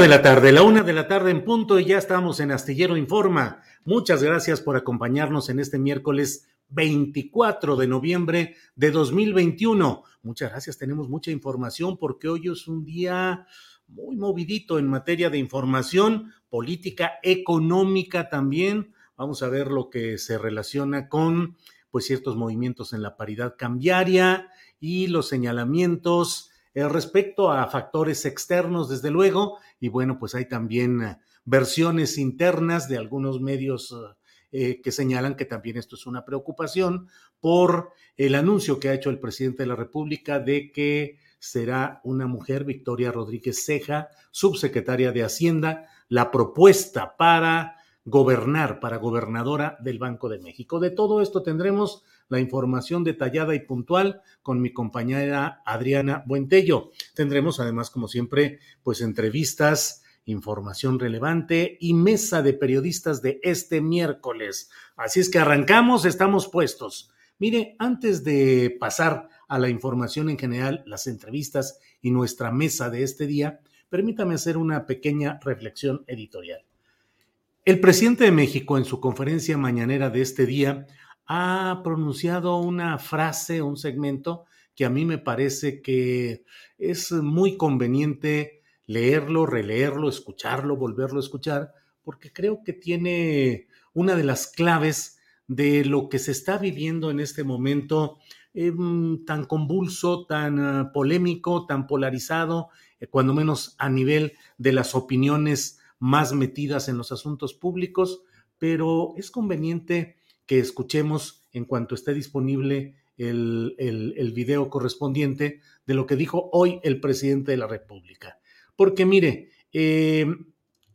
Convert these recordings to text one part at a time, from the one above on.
De la tarde, la una de la tarde en punto y ya estamos en Astillero Informa. Muchas gracias por acompañarnos en este miércoles 24 de noviembre de 2021. Muchas gracias, tenemos mucha información porque hoy es un día muy movidito en materia de información, política, económica también. Vamos a ver lo que se relaciona con pues ciertos movimientos en la paridad cambiaria y los señalamientos respecto a factores externos, desde luego, y bueno, pues hay también eh, versiones internas de algunos medios eh, que señalan que también esto es una preocupación por el anuncio que ha hecho el presidente de la República de que será una mujer, Victoria Rodríguez Ceja, subsecretaria de Hacienda, la propuesta para gobernar, para gobernadora del Banco de México. De todo esto tendremos la información detallada y puntual con mi compañera Adriana Buentello. Tendremos además, como siempre, pues entrevistas, información relevante y mesa de periodistas de este miércoles. Así es que arrancamos, estamos puestos. Mire, antes de pasar a la información en general, las entrevistas y nuestra mesa de este día, permítame hacer una pequeña reflexión editorial. El presidente de México en su conferencia mañanera de este día ha pronunciado una frase, un segmento que a mí me parece que es muy conveniente leerlo, releerlo, escucharlo, volverlo a escuchar, porque creo que tiene una de las claves de lo que se está viviendo en este momento eh, tan convulso, tan uh, polémico, tan polarizado, eh, cuando menos a nivel de las opiniones más metidas en los asuntos públicos, pero es conveniente que escuchemos en cuanto esté disponible el, el, video correspondiente de lo que dijo hoy el presidente de la República. Porque mire, eh,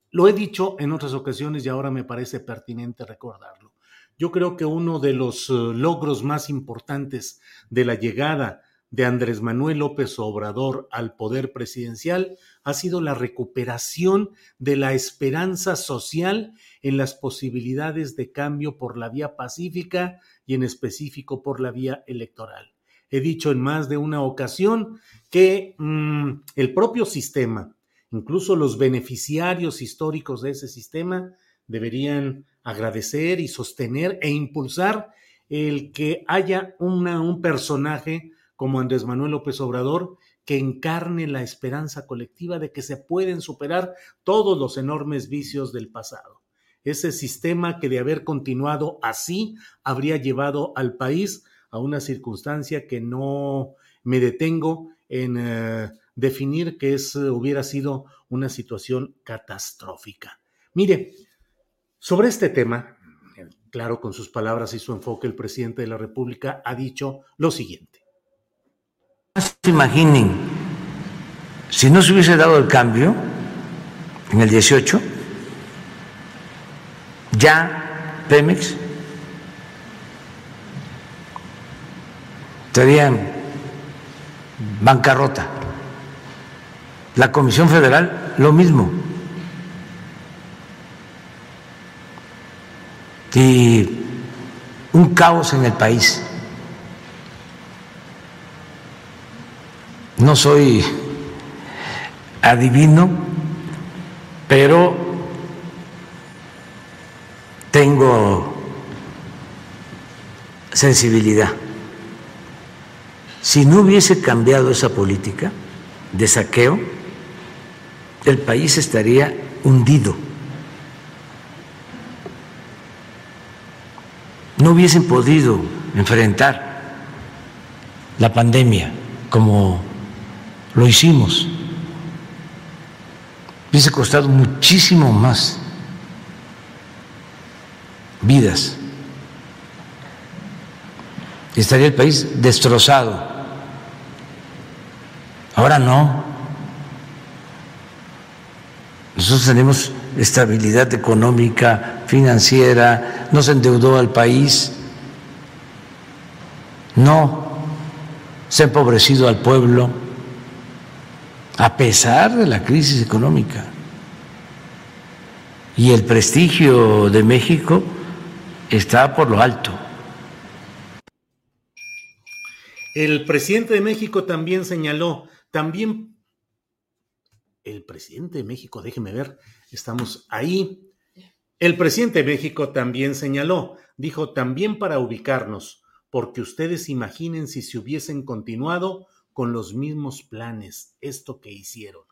lo he dicho en otras ocasiones y ahora me parece pertinente recordarlo. Yo creo que uno de los uh, logros más importantes de la llegada de Andrés Manuel López Obrador al poder presidencial ha sido la recuperación de la esperanza social en las posibilidades de cambio por la vía pacífica y en específico por la vía electoral. He dicho en más de una ocasión que mmm, el propio sistema, incluso los beneficiarios históricos de ese sistema, deberían agradecer y sostener e impulsar el que haya un personaje como Andrés Manuel López Obrador, que encarne la esperanza colectiva de que se pueden superar todos los enormes vicios del pasado. Ese sistema que de haber continuado así habría llevado al país a una circunstancia que no me detengo en eh, definir que es, hubiera sido una situación catastrófica. Mire, sobre este tema, claro, con sus palabras y su enfoque, el presidente de la República ha dicho lo siguiente. Se imaginen, si no se hubiese dado el cambio en el 18, ya Pemex estaría en bancarrota. La Comisión Federal, lo mismo. Y un caos en el país. No soy adivino, pero tengo sensibilidad. Si no hubiese cambiado esa política de saqueo, el país estaría hundido. No hubiesen podido enfrentar la pandemia como lo hicimos. Hubiese costado muchísimo más vidas. Estaría el país destrozado. Ahora no. Nosotros tenemos estabilidad económica, financiera, no se endeudó al país, no se ha empobrecido al pueblo, a pesar de la crisis económica. Y el prestigio de México está por lo alto. El presidente de México también señaló, también el presidente de México, déjeme ver, estamos ahí. El presidente de México también señaló, dijo, también para ubicarnos, porque ustedes imaginen si se hubiesen continuado con los mismos planes, esto que hicieron.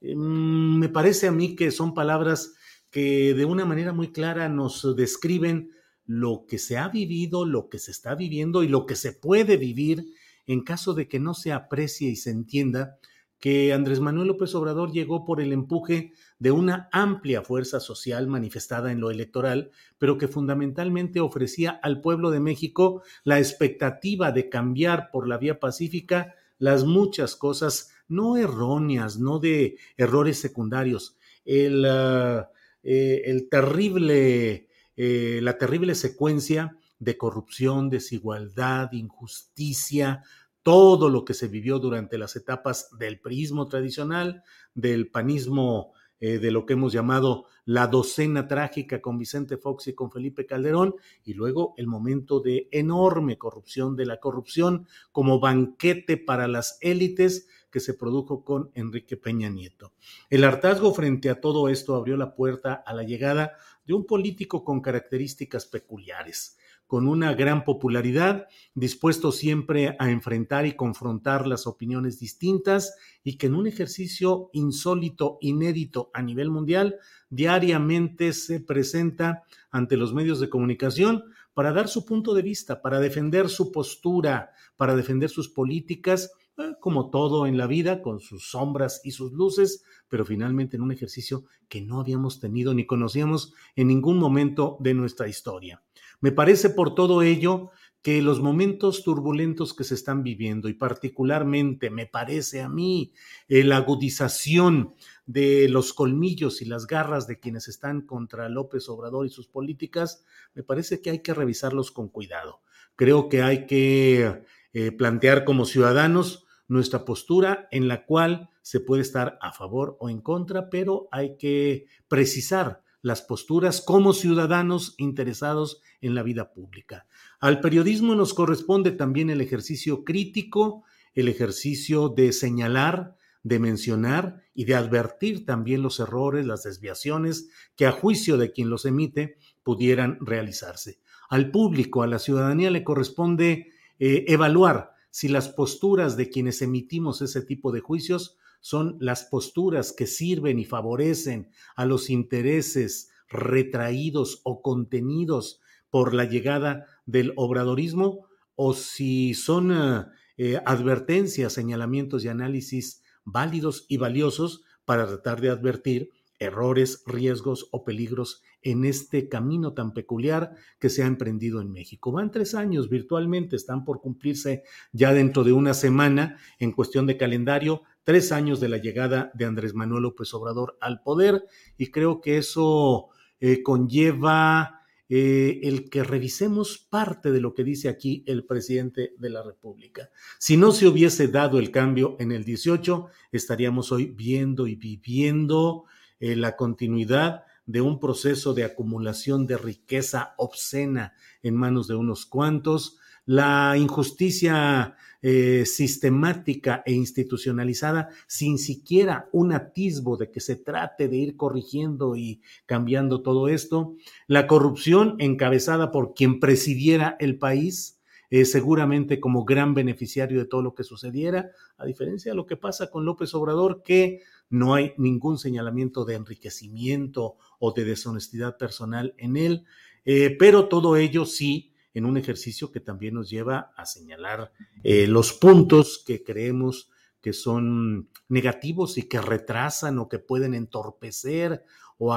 Mm, me parece a mí que son palabras que de una manera muy clara nos describen lo que se ha vivido, lo que se está viviendo y lo que se puede vivir en caso de que no se aprecie y se entienda que Andrés Manuel López Obrador llegó por el empuje de una amplia fuerza social manifestada en lo electoral, pero que fundamentalmente ofrecía al pueblo de México la expectativa de cambiar por la vía pacífica las muchas cosas no erróneas, no de errores secundarios, el, ah, eh, el terrible eh, la terrible secuencia de corrupción, desigualdad, injusticia, todo lo que se vivió durante las etapas del priismo tradicional, del panismo, eh, de lo que hemos llamado la docena trágica con Vicente Fox y con Felipe Calderón, y luego el momento de enorme corrupción, de la corrupción como banquete para las élites que se produjo con Enrique Peña Nieto. El hartazgo frente a todo esto abrió la puerta a la llegada de un político con características peculiares, con una gran popularidad, dispuesto siempre a enfrentar y confrontar las opiniones distintas y que en un ejercicio insólito, inédito a nivel mundial, diariamente se presenta ante los medios de comunicación para dar su punto de vista, para defender su postura, para defender sus políticas eh, como todo en la vida, con sus sombras y sus luces, pero finalmente en un ejercicio que no habíamos tenido ni conocíamos en ningún momento de nuestra historia. Me parece por todo ello que los momentos turbulentos que se están viviendo y particularmente me parece a mí la agudización de los colmillos y las garras de quienes están contra López Obrador y sus políticas, me parece que hay que revisarlos con cuidado. Creo que hay que eh, plantear como ciudadanos nuestra postura en la cual se puede estar a favor o en contra, pero hay que precisar las posturas como ciudadanos interesados en la vida pública. Al periodismo nos corresponde también el ejercicio crítico, el ejercicio de señalar, de mencionar y de advertir también los errores, las desviaciones que a juicio de quien los emite pudieran realizarse. Al público, a la ciudadanía le corresponde eh, evaluar si las posturas de quienes emitimos ese tipo de juicios son las posturas que sirven y favorecen a los intereses retraídos o contenidos por la llegada del obradorismo o si son eh, eh, advertencias, señalamientos y análisis válidos y valiosos para tratar de advertir errores, riesgos o peligros en este camino tan peculiar que se ha emprendido en México. Van tres años virtualmente, están por cumplirse ya dentro de una semana en cuestión de calendario, tres años de la llegada de Andrés Manuel López Obrador al poder y creo que eso eh, conlleva eh, el que revisemos parte de lo que dice aquí el presidente de la República. Si no se hubiese dado el cambio en el 18, estaríamos hoy viendo y viviendo eh, la continuidad de un proceso de acumulación de riqueza obscena en manos de unos cuantos, la injusticia eh, sistemática e institucionalizada sin siquiera un atisbo de que se trate de ir corrigiendo y cambiando todo esto, la corrupción encabezada por quien presidiera el país, eh, seguramente como gran beneficiario de todo lo que sucediera, a diferencia de lo que pasa con López Obrador, que no hay ningún señalamiento de enriquecimiento o de deshonestidad personal en él, eh, pero todo ello sí en un ejercicio que también nos lleva a señalar eh, los puntos que creemos que son negativos y que retrasan o que pueden entorpecer o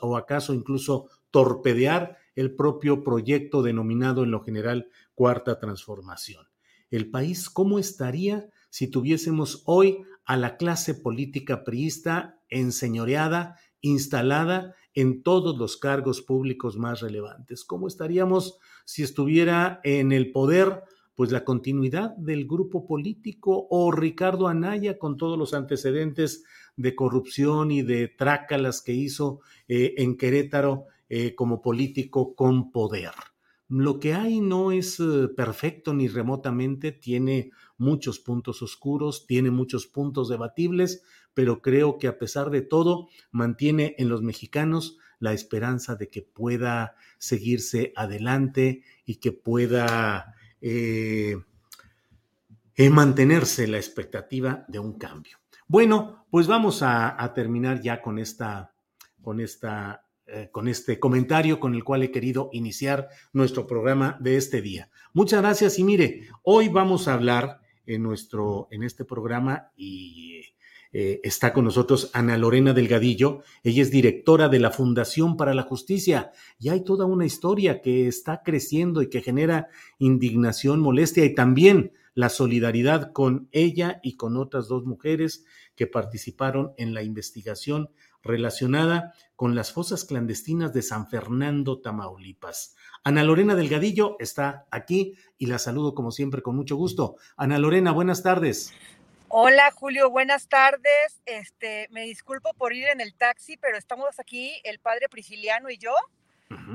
o acaso incluso torpedear el propio proyecto denominado en lo general Cuarta Transformación. El país, ¿cómo estaría si tuviésemos hoy a la clase política priista enseñoreada, instalada en todos los cargos públicos más relevantes. ¿Cómo estaríamos si estuviera en el poder? Pues la continuidad del grupo político o Ricardo Anaya con todos los antecedentes de corrupción y de trácalas que hizo eh, en Querétaro eh, como político con poder. Lo que hay no es eh, perfecto ni remotamente, tiene muchos puntos oscuros, tiene muchos puntos debatibles, pero creo que a pesar de todo mantiene en los mexicanos la esperanza de que pueda seguirse adelante y que pueda eh, eh, mantenerse la expectativa de un cambio. Bueno, pues vamos a, terminar ya con esta, con esta eh, con este comentario con el cual he querido iniciar nuestro programa de este día. Muchas gracias y mire, hoy vamos a hablar en nuestro, en este programa y eh, está con nosotros Ana Lorena Delgadillo. Ella es directora de la Fundación para la Justicia y hay toda una historia que está creciendo y que genera indignación, molestia y también la solidaridad con ella y con otras dos mujeres que participaron en la investigación relacionada con las fosas clandestinas de San Fernando, Tamaulipas. Ana Lorena Delgadillo está aquí y la saludo como siempre con mucho gusto. Ana Lorena, buenas tardes. Hola Julio, buenas tardes. Este, me disculpo por ir en el taxi, pero estamos aquí el padre Prisciliano y yo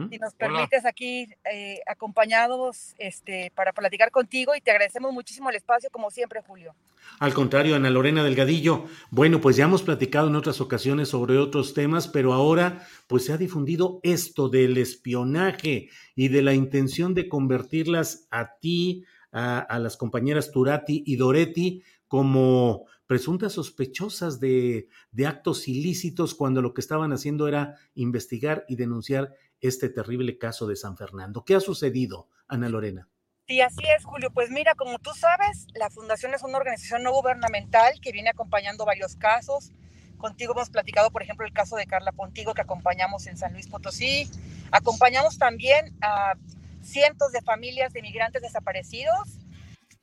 si nos permites aquí eh, acompañados este, para platicar contigo y te agradecemos muchísimo el espacio como siempre, Julio. Al contrario, Ana Lorena Delgadillo. Bueno, pues ya hemos platicado en otras ocasiones sobre otros temas, pero ahora pues se ha difundido esto del espionaje y de la intención de convertirlas a ti, a, a las compañeras Turati y Doretti como presuntas sospechosas de, actos ilícitos cuando lo que estaban haciendo era investigar y denunciar este terrible caso de San Fernando. ¿Qué ha sucedido, Ana Lorena? Sí, así es, Julio. Pues mira, como tú sabes, la Fundación es una organización no gubernamental que viene acompañando varios casos. Contigo hemos platicado, por ejemplo, el caso de Carla Pontigo que acompañamos en San Luis Potosí. Acompañamos también a cientos de familias de migrantes desaparecidos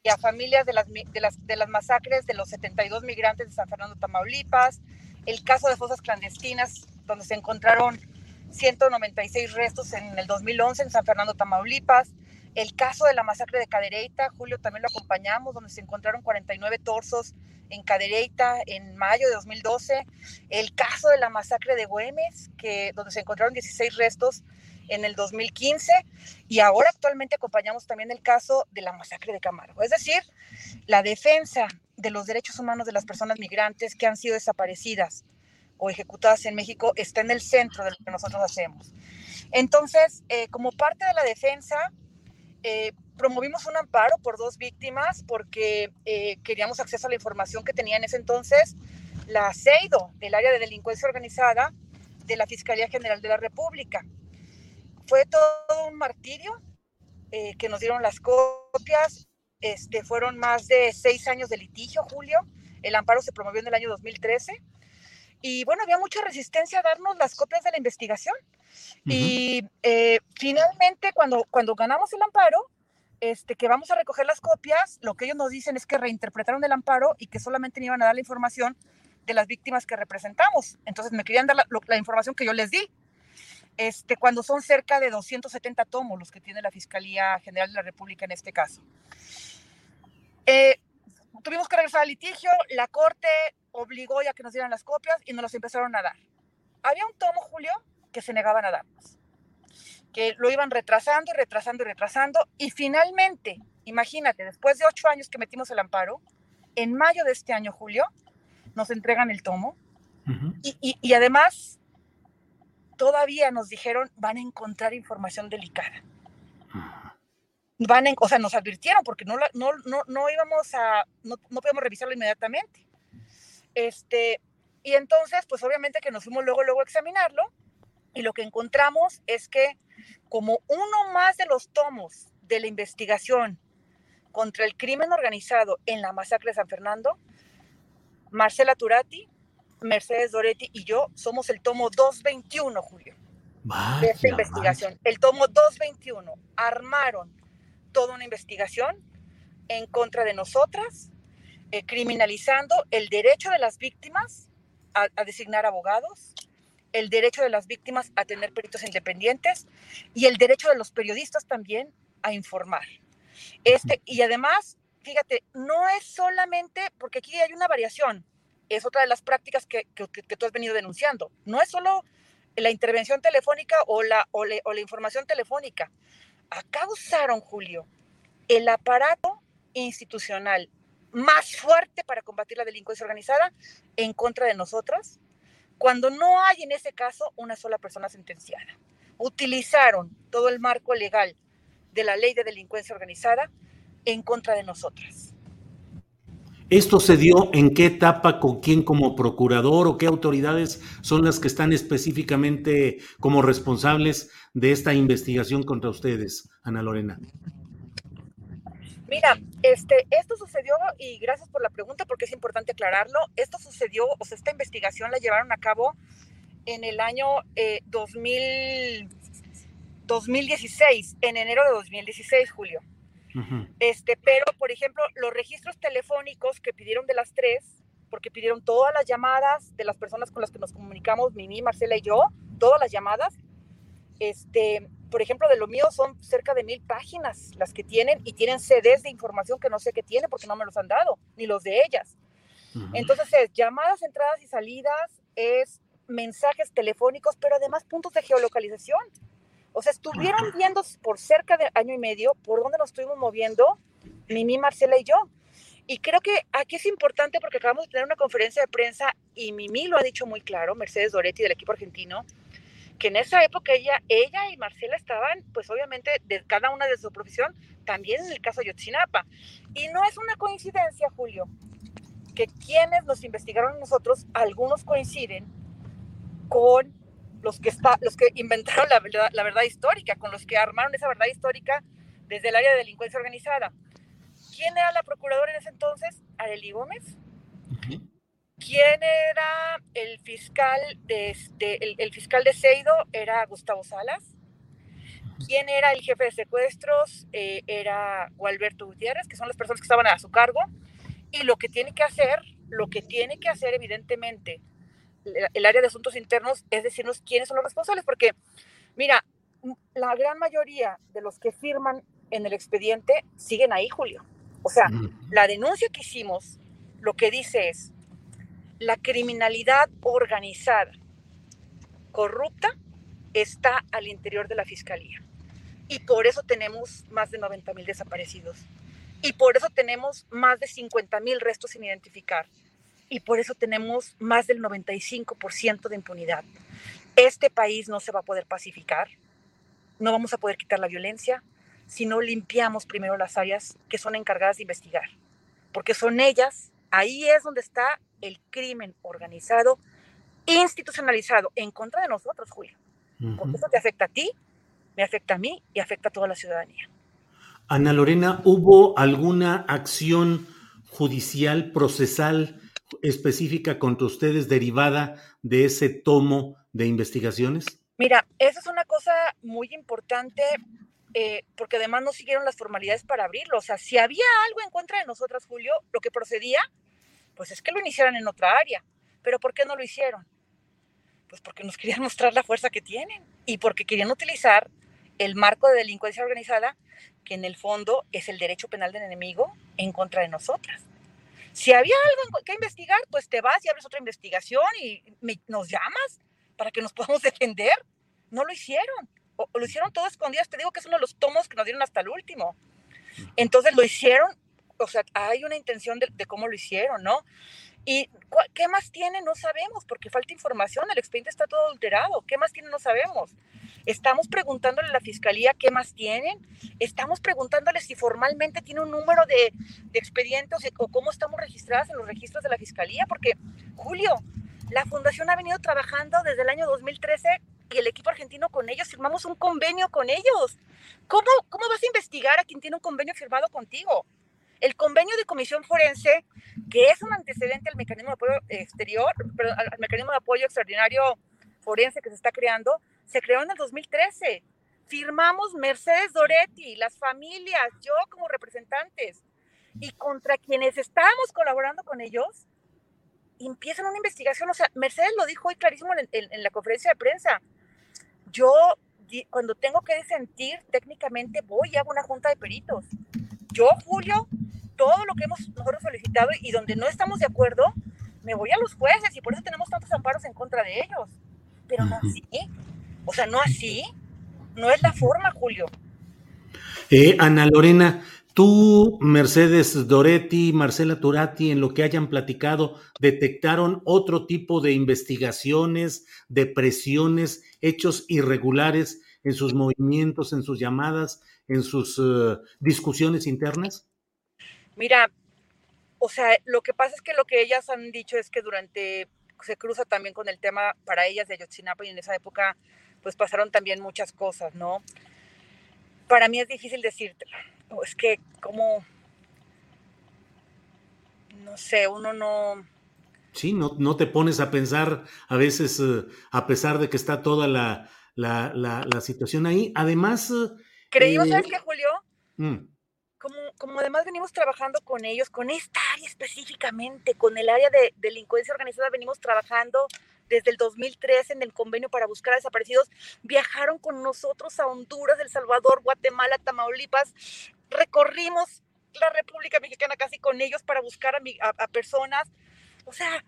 y a familias de las, de las, de las masacres de los 72 migrantes de San Fernando, Tamaulipas. El caso de fosas clandestinas, donde se encontraron 196 restos en el 2011 en San Fernando, Tamaulipas. El caso de la masacre de Cadereyta, Julio también lo acompañamos, donde se encontraron 49 torsos en Cadereyta en mayo de 2012. El caso de la masacre de Güemes, que, donde se encontraron 16 restos en el 2015. Y ahora actualmente acompañamos también el caso de la masacre de Camargo. Es decir, la defensa de los derechos humanos de las personas migrantes que han sido desaparecidas, o ejecutadas en México está en el centro de lo que nosotros hacemos. Entonces, eh, como parte de la defensa, eh, promovimos un amparo por dos víctimas porque eh, queríamos acceso a la información que tenía en ese entonces la CEIDO, el área de delincuencia organizada de la Fiscalía General de la República. Fue todo un martirio que nos dieron las copias. Este, fueron más de seis años de litigio, Julio. El amparo se promovió en el año 2013 y bueno, había mucha resistencia a darnos las copias de la investigación. Y eh, finalmente, cuando, cuando ganamos el amparo, este, que vamos a recoger las copias, lo que ellos nos dicen es que reinterpretaron el amparo y que solamente me iban a dar la información de las víctimas que representamos. Entonces me querían dar la, información que yo les di. Este, cuando son cerca de 270 tomos los que tiene la Fiscalía General de la República en este caso. Eh, tuvimos que regresar al litigio, la Corte obligó ya que nos dieran las copias y nos las empezaron a dar. Había un tomo, Julio, que se negaban a darnos, que lo iban retrasando y retrasando y retrasando, y finalmente, imagínate, después de ocho años que metimos el amparo, en mayo de este año, Julio, nos entregan el tomo, y, y, además todavía nos dijeron van a encontrar información delicada. Van o sea, nos advirtieron porque no, no, no, no íbamos a, no, no podemos revisarlo inmediatamente. Este, y entonces, pues obviamente que nos fuimos luego, luego a examinarlo y lo que encontramos es que como uno más de los tomos de la investigación contra el crimen organizado en la masacre de San Fernando, Marcela Turati, Mercedes Doretti y yo somos el tomo 221, Julio, de esta investigación. El tomo 221. Armaron toda una investigación en contra de nosotras, eh, criminalizando el derecho de las víctimas a, designar abogados, el derecho de las víctimas a tener peritos independientes y el derecho de los periodistas también a informar. Este, y además, fíjate, no es solamente, porque aquí hay una variación, es otra de las prácticas que, que, tú has venido denunciando. No es solo la intervención telefónica o la, o, la información telefónica. Acá usaron, Julio, el aparato institucional más fuerte para combatir la delincuencia organizada en contra de nosotras, cuando no hay en ese caso una sola persona sentenciada. Utilizaron todo el marco legal de la ley de delincuencia organizada en contra de nosotras. ¿Esto se dio en qué etapa, con quién como procurador o qué autoridades son las que están específicamente como responsables de esta investigación contra ustedes, Ana Lorena? Mira, este, esto sucedió, y gracias por la pregunta porque es importante aclararlo, esto sucedió, o sea, esta investigación la llevaron a cabo en el año 2000, eh, 2016, en enero de 2016, Julio. Este, pero, por ejemplo, los registros telefónicos que pidieron de las tres, porque pidieron todas las llamadas de las personas con las que nos comunicamos, Mimi, Marcela y yo, todas las llamadas, este, por ejemplo, de lo mío son cerca de mil páginas las que tienen y tienen CDs de información que no sé qué tiene porque no me los han dado, ni los de ellas. Entonces es llamadas, entradas y salidas, es mensajes telefónicos, pero además puntos de geolocalización. O sea, estuvieron viendo por cerca de año y medio por dónde nos estuvimos moviendo, Mimi, Marcela y yo. Y creo que aquí es importante porque acabamos de tener una conferencia de prensa y Mimi lo ha dicho muy claro, Mercedes Doretti del equipo argentino, que en esa época ella, ella y Marcela estaban, pues obviamente, de cada una de su profesión, también en el caso de Yotzinapa. Y no es una coincidencia, Julio, que quienes nos investigaron nosotros, algunos coinciden con los que, está, los que inventaron la, la, verdad histórica, con los que armaron esa verdad histórica desde el área de delincuencia organizada. ¿Quién era la procuradora en ese entonces? Arely Gómez. ¿Quién era el fiscal de, el, fiscal de Seido? Era Gustavo Salas. ¿Quién era el jefe de secuestros? Eh, era Gualberto Gutiérrez, que son las personas que estaban a su cargo. Y lo que tiene que hacer, lo que tiene que hacer evidentemente el área de asuntos internos es decirnos quiénes son los responsables, porque mira, la gran mayoría de los que firman en el expediente siguen ahí, Julio. O sea, la denuncia que hicimos lo que dice es, la criminalidad organizada, corrupta, está al interior de la fiscalía. Y por eso tenemos más de 90 mil desaparecidos. Y por eso tenemos más de 50 mil restos sin identificar. Y por eso tenemos más del 95% de impunidad. Este país no se va a poder pacificar. No vamos a poder quitar la violencia si no limpiamos primero las áreas que son encargadas de investigar. Porque son ellas, ahí es donde está el crimen organizado institucionalizado en contra de nosotros, Julio. Porque eso te afecta a ti, me afecta a mí y afecta a toda la ciudadanía. Ana Lorena, ¿hubo alguna acción judicial, procesal específica contra ustedes derivada de ese tomo de investigaciones? Mira, esa es una cosa muy importante eh, porque además no siguieron las formalidades para abrirlo. O sea, si había algo en contra de nosotras, Julio, lo que procedía pues es que lo iniciaran en otra área. Pero ¿por qué no lo hicieron? Pues porque nos querían mostrar la fuerza que tienen. y porque querían utilizar el marco de delincuencia organizada, que en el fondo es el derecho penal del enemigo, en contra de nosotras. Si había algo que investigar, pues te vas y abres otra investigación y nos llamas para que nos podamos defender. No lo hicieron. O, lo hicieron todo escondido. Te digo que es uno de los tomos que nos dieron hasta el último. Entonces lo hicieron, o sea, hay una intención de, de cómo lo hicieron, ¿no? ¿Y qué más tiene? No sabemos, porque falta información, el expediente está todo alterado. ¿Qué más tiene? No sabemos. Estamos preguntándole a la fiscalía qué más tienen. Estamos preguntándole si formalmente tiene un número de, de expedientes o cómo estamos registradas en los registros de la fiscalía, porque Julio, la fundación ha venido trabajando desde el año 2013 y el equipo argentino con ellos, firmamos un convenio con ellos. ¿Cómo, cómo vas a investigar a quien tiene un convenio firmado contigo? El convenio de comisión forense, que es un antecedente al mecanismo de apoyo exterior, al mecanismo de apoyo extraordinario forense que se está creando, se creó en el 2013. Firmamos Mercedes Doretti, las familias, yo como representantes, y contra quienes estábamos colaborando con ellos, empiezan una investigación. O sea, Mercedes lo dijo hoy clarísimo en, la conferencia de prensa. Yo, cuando tengo que disentir técnicamente, voy y hago una junta de peritos. Yo, Julio, todo lo que hemos nosotros solicitado y donde no estamos de acuerdo, me voy a los jueces y por eso tenemos tantos amparos en contra de ellos. Pero no así. O sea, no así. No es la forma, Julio. Eh, Ana Lorena, tú, Mercedes Doretti, Marcela Turati, en lo que hayan platicado, detectaron otro tipo de investigaciones, de presiones, hechos irregulares en sus movimientos, en sus llamadas, en sus uh, discusiones internas? Mira, o sea, lo que pasa es que lo que ellas han dicho es que durante, se cruza también con el tema para ellas de Ayotzinapa y en esa época pues pasaron también muchas cosas, ¿no? Para mí es difícil decirte, es que como, no sé, uno no... Sí, no, no te pones a pensar a veces, uh, a pesar de que está toda la, la, la, la situación ahí. Además... Creímos, eh, ¿sabes qué, Julio? Mm como, como además venimos trabajando con ellos, con esta área específicamente, con el área de delincuencia organizada, venimos trabajando desde el 2013 en el convenio para buscar a desaparecidos, viajaron con nosotros a Honduras, El Salvador, Guatemala, Tamaulipas, recorrimos la República Mexicana casi con ellos para buscar a, a, personas. O sea,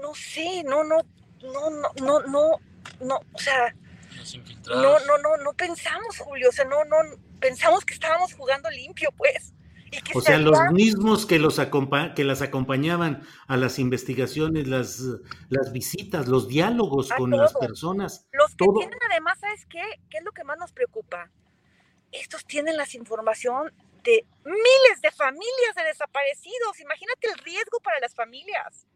no sé, no, no, no, no, no, no, no, o sea, no, no, no, no pensamos, Julio, o sea, no, no, pensamos que estábamos jugando limpio, pues. o sea, los mismos que, los que las acompañaban a las investigaciones, las, las visitas, los diálogos con las personas. Los que tienen además, ¿sabes qué? ¿Qué es lo que más nos preocupa? Estos tienen la información de miles de familias de desaparecidos. Imagínate el riesgo para las familias.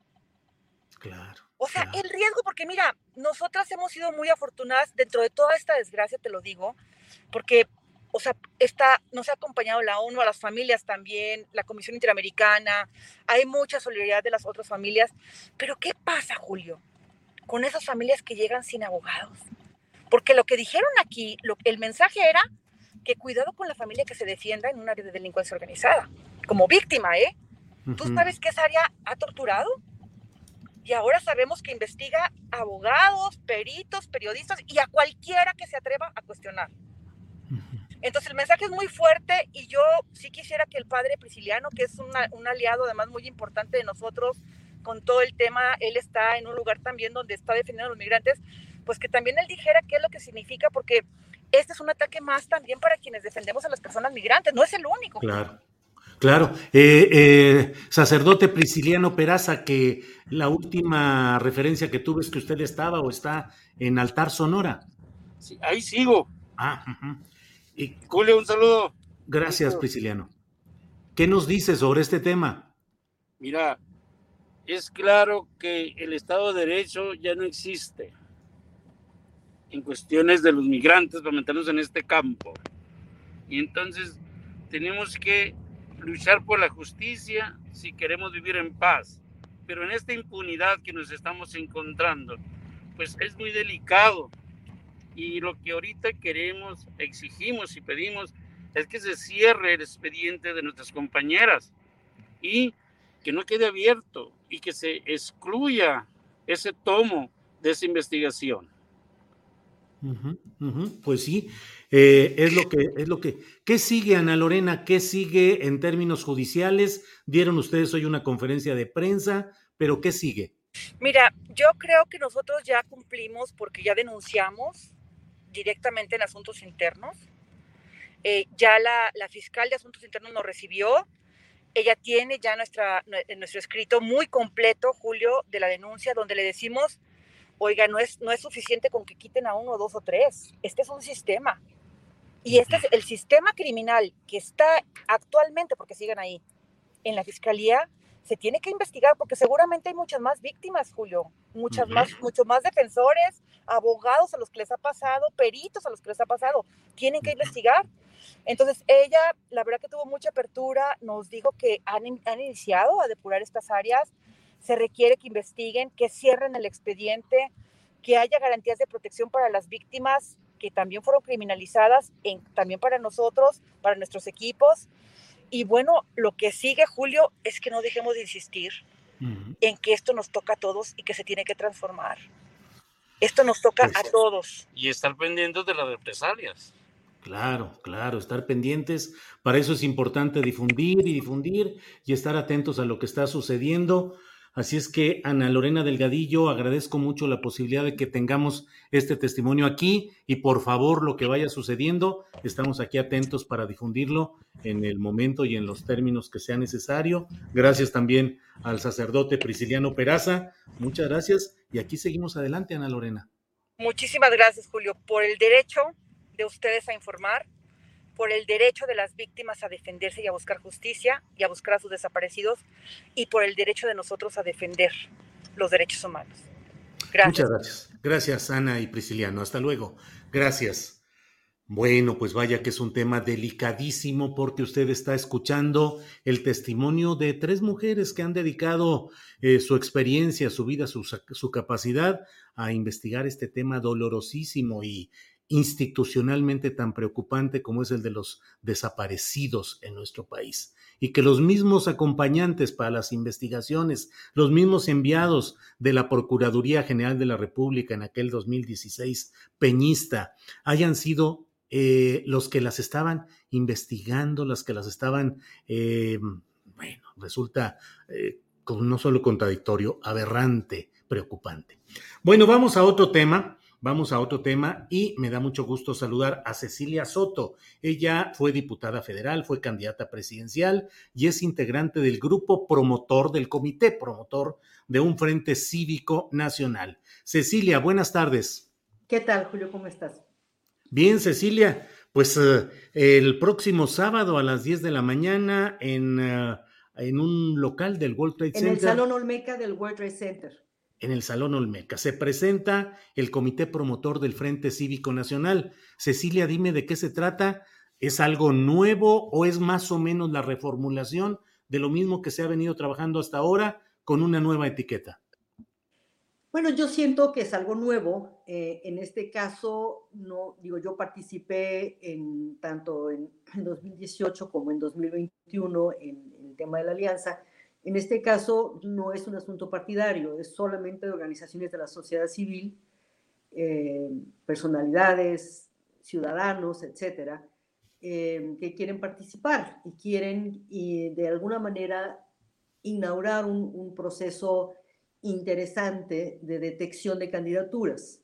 Claro. O sea, el riesgo, porque mira, nosotras hemos sido muy afortunadas dentro de toda esta desgracia, te lo digo, porque o sea, está, nos ha acompañado la ONU, a las familias también, la Comisión Interamericana, hay mucha solidaridad de las otras familias, pero ¿qué pasa, Julio, con esas familias que llegan sin abogados? Porque lo que dijeron aquí, lo, el mensaje era que cuidado con la familia que se defienda en un área de delincuencia organizada, como víctima, ¿eh? ¿Tú sabes que esa área ha torturado? Y ahora sabemos que investiga abogados, peritos, periodistas y a cualquiera que se atreva a cuestionar. Entonces el mensaje es muy fuerte y yo sí quisiera que el padre Prisciliano, que es un aliado además muy importante de nosotros con todo el tema, él está en un lugar también donde está defendiendo a los migrantes, pues que también él dijera qué es lo que significa, porque este es un ataque más también para quienes defendemos a las personas migrantes, no es el único. Claro. Claro, eh, eh, sacerdote Prisciliano Peraza, que la última referencia que tuve es que usted estaba o está en Altar Sonora. Sí, ahí sigo. Ah, uh y, Julio, un saludo. Gracias, Prisciliano. ¿Qué nos dice sobre este tema? Mira, es claro que el Estado de Derecho ya no existe en cuestiones de los migrantes, para meternos en este campo. Y entonces tenemos que luchar por la justicia si queremos vivir en paz. Pero en esta impunidad que nos estamos encontrando, pues es muy delicado y lo que ahorita queremos, exigimos y pedimos es que se cierre el expediente de nuestras compañeras y que no quede abierto y que se excluya ese tomo de esa investigación. Pues sí, eh, es lo que, es lo que. ¿Qué sigue, Ana Lorena? ¿Qué sigue en términos judiciales? Dieron ustedes hoy una conferencia de prensa, pero ¿qué sigue? Mira, yo creo que nosotros ya cumplimos porque ya denunciamos directamente en asuntos internos. Eh, ya la, la, fiscal de asuntos internos nos recibió. Ella tiene ya nuestra, nuestro escrito muy completo, Julio, de la denuncia, donde le decimos Oiga, no es, no es suficiente con que quiten a uno, dos o tres. Este es un sistema. Y este es el sistema criminal que está actualmente, porque siguen ahí, en la fiscalía, se tiene que investigar porque seguramente hay muchas más víctimas, Julio, muchas más, muchos más defensores, abogados a los que les ha pasado, peritos a los que les ha pasado, tienen que investigar. Entonces ella, la verdad que tuvo mucha apertura, nos dijo que han, han iniciado a depurar estas áreas, se requiere que investiguen, que cierren el expediente, que haya garantías de protección para las víctimas que también fueron criminalizadas, en, también para nosotros, para nuestros equipos. Y bueno, lo que sigue, Julio, es que no dejemos de insistir en que esto nos toca a todos y que se tiene que transformar. Esto nos toca a todos. Y estar pendientes de las represalias. Claro, claro, estar pendientes. Para eso es importante difundir y difundir y estar atentos a lo que está sucediendo. Así es que, Ana Lorena Delgadillo, agradezco mucho la posibilidad de que tengamos este testimonio aquí y por favor lo que vaya sucediendo, estamos aquí atentos para difundirlo en el momento y en los términos que sea necesario. Gracias también al sacerdote Prisciliano Peraza. Muchas gracias y aquí seguimos adelante, Ana Lorena. Muchísimas gracias, Julio, por el derecho de ustedes a informar por el derecho de las víctimas a defenderse y a buscar justicia y a buscar a sus desaparecidos y por el derecho de nosotros a defender los derechos humanos. Gracias. Muchas gracias. Gracias, Ana y Prisciliano. Hasta luego. Gracias. Bueno, pues vaya que es un tema delicadísimo porque usted está escuchando el testimonio de tres mujeres que han dedicado eh, su experiencia, su vida, su, su capacidad a investigar este tema dolorosísimo y, institucionalmente tan preocupante como es el de los desaparecidos en nuestro país y que los mismos acompañantes para las investigaciones, los mismos enviados de la Procuraduría General de la República en aquel 2016 peñista hayan sido eh, los que las estaban investigando, las que las estaban, eh, bueno, resulta eh, no solo contradictorio, aberrante, preocupante. Bueno, vamos a otro tema Vamos a otro tema y me da mucho gusto saludar a Cecilia Soto. Ella fue diputada federal, fue candidata presidencial y es integrante del grupo promotor, del comité promotor de un Frente Cívico Nacional. Cecilia, buenas tardes. ¿Qué tal, Julio? ¿Cómo estás? Bien, Cecilia. Pues eh, el próximo sábado a las 10 de la mañana en, eh, en un local del World Trade Center. En el Salón Olmeca del World Trade Center en el Salón Olmeca. Se presenta el comité promotor del Frente Cívico Nacional. Cecilia, dime de qué se trata. ¿Es algo nuevo o es más o menos la reformulación de lo mismo que se ha venido trabajando hasta ahora con una nueva etiqueta? Bueno, yo siento que es algo nuevo. Eh, en este caso, no digo, yo participé en tanto en, 2018 como en 2021 en el tema de la alianza en este caso no es un asunto partidario, es solamente de organizaciones de la sociedad civil, eh, personalidades, ciudadanos, etcétera, eh, que quieren participar y quieren y de alguna manera inaugurar un, proceso interesante de detección de candidaturas.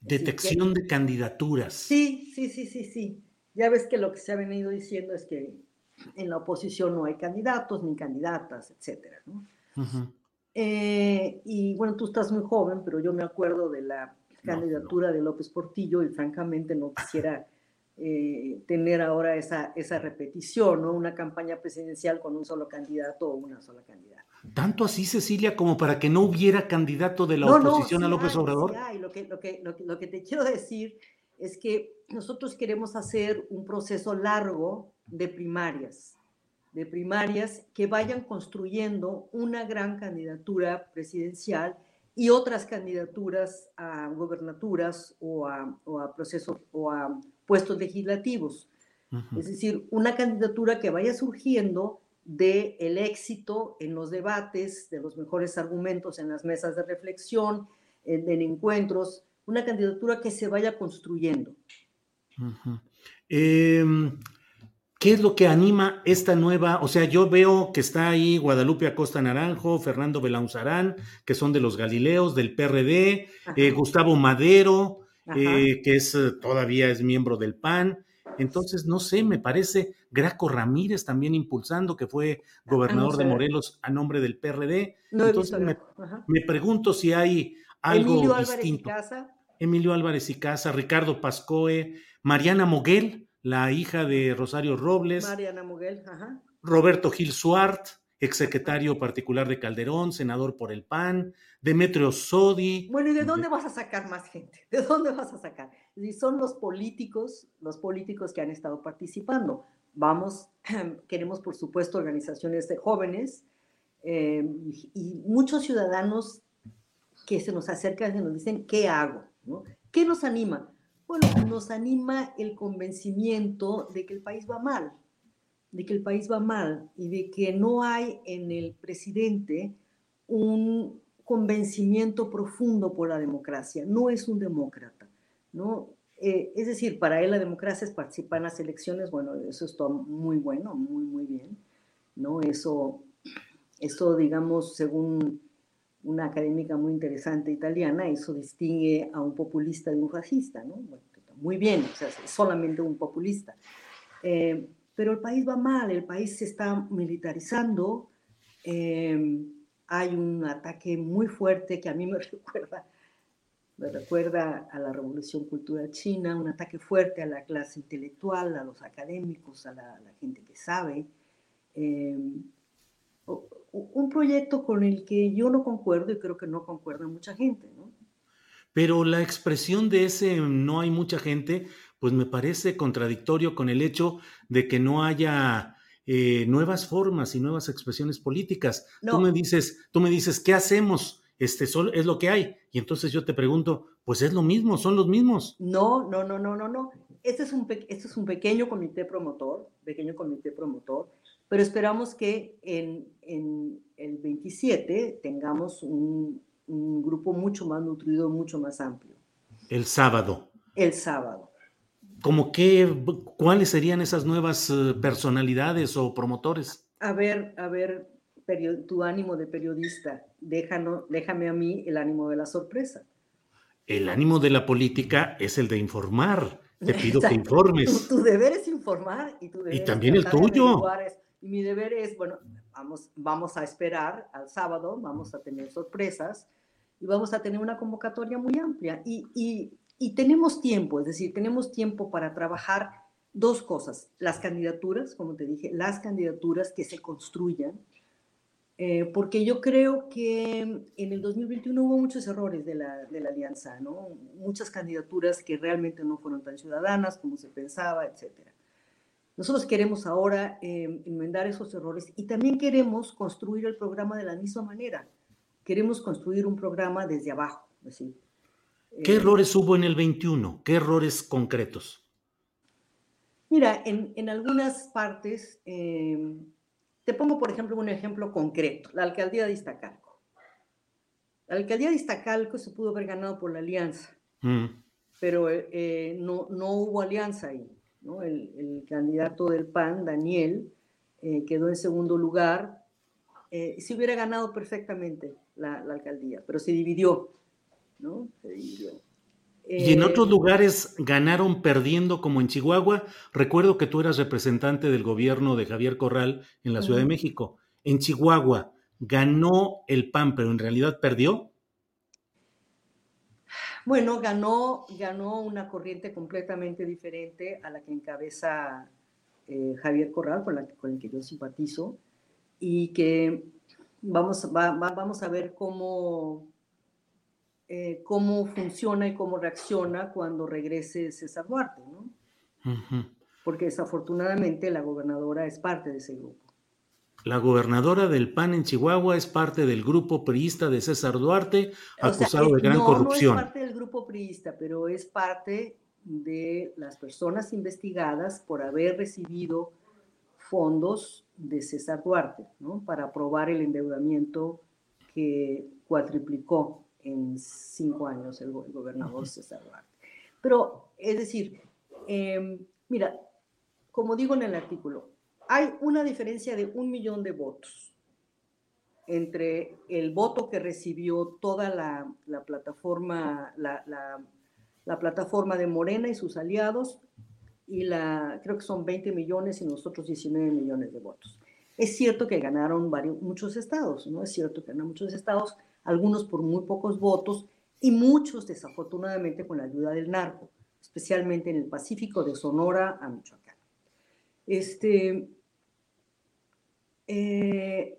Detección de candidaturas. Sí, sí, sí, sí, sí. Ya ves que lo que se ha venido diciendo es que en la oposición no hay candidatos ni candidatas, etcétera, eh, y bueno, tú estás muy joven, pero yo me acuerdo de la candidatura de López Portillo y francamente no quisiera eh, tener ahora esa, esa repetición, ¿no? Una campaña presidencial con un solo candidato o una sola candidata. ¿Tanto así, Cecilia, como para que no hubiera candidato de la oposición a López Obrador? Lo, que, lo, que, lo que te quiero decir es que nosotros queremos hacer un proceso largo de primarias, de primarias que vayan construyendo una gran candidatura presidencial y otras candidaturas a gobernaturas o a, procesos o a puestos legislativos. Es decir, una candidatura que vaya surgiendo de el éxito en los debates, de los mejores argumentos en las mesas de reflexión, en, en encuentros una candidatura que se vaya construyendo. ¿Qué es lo que anima esta nueva? O sea, yo veo que está ahí Guadalupe Acosta Naranjo, Fernando Belaunzarán, que son de los Galileos, del PRD, eh, Gustavo Madero, eh, que es todavía es miembro del PAN. Entonces, no sé, me parece Graco Ramírez también impulsando, que fue ah, gobernador de Morelos a nombre del PRD. Entonces, me, pregunto si hay algo Emilio Álvarez y Casa. Emilio Álvarez y Casa, Ricardo Pascoe, Mariana Moguel, la hija de Rosario Robles. Mariana Moguel, ajá. Roberto Gil Suart, exsecretario particular de Calderón, senador por el PAN, Demetrio Sodi. Bueno, ¿y de dónde vas a sacar más gente? ¿De dónde vas a sacar? Y son los políticos, los políticos que han estado participando. Vamos, queremos por supuesto organizaciones de jóvenes eh, y muchos ciudadanos que se nos acercan y nos dicen, ¿qué hago? ¿Qué nos anima? Bueno, nos anima el convencimiento de que el país va mal, de que el país va mal y de que no hay en el presidente un convencimiento profundo por la democracia. No es un demócrata, ¿no? Eh, es decir, para él la democracia es participar en las elecciones, bueno, eso está muy bueno, muy, muy bien, ¿no? Eso, eso digamos, según una académica muy interesante italiana, eso distingue a un populista de un fascista, ¿no? muy bien, o sea, solamente un populista. Eh, pero el país va mal, el país se está militarizando, eh, hay un ataque muy fuerte que a mí me recuerda, me recuerda a la revolución cultural china, un ataque fuerte a la clase intelectual, a los académicos, a la, gente que sabe. Eh, un proyecto con el que yo no concuerdo y creo que no concuerda mucha gente, ¿no? Pero la expresión de ese no hay mucha gente, pues me parece contradictorio con el hecho de que no haya eh, nuevas formas y nuevas expresiones políticas. Tú me dices, tú me dices, ¿qué hacemos? Este es lo que hay. Y entonces yo te pregunto, pues es lo mismo, son los mismos. No, no, no, no, no, no. Este es un, este es un pequeño comité promotor, pequeño comité promotor, pero esperamos que en, en el 27 tengamos un, un grupo mucho más nutrido, mucho más amplio. El sábado. El sábado. ¿Cómo qué, cuáles serían esas nuevas eh, personalidades o promotores? A ver, a ver, tu ánimo de periodista, déjano, déjame a mí el ánimo de la sorpresa. El ánimo de la política es el de informar. Te pido que informes. Tu, deber es informar y tu deber Y también el tuyo. Y mi deber es, bueno, vamos, vamos a esperar al sábado, vamos a tener sorpresas y vamos a tener una convocatoria muy amplia. Y, y, y tenemos tiempo, es decir, tenemos tiempo para trabajar dos cosas, las candidaturas, como te dije, las candidaturas que se construyan, eh, porque yo creo que en el 2021 hubo muchos errores de la, de la, alianza, ¿no? Muchas candidaturas que realmente no fueron tan ciudadanas como se pensaba, etc. Nosotros queremos ahora eh, enmendar esos errores y también queremos construir el programa de la misma manera queremos construir un programa desde abajo. ¿Qué eh, errores hubo en el 21? ¿Qué errores concretos? Mira, en, algunas partes, em, te pongo por ejemplo un ejemplo concreto, la alcaldía de Iztacalco. La alcaldía de Iztacalco se pudo haber ganado por la alianza, mm. pero eh, no, no, hubo alianza ahí. El, candidato del PAN, Daniel, eh, quedó en segundo lugar. se hubiera ganado perfectamente la, alcaldía, pero se dividió, ¿no? Se dividió. y en otros eh, lugares ganaron perdiendo, como en Chihuahua. Recuerdo que tú eras representante del gobierno de Javier Corral en la Ciudad de México. En Chihuahua ganó el PAN, pero en realidad perdió. Bueno, ganó, ganó una corriente completamente diferente a la que encabeza eh, Javier Corral, con, la, con el que yo simpatizo, y que Vamos, vamos a ver cómo, eh, cómo funciona y cómo reacciona cuando regrese César Duarte, ¿no? Porque desafortunadamente la gobernadora es parte de ese grupo. La gobernadora del PAN en Chihuahua es parte del grupo priista de César Duarte, acusado de gran corrupción. No es parte del grupo priista, pero es parte de las personas investigadas por haber recibido fondos de César Duarte, ¿no? Para aprobar el endeudamiento que cuatriplicó en cinco años el, gobernador César Duarte. Pero, es decir, em, mira, como digo en el artículo, hay una diferencia de un millón de votos entre el voto que recibió toda la, plataforma, la, la, plataforma de Morena y sus aliados, y la, creo que son 20 millones y nosotros 19 millones de votos. Es cierto que ganaron varios, muchos estados, ¿no? Es cierto que ganaron muchos estados, algunos por muy pocos votos y muchos desafortunadamente con la ayuda del narco, especialmente en el Pacífico de Sonora a Michoacán. Este, eh,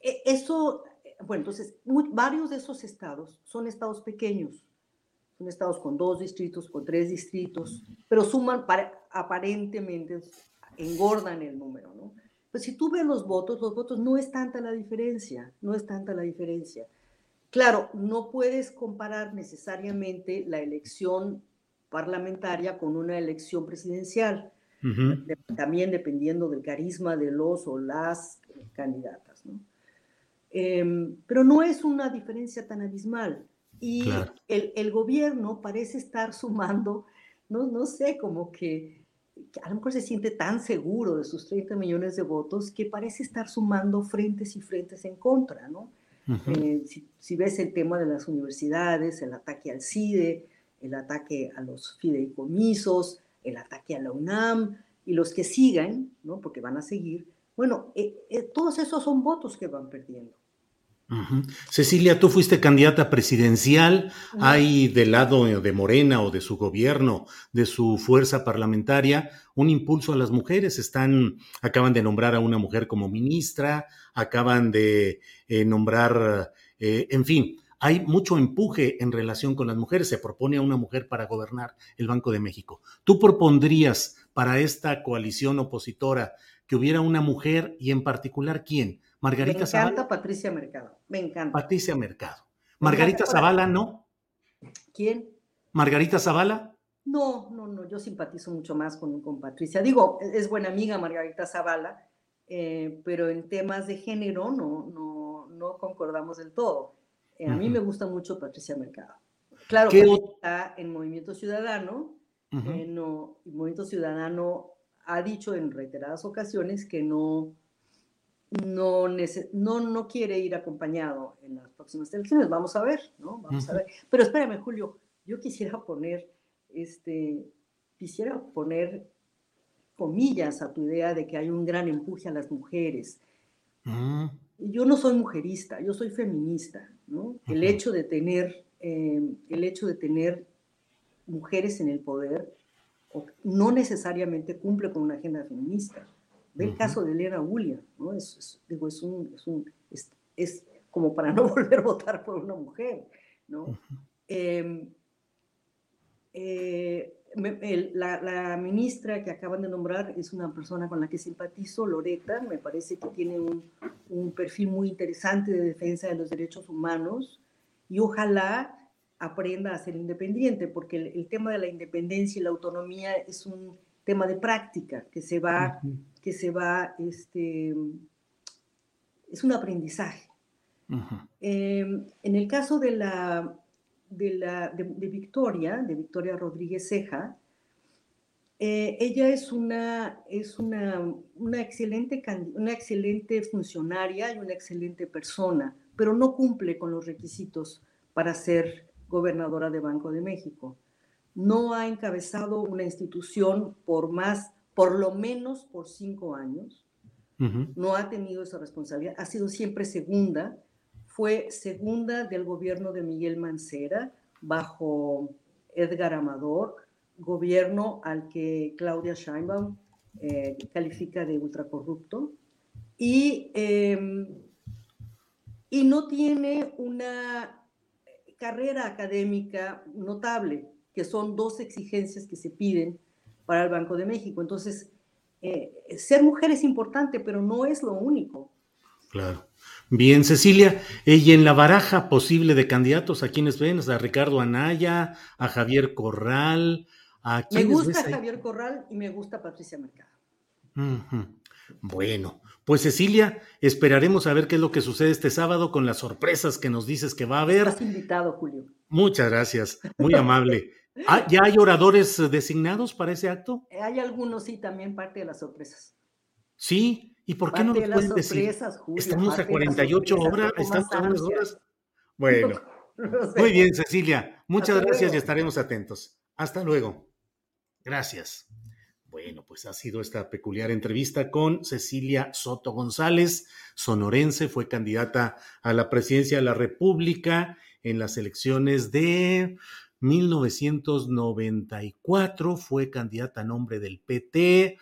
e, eso, bueno, entonces, varios de esos estados son estados pequeños, son estados con dos distritos, con tres distritos, pero suman, para, aparentemente, engordan el número, ¿no? Pues si tú ves los votos, los votos no es tanta la diferencia, no es tanta la diferencia. Claro, no puedes comparar necesariamente la elección parlamentaria con una elección presidencial, también dependiendo del carisma de los o las candidatas, ¿no? Em, pero no es una diferencia tan abismal. Y el, el, gobierno parece estar sumando, no, no sé, como que, a lo mejor se siente tan seguro de sus 30 millones de votos que parece estar sumando frentes y frentes en contra, ¿no? Eh, si, si, ves el tema de las universidades, el ataque al CIDE, el ataque a los fideicomisos, el ataque a la UNAM y los que sigan, ¿no? Porque van a seguir, bueno, eh, eh, todos esos son votos que van perdiendo. Cecilia, tú fuiste candidata presidencial. ¿Hay del lado de Morena o de su gobierno, de su fuerza parlamentaria, un impulso a las mujeres? Están, acaban de nombrar a una mujer como ministra, acaban de eh, nombrar, en fin, hay mucho empuje en relación con las mujeres. Se propone a una mujer para gobernar el Banco de México. ¿Tú propondrías para esta coalición opositora que hubiera una mujer y en particular quién? Margarita Me encanta Patricia Mercado. Me encanta. Patricia Mercado. Margarita Zavala, ¿no? ¿Quién? Margarita Zavala. No, no, no, yo simpatizo mucho más con, con Patricia. Digo, es buena amiga Margarita Zavala, eh, pero en temas de género no, no, no concordamos del todo. Eh, a mí me gusta mucho Patricia Mercado. Claro, que está en Movimiento Ciudadano. Eh, no, Movimiento Ciudadano ha dicho en reiteradas ocasiones que no, no, no, no quiere ir acompañado en las próximas elecciones. Vamos a ver, ¿no? Vamos a ver. Pero espérame, Julio, yo quisiera poner, este, quisiera poner comillas a tu idea de que hay un gran empuje a las mujeres. Yo no soy mujerista, yo soy feminista, ¿no? El hecho de tener, eh, el hecho de tener mujeres en el poder no necesariamente cumple con una agenda feminista. Ve el caso de Elena Ulia, ¿no? Es, digo, es, un, es, un, es, como para no volver a votar por una mujer, ¿no? Eh, la, la, ministra que acaban de nombrar es una persona con la que simpatizo, Loreta, me parece que tiene un, un perfil muy interesante de defensa de los derechos humanos y ojalá aprenda a ser independiente, porque el, el tema de la independencia y la autonomía es un tema de práctica que se va, que se va, este, es un aprendizaje. Em, en el caso de la, de, la, de, Victoria, de Victoria Rodríguez Ceja, eh, ella es, una, es una, una, excelente, una excelente funcionaria y una excelente persona, pero no cumple con los requisitos para ser gobernadora de Banco de México no ha encabezado una institución por más, por lo menos por cinco años. No ha tenido esa responsabilidad. Ha sido siempre segunda. Fue segunda del gobierno de Miguel Mancera bajo Edgar Amador, gobierno al que Claudia Scheinbaum eh, califica de ultracorrupto. Y, em, y no tiene una carrera académica notable que son dos exigencias que se piden para el Banco de México. Entonces, eh, ser mujer es importante, pero no es lo único. Claro. Bien, Cecilia, y en la baraja posible de candidatos, ¿a quiénes ven? ¿A Ricardo Anaya, a Javier Corral? ¿a me gusta Javier Corral y me gusta Patricia Mercado. Bueno, pues Cecilia, esperaremos a ver qué es lo que sucede este sábado con las sorpresas que nos dices que va a haber. Estás invitado, Julio. Muchas gracias, muy amable. Ah, ¿Ya hay oradores designados para ese acto? Eh, hay algunos, sí, también parte de las sorpresas. Sí, ¿y por qué no nos pueden decir? Julio, Estamos a 48 horas, estamos a unas horas. Bueno, muy bien, Cecilia. Muchas Hasta gracias y estaremos atentos. Hasta luego. Gracias. Bueno, pues ha sido esta peculiar entrevista con Cecilia Soto González, sonorense, fue candidata a la presidencia de la República en las elecciones de 1994, fue candidata a nombre del PT,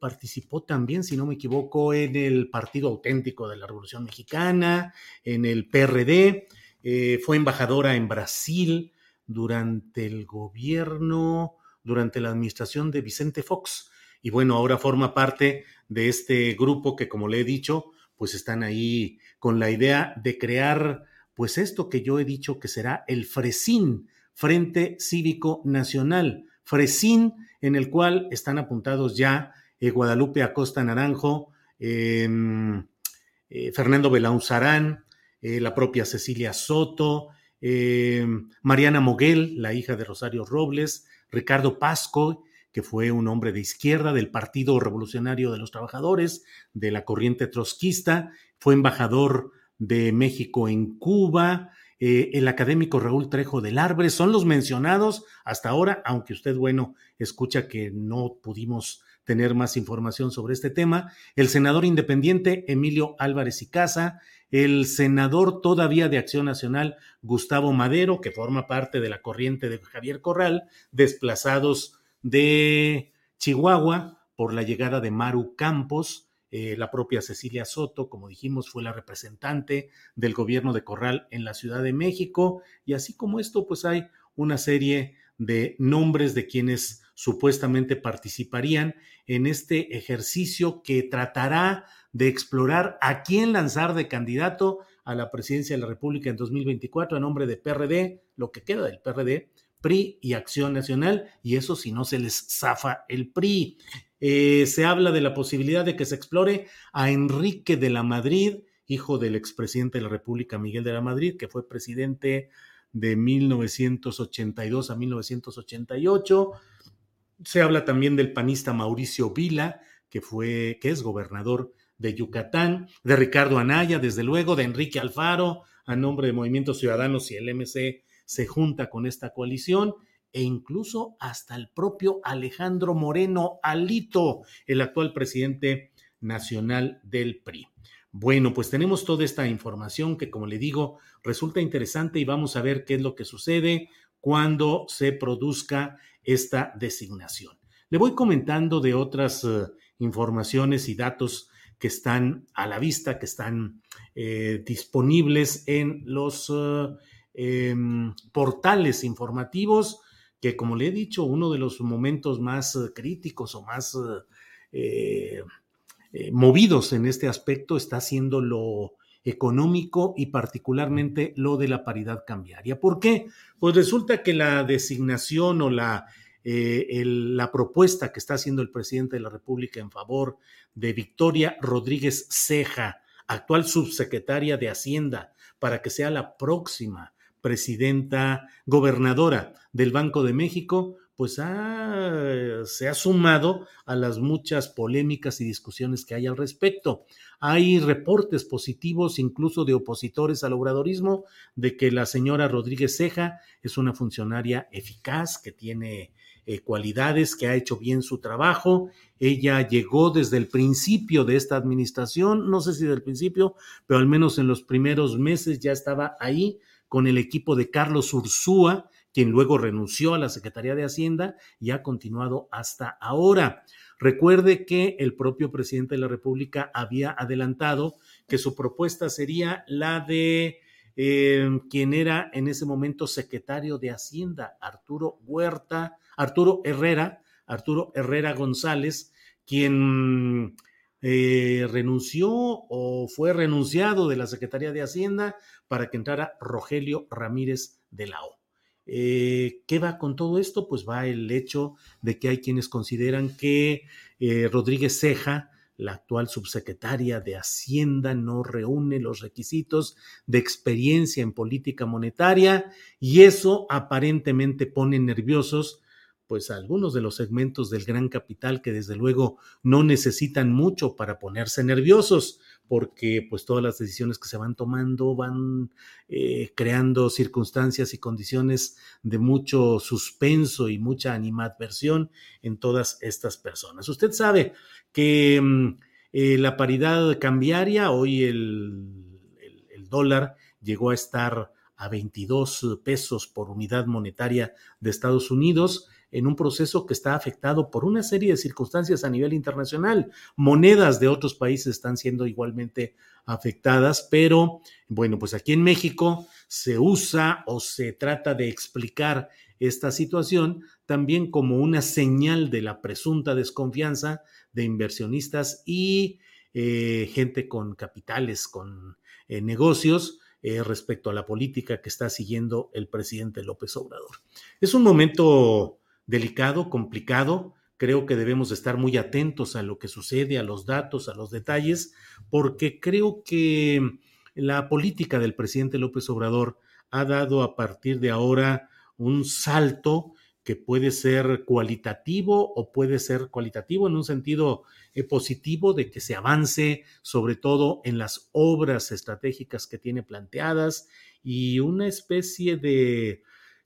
participó también, si no me equivoco, en el Partido Auténtico de la Revolución Mexicana, en el PRD, eh, fue embajadora en Brasil durante el gobierno, durante la administración de Vicente Fox. Y bueno, ahora forma parte de este grupo que, como le he dicho, pues están ahí con la idea de crear, pues esto que yo he dicho que será el FRESIN, Frente Cívico Nacional. FRESIN, en el cual están apuntados ya eh, Guadalupe Acosta Naranjo, eh, eh, Fernando Belauzarán, eh, la propia Cecilia Soto, eh, Mariana Moguel, la hija de Rosario Robles, Ricardo Pasco, que fue un hombre de izquierda del Partido Revolucionario de los Trabajadores, de la corriente trotskista, fue embajador de México en Cuba, eh, el académico Raúl Trejo del Arbre, son los mencionados hasta ahora, aunque usted, bueno, escucha que no pudimos tener más información sobre este tema, el senador independiente Emilio Álvarez y Casa, el senador todavía de Acción Nacional Gustavo Madero, que forma parte de la corriente de Javier Corral, desplazados de Chihuahua por la llegada de Maru Campos, eh, la propia Cecilia Soto, como dijimos, fue la representante del gobierno de Corral en la Ciudad de México, y así como esto, pues hay una serie de nombres de quienes supuestamente participarían en este ejercicio que tratará de explorar a quién lanzar de candidato a la presidencia de la República en 2024 a nombre de PRD, lo que queda del PRD, PRI y Acción Nacional, y eso si no se les zafa el PRI. Eh, se habla de la posibilidad de que se explore a Enrique de la Madrid, hijo del expresidente de la República, Miguel de la Madrid, que fue presidente de 1982 a 1988. Se habla también del panista Mauricio Vila, que fue, que es gobernador de Yucatán, de Ricardo Anaya, desde luego, de Enrique Alfaro, a nombre de Movimientos Ciudadanos y el MC se junta con esta coalición, e incluso hasta el propio Alejandro Moreno Alito, el actual presidente nacional del PRI. Bueno, pues tenemos toda esta información que, como le digo, resulta interesante y vamos a ver qué es lo que sucede cuando se produzca esta designación. Le voy comentando de otras uh, informaciones y datos que están a la vista, que están eh, disponibles en los eh, portales informativos, que como le he dicho, uno de los momentos más críticos o más eh, movidos en este aspecto está siendo lo económico y particularmente lo de la paridad cambiaria. ¿Por qué? Pues resulta que la designación o la eh, la propuesta que está haciendo el presidente de la República en favor de Victoria Rodríguez Ceja, actual subsecretaria de Hacienda, para que sea la próxima presidenta gobernadora del Banco de México, pues ha, se ha sumado a las muchas polémicas y discusiones que hay al respecto. Hay reportes positivos, incluso de opositores al obradorismo, de que la señora Rodríguez Ceja es una funcionaria eficaz, que tiene eh, cualidades, que ha hecho bien su trabajo. Ella llegó desde el principio de esta administración, no sé si del principio, pero al menos en los primeros meses ya estaba ahí con el equipo de Carlos Ursúa, quien luego renunció a la Secretaría de Hacienda y ha continuado hasta ahora. Recuerde que el propio presidente de la República había adelantado que su propuesta sería la de eh, quien era en ese momento secretario de Hacienda, Arturo Huerta, Arturo Herrera, Arturo Herrera González, quien eh, renunció o fue renunciado de la Secretaría de Hacienda para que entrara Rogelio Ramírez de la O. Eh, ¿Qué va con todo esto? Pues va el hecho de que hay quienes consideran que eh, Rodríguez Ceja la actual subsecretaria de Hacienda no reúne los requisitos de experiencia en política monetaria y eso aparentemente pone nerviosos pues algunos de los segmentos del gran capital que desde luego no necesitan mucho para ponerse nerviosos porque pues todas las decisiones que se van tomando van eh, creando circunstancias y condiciones de mucho suspenso y mucha animadversión en todas estas personas. Usted sabe que mm, eh, la paridad cambiaria, hoy el, el, el dólar llegó a estar a 22 pesos por unidad monetaria de Estados Unidos en un proceso que está afectado por una serie de circunstancias a nivel internacional. Monedas de otros países están siendo igualmente afectadas, pero bueno, pues aquí en México se usa o se trata de explicar esta situación también como una señal de la presunta desconfianza de inversionistas y eh, gente con capitales, con eh, negocios, eh, respecto a la política que está siguiendo el presidente López Obrador. Es un momento delicado, complicado. Creo que debemos estar muy atentos a lo que sucede, a los datos, a los detalles, porque creo que la política del presidente López Obrador ha dado a partir de ahora un salto que puede ser cualitativo o puede ser cualitativo en un sentido eh, positivo de que se avance sobre todo en las obras estratégicas que tiene planteadas y una especie de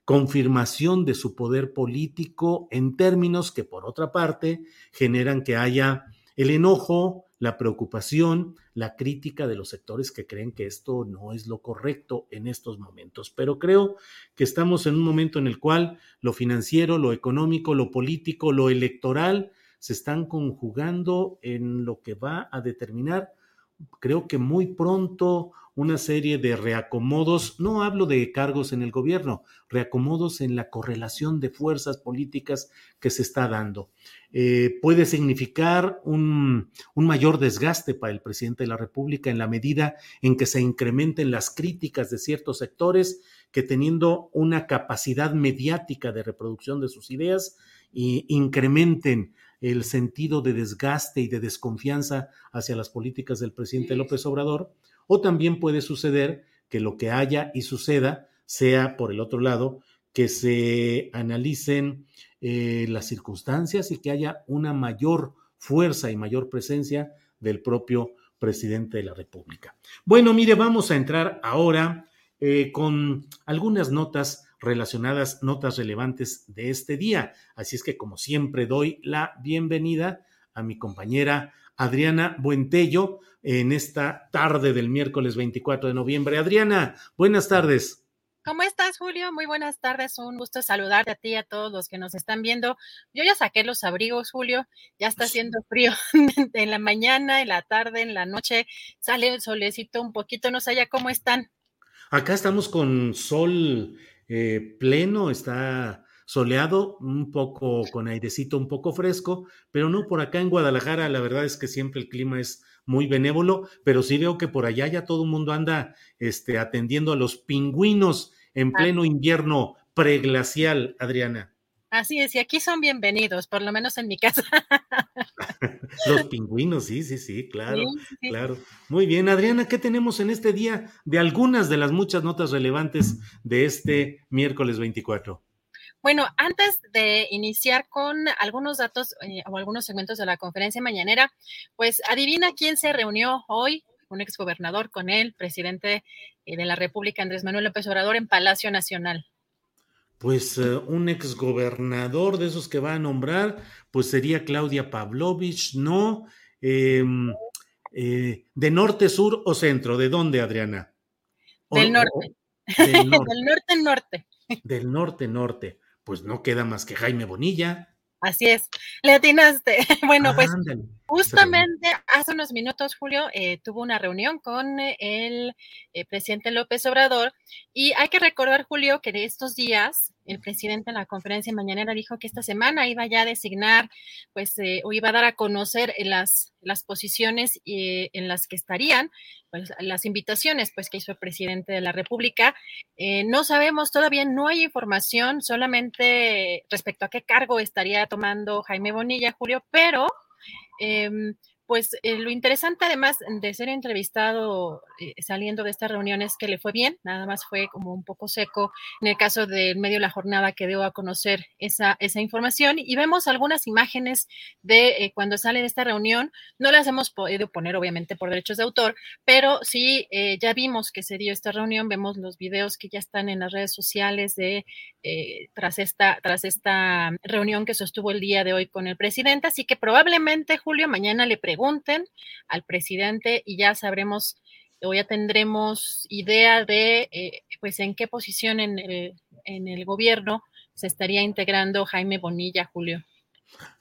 confirmación de su poder político en términos que, por otra parte, generan que haya el enojo, la preocupación, la crítica de los sectores que creen que esto no es lo correcto en estos momentos. Pero creo que estamos en un momento en el cual lo financiero, lo económico, lo político, lo electoral se están conjugando en lo que va a determinar, creo que muy pronto, una serie de reacomodos, no hablo de cargos en el gobierno, reacomodos en la correlación de fuerzas políticas que se está dando. Eh, puede significar un, mayor desgaste para el presidente de la República en la medida en que se incrementen las críticas de ciertos sectores que teniendo una capacidad mediática de reproducción de sus ideas, incrementen el sentido de desgaste y de desconfianza hacia las políticas del presidente López Obrador, o también puede suceder que lo que haya y suceda sea, por el otro lado, que se analicen eh, las circunstancias y que haya una mayor fuerza y mayor presencia del propio presidente de la República. Bueno, mire, vamos a entrar ahora eh, con algunas notas relacionadas, notas relevantes de este día. Así es que, como siempre, doy la bienvenida a mi compañera Adriana Buentello en esta tarde del miércoles 24 de noviembre. Adriana, buenas tardes. ¿Cómo estás, Julio? Muy buenas tardes. Un gusto saludarte a ti y a todos los que nos están viendo. Yo ya saqué los abrigos, Julio. Ya está haciendo frío en la mañana, en la tarde, en la noche. Sale el solecito un poquito. No sé ya cómo están. Acá estamos con sol eh, pleno, está soleado, un poco con airecito, un poco fresco, pero no por acá en Guadalajara, la verdad es que siempre el clima es muy benévolo, pero sí veo que por allá ya todo el mundo anda este, atendiendo a los pingüinos en pleno invierno preglacial, Adriana. Así es, y aquí son bienvenidos, por lo menos en mi casa. Los pingüinos, sí, sí, sí, claro, claro. Muy bien, Adriana, ¿qué tenemos en este día de algunas de las muchas notas relevantes de este miércoles 24? Bueno, antes de iniciar con algunos datos eh, o algunos segmentos de la conferencia mañanera, pues adivina quién se reunió hoy, un exgobernador con el presidente eh, de la República, Andrés Manuel López Obrador, en Palacio Nacional pues uh, un exgobernador de esos que va a nombrar, pues sería Claudia Pavlovich, ¿no? Eh, eh, ¿De norte, sur o centro? ¿De dónde, Adriana? del, norte. del norte. del norte, norte. Del norte, norte. Pues no queda más que Jaime Bonilla. Así es, le atinaste. Bueno, pues justamente hace unos minutos, Julio, eh, tuvo una reunión con el eh, presidente López Obrador y hay que recordar, Julio, que de estos días el presidente en la conferencia mañanera dijo que esta semana iba ya a designar, pues, eh, o iba a dar a conocer las, las posiciones eh, en las que estarían, pues, las invitaciones, pues, que hizo el presidente de la República. Eh, no sabemos, todavía no hay información, solamente respecto a qué cargo estaría tomando Jaime Bonilla, Julio, pero em, pues eh, lo interesante además de ser entrevistado eh, saliendo de esta reunión es que le fue bien, nada más fue como un poco seco en el caso del medio de la jornada que dio a conocer esa, esa información y vemos algunas imágenes de eh, cuando sale de esta reunión, no las hemos podido poner obviamente por derechos de autor, pero sí ya vimos que se dio esta reunión, vemos los videos que ya están en las redes sociales de tras, esta, tras esta reunión que sostuvo el día de hoy con el presidente, así que probablemente Julio mañana le pregunte pregunten al presidente y ya sabremos o ya tendremos idea de eh, pues en qué posición en el, en el gobierno se estaría integrando Jaime Bonilla, Julio.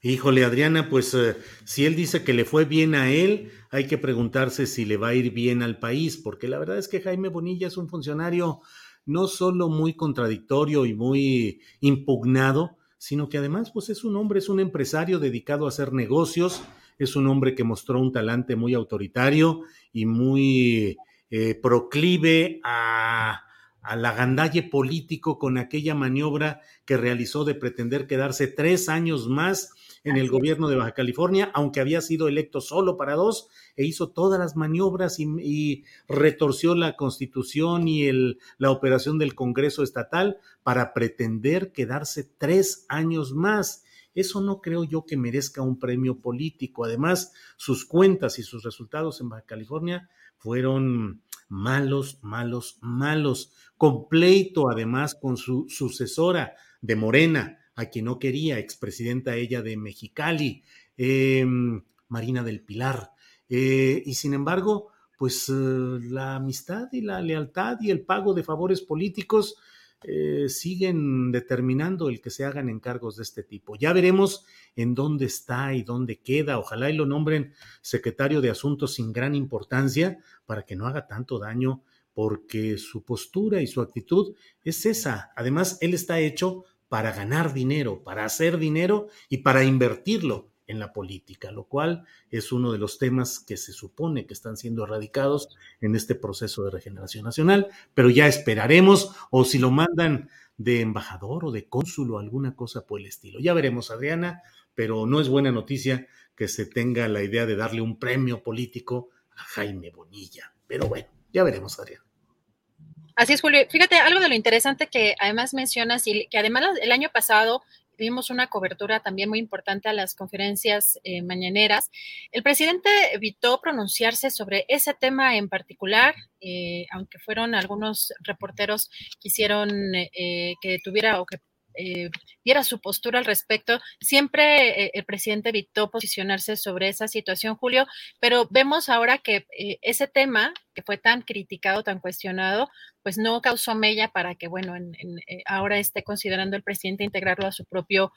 Híjole, Adriana, pues eh, si él dice que le fue bien a él, hay que preguntarse si le va a ir bien al país, porque la verdad es que Jaime Bonilla es un funcionario no solo muy contradictorio y muy impugnado, sino que además pues es un hombre, es un empresario dedicado a hacer negocios, es un hombre que mostró un talante muy autoritario y muy eh, proclive a, a la gandalle político con aquella maniobra que realizó de pretender quedarse tres años más en el gobierno de Baja California, aunque había sido electo solo para dos, e hizo todas las maniobras y, retorció la constitución y el, la operación del Congreso Estatal para pretender quedarse tres años más. Eso no creo yo que merezca un premio político. Además, sus cuentas y sus resultados en Baja California fueron malos, malos, malos. Completo, además, con su sucesora de Morena, a quien no quería, expresidenta ella de Mexicali, em, Marina del Pilar. Eh, y sin embargo, pues eh, la amistad y la lealtad y el pago de favores políticos eh, siguen determinando el que se hagan encargos de este tipo. Ya veremos en dónde está y dónde queda. Ojalá y lo nombren secretario de Asuntos sin gran importancia para que no haga tanto daño, porque su postura y su actitud es esa. Además, él está hecho para ganar dinero, para hacer dinero y para invertirlo en la política, lo cual es uno de los temas que se supone que están siendo erradicados en este proceso de regeneración nacional, pero ya esperaremos o si lo mandan de embajador o de cónsul o alguna cosa por el estilo. Ya veremos, Adriana, pero no es buena noticia que se tenga la idea de darle un premio político a Jaime Bonilla. Pero bueno, ya veremos, Adriana. Así es, Julio. Fíjate, algo de lo interesante que además mencionas y que además el año pasado Tuvimos una cobertura también muy importante a las conferencias eh, mañaneras. El presidente evitó pronunciarse sobre ese tema en particular, eh, aunque fueron algunos reporteros que quisieron eh, que tuviera o que eh, diera su postura al respecto. Siempre eh, el presidente evitó posicionarse sobre esa situación, Julio, pero vemos ahora que eh, ese tema que fue tan criticado, tan cuestionado, pues no causó mella para que, bueno, ahora esté considerando el presidente integrarlo a su propio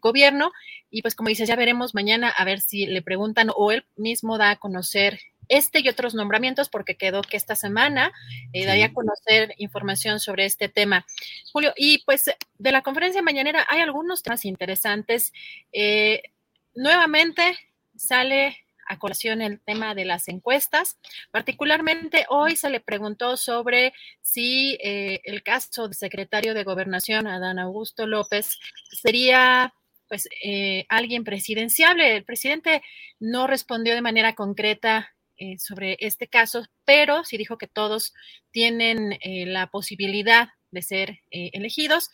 gobierno. Y pues como dices, ya veremos mañana a ver si le preguntan o él mismo da a conocer este y otros nombramientos, porque quedó que esta semana eh, daría a conocer información sobre este tema. Julio, y pues de la conferencia mañanera hay algunos temas interesantes. Eh, nuevamente sale a colación el tema de las encuestas. Particularmente hoy se le preguntó sobre si eh, el caso del secretario de Gobernación, Adán Augusto López, sería pues alguien presidenciable. El presidente no respondió de manera concreta eh, sobre este caso, pero sí dijo que todos tienen eh, la posibilidad de ser eh, elegidos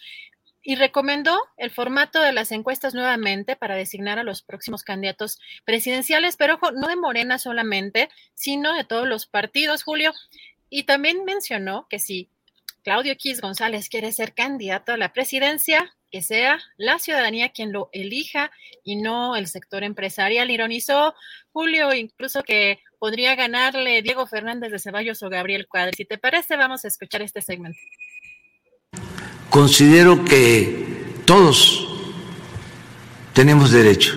y recomendó el formato de las encuestas nuevamente para designar a los próximos candidatos presidenciales, pero no de Morena solamente, sino de todos los partidos, Julio. Y también mencionó que si Claudio X González quiere ser candidato a la presidencia, que sea la ciudadanía quien lo elija y no el sector empresarial. Ironizó Julio incluso que podría ganarle Diego Fernández de Ceballos o Gabriel Cuadri. Si te parece, vamos a escuchar este segmento. Considero que todos tenemos derecho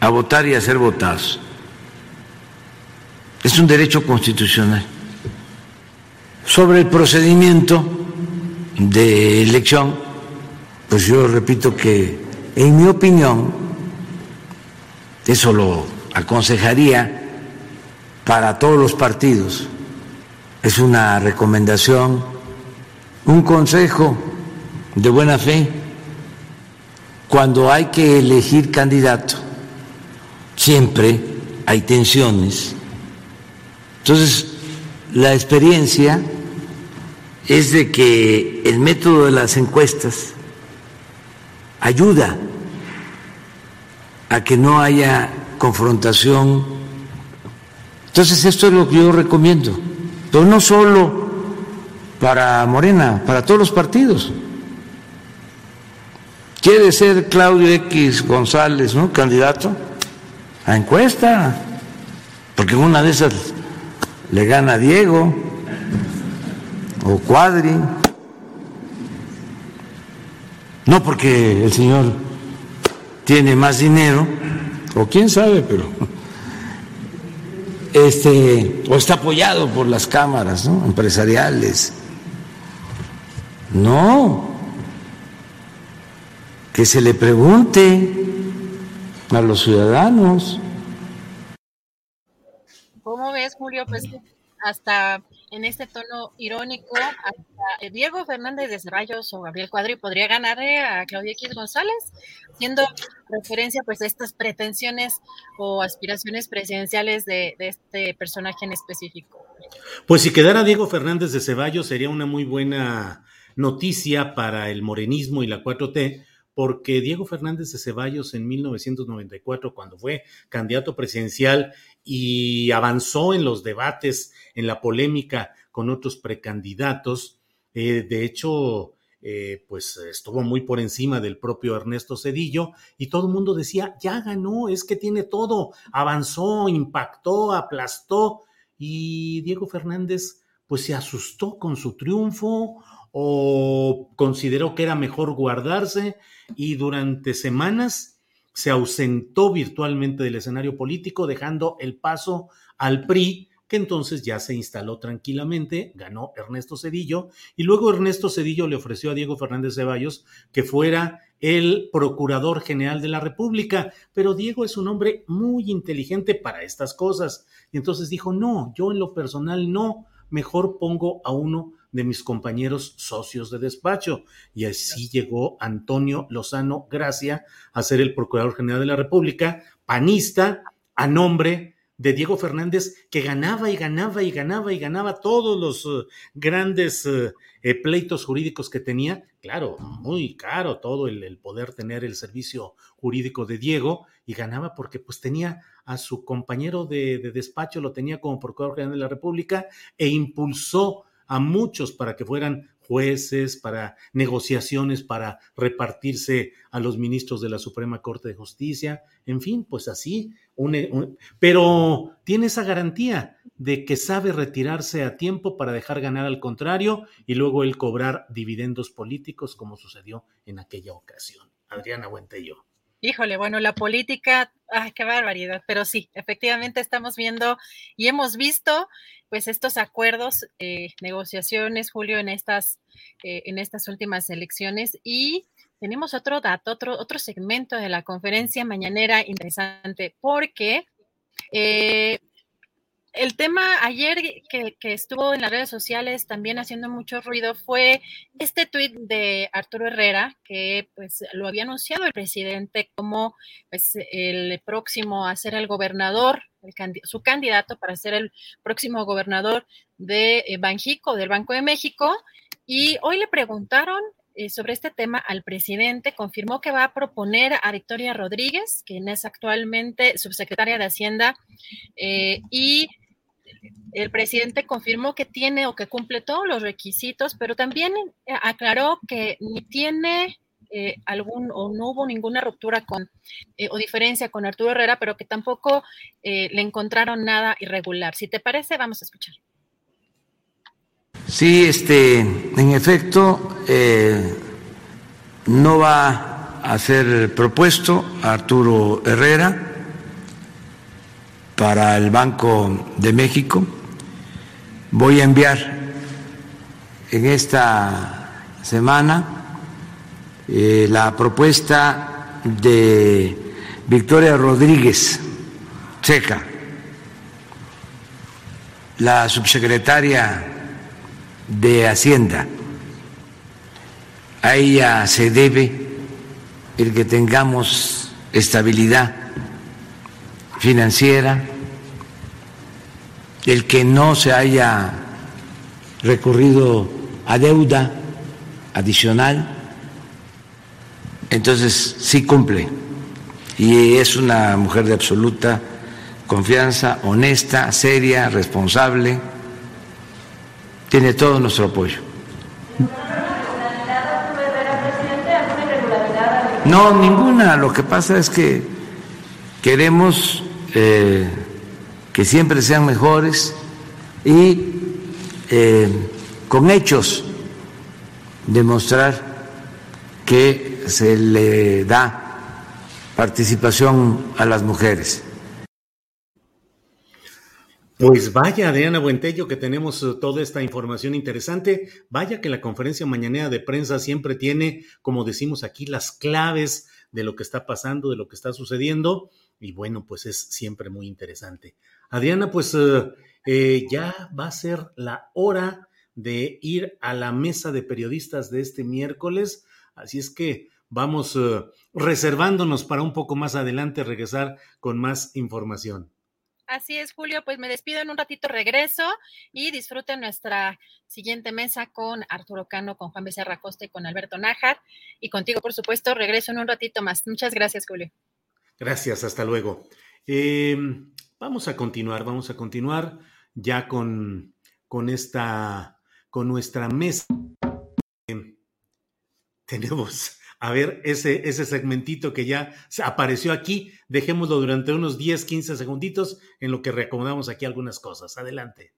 a votar y a ser votados. Es un derecho constitucional. Sobre el procedimiento de elección, pues yo repito que en mi opinión, eso lo aconsejaría para todos los partidos, es una recomendación, un consejo de buena fe, cuando hay que elegir candidato siempre hay tensiones. Entonces, la experiencia es de que el método de las encuestas ayuda a que no haya confrontación. Entonces esto es lo que yo recomiendo, pero no solo para Morena, para todos los partidos. ¿Quiere ser Claudio X González, ¿no? Candidato a encuesta, porque una de esas le gana Diego o Cuadri. No porque el señor tiene más dinero, o quién sabe, pero este, o está apoyado por las cámaras ¿no? empresariales. No, que se le pregunte a los ciudadanos. ¿Cómo ves, Julio? Pues hasta en este tono irónico, hasta Diego Fernández de Ceballos o Gabriel Cuadri podría ganarle a Claudia X González, siendo referencia pues a estas pretensiones o aspiraciones presidenciales de, de este personaje en específico. Pues si quedara Diego Fernández de Ceballos sería una muy buena noticia para el morenismo y la 4T, porque Diego Fernández de Ceballos en 1994, cuando fue candidato presidencial y avanzó en los debates, en la polémica con otros precandidatos, eh, de hecho, eh, pues estuvo muy por encima del propio Ernesto Cedillo y todo el mundo decía, ya ganó, es que tiene todo, avanzó, impactó, aplastó y Diego Fernández pues se asustó con su triunfo o consideró que era mejor guardarse y durante semanas se ausentó virtualmente del escenario político, dejando el paso al PRI, que entonces ya se instaló tranquilamente, ganó Ernesto Cedillo, y luego Ernesto Cedillo le ofreció a Diego Fernández Ceballos que fuera el Procurador General de la República, pero Diego es un hombre muy inteligente para estas cosas, y entonces dijo, no, yo en lo personal no, mejor pongo a uno de mis compañeros socios de despacho. Y así llegó Antonio Lozano Gracia a ser el Procurador General de la República, panista, a nombre de Diego Fernández, que ganaba y ganaba y ganaba y ganaba todos los uh, grandes uh, eh, pleitos jurídicos que tenía. Claro, muy caro todo el, el, poder tener el servicio jurídico de Diego y ganaba porque pues tenía a su compañero de, de despacho, lo tenía como Procurador General de la República e impulsó a muchos para que fueran jueces, para negociaciones, para repartirse a los ministros de la Suprema Corte de Justicia, en fin, pues así, pero tiene esa garantía de que sabe retirarse a tiempo para dejar ganar al contrario y luego él cobrar dividendos políticos como sucedió en aquella ocasión. Adriana Buentello. Híjole, bueno, la política, ay, qué barbaridad, pero sí, efectivamente estamos viendo y hemos visto pues estos acuerdos, eh, negociaciones, Julio, en estas, eh, en estas últimas elecciones. Y tenemos otro dato, otro, otro segmento de la conferencia mañanera interesante porque eh, el tema ayer que, que, estuvo en las redes sociales también haciendo mucho ruido fue este tuit de Arturo Herrera, que pues lo había anunciado el presidente como pues el próximo a ser el gobernador, su candidato para ser el próximo gobernador de eh, Banjico, del Banco de México. Y hoy le preguntaron eh, sobre este tema al presidente, confirmó que va a proponer a Victoria Rodríguez, quien es actualmente subsecretaria de Hacienda, eh, y el presidente confirmó que tiene o que cumple todos los requisitos, pero también aclaró que ni tiene eh, algún o no hubo ninguna ruptura con eh, o diferencia con Arturo Herrera, pero que tampoco eh, le encontraron nada irregular. Si te parece, vamos a escuchar. Sí, este, en efecto, eh, no va a ser propuesto Arturo Herrera para el Banco de México. Voy a enviar en esta semana eh, la propuesta de Victoria Rodríguez Checa, la subsecretaria de Hacienda. A ella se debe el que tengamos estabilidad financiera, el que no se haya recurrido a deuda adicional, entonces sí cumple. Y es una mujer de absoluta confianza, honesta, seria, responsable, tiene todo nuestro apoyo. No, ninguna. Lo que pasa es que queremos eh, que siempre sean mejores y eh, con hechos demostrar que se le da participación a las mujeres. Pues vaya, Adriana Buentello, que tenemos eh, toda esta información interesante. Vaya que la conferencia mañanera de prensa siempre tiene, como decimos aquí, las claves de lo que está pasando, de lo que está sucediendo. Y bueno, pues es siempre muy interesante. Adriana, pues eh, eh, ya va a ser la hora de ir a la mesa de periodistas de este miércoles. Así es que vamos reservándonos para un poco más adelante regresar con más información. Así es, Julio, pues me despido en un ratito, regreso y disfruten nuestra siguiente mesa con Arturo Cano, con Juan Becerra Costa y con Alberto Nájar. Y contigo, por supuesto, regreso en un ratito más. Muchas gracias, Julio. Gracias, hasta luego. Em, vamos a continuar, vamos a continuar ya con, con esta, con nuestra mesa. Em, tenemos a ver ese, ese segmentito que ya apareció aquí. Dejémoslo durante unos 10, 15 segunditos en lo que reacomodamos aquí algunas cosas. Adelante.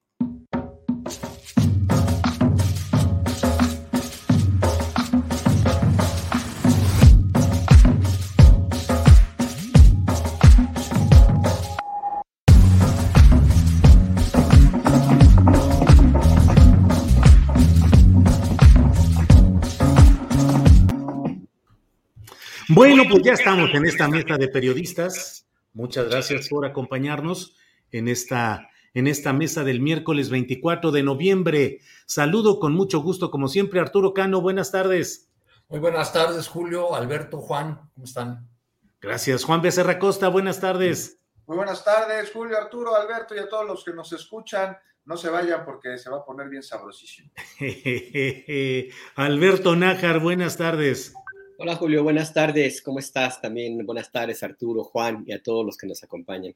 Bueno, pues ya estamos en esta mesa de periodistas. Muchas gracias por acompañarnos en esta, en esta mesa del miércoles 24 de noviembre. Saludo con mucho gusto, como siempre, Arturo Cano. Buenas tardes. Muy buenas tardes, Julio, Alberto, Juan. ¿Cómo están? Gracias. Juan Becerra Costa, buenas tardes. Muy buenas tardes, Julio, Arturo, Alberto y a todos los que nos escuchan. No se vayan porque se va a poner bien sabrosísimo. Alberto Nájar, buenas tardes. Hola Julio, buenas tardes. ¿Cómo estás? También buenas tardes Arturo, Juan y a todos los que nos acompañan.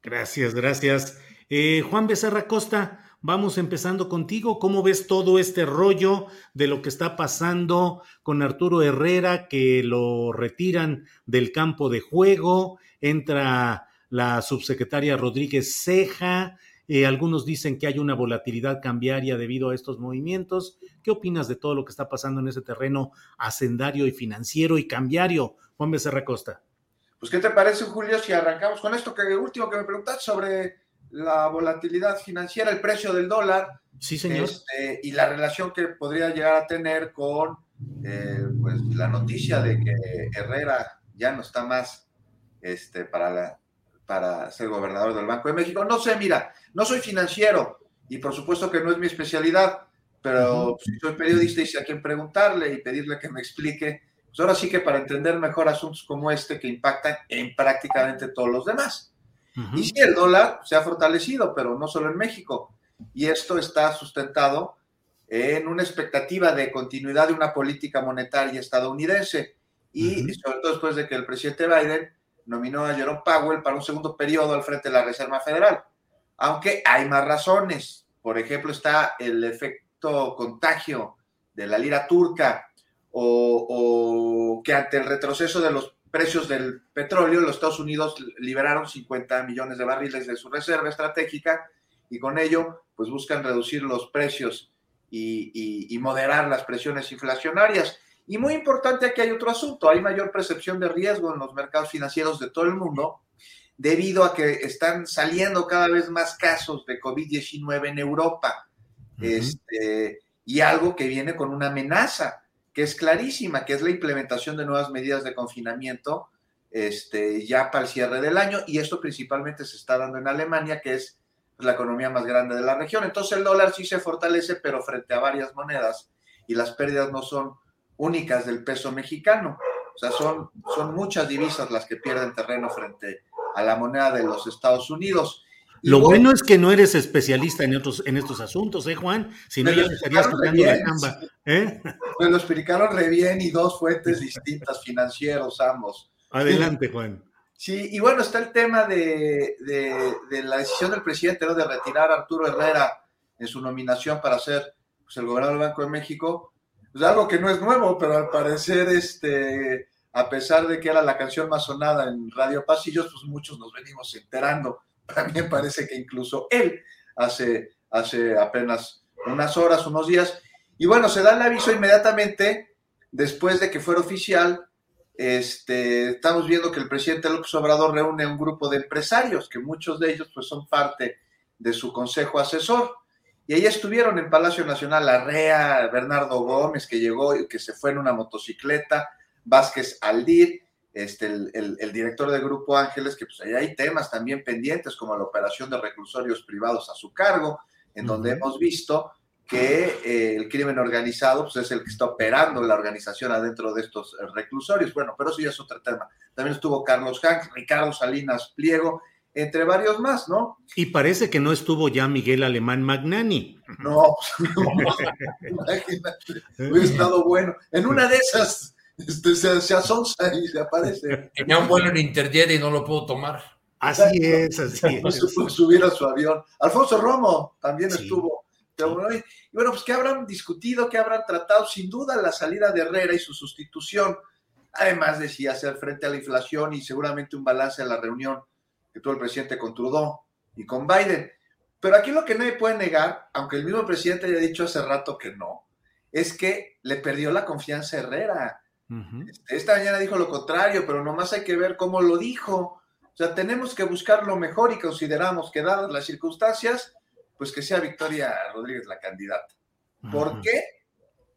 Gracias, gracias. Eh, Juan Becerra Costa, vamos empezando contigo. ¿Cómo ves todo este rollo de lo que está pasando con Arturo Herrera, que lo retiran del campo de juego? Entra la subsecretaria Rodríguez Ceja, eh, algunos dicen que hay una volatilidad cambiaria debido a estos movimientos. ¿Qué opinas de todo lo que está pasando en ese terreno hacendario y financiero y cambiario? Juan Becerra Costa. Pues, ¿qué te parece, Julio, si arrancamos con esto que último que me preguntaste sobre la volatilidad financiera, el precio del dólar? Sí, señor. Este, y la relación que podría llegar a tener con eh, pues, la noticia de que Herrera ya no está más este, para la, para ser gobernador del Banco de México. No sé, mira, no soy financiero y por supuesto que no es mi especialidad, pero si soy periodista y sé a quién preguntarle y pedirle que me explique, pues ahora sí que para entender mejor asuntos como este que impactan en prácticamente todos los demás. Y sí, el dólar se ha fortalecido, pero no solo en México. Y esto está sustentado en una expectativa de continuidad de una política monetaria estadounidense. Y sobre todo después de que el presidente Biden nominó a Jerome Powell para un segundo periodo al frente de la Reserva Federal. Aunque hay más razones. Por ejemplo, está el efecto contagio de la lira turca o, que ante el retroceso de los precios del petróleo, los Estados Unidos liberaron 50 millones de barriles de su reserva estratégica y con ello pues buscan reducir los precios y moderar las presiones inflacionarias. Y muy importante, aquí hay otro asunto, hay mayor percepción de riesgo en los mercados financieros de todo el mundo debido a que están saliendo cada vez más casos de COVID-19 en Europa. este, y algo que viene con una amenaza que es clarísima, que es la implementación de nuevas medidas de confinamiento este, ya para el cierre del año. Y esto principalmente se está dando en Alemania, que es la economía más grande de la región. Entonces el dólar sí se fortalece, pero frente a varias monedas y las pérdidas no son únicas del peso mexicano. O sea, son, son muchas divisas las que pierden terreno frente a la moneda de los Estados Unidos. Lo bueno es que no eres especialista en, otros, en estos asuntos, ¿eh, Juan? Si no, ya estarías tocando la camba. ¿eh? Me lo explicaron re bien y dos fuentes distintas, financieros ambos. Adelante, Juan. Sí, y bueno, está el tema de, de, la decisión del presidente ¿no? de retirar a Arturo Herrera en su nominación para ser pues, el gobernador del Banco de México. Pues algo que no es nuevo, pero al parecer, este, a pesar de que era la canción más sonada en Radio Pasillos, pues muchos nos venimos enterando. También parece que incluso él hace, hace apenas unas horas, unos días. Y bueno, se da el aviso inmediatamente después de que fuera oficial este, estamos viendo que el presidente López Obrador reúne un grupo de empresarios, que muchos de ellos pues, son parte de su consejo asesor. Y ahí estuvieron en Palacio Nacional Arrea, Bernardo Gómez, que llegó y que se fue en una motocicleta, Vázquez Aldir, este, el, director del Grupo Ángeles, que pues ahí hay temas también pendientes, como la operación de reclusorios privados a su cargo, en donde hemos visto que eh, el crimen organizado pues, es el que está operando la organización adentro de estos eh, reclusorios. Bueno, pero eso ya es otro tema. También estuvo Carlos Hank, Ricardo Salinas Pliego, entre varios más, ¿no? Y parece que no estuvo ya Miguel Alemán Magnani. No, imagínate, hubiera estado bueno. En una de esas este, se, se asonza y se aparece. Tenía un vuelo en Interjet y no lo puedo tomar. Así es, así es. subir a su avión. Alfonso Romo también estuvo y bueno, pues que habrán discutido, que habrán tratado, sin duda, la salida de Herrera y su sustitución. Además, decía hacer frente a la inflación y seguramente un balance a la reunión que tuvo el presidente con Trudeau y con Biden. Pero aquí lo que nadie puede negar, aunque el mismo presidente haya dicho hace rato que no, es que le perdió la confianza a Herrera. Este, esta mañana dijo lo contrario, pero nomás hay que ver cómo lo dijo. O sea, tenemos que buscar lo mejor y consideramos que dadas las circunstancias, pues que sea Victoria Rodríguez la candidata. ¿Por qué?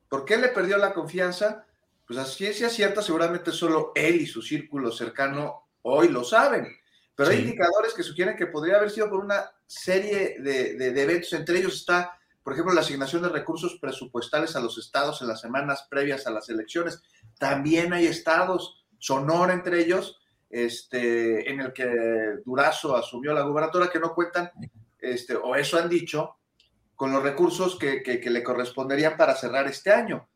¿Por qué le perdió la confianza? Pues a ciencia cierta, seguramente solo él y su círculo cercano hoy lo saben. Pero hay indicadores que sugieren que podría haber sido por una serie de, de, eventos. Entre ellos está, por ejemplo, la asignación de recursos presupuestales a los estados en las semanas previas a las elecciones. También hay estados, Sonora entre ellos, este, en el que Durazo asumió la gubernatura, que no cuentan este, o eso han dicho, con los recursos que, le corresponderían para cerrar este año.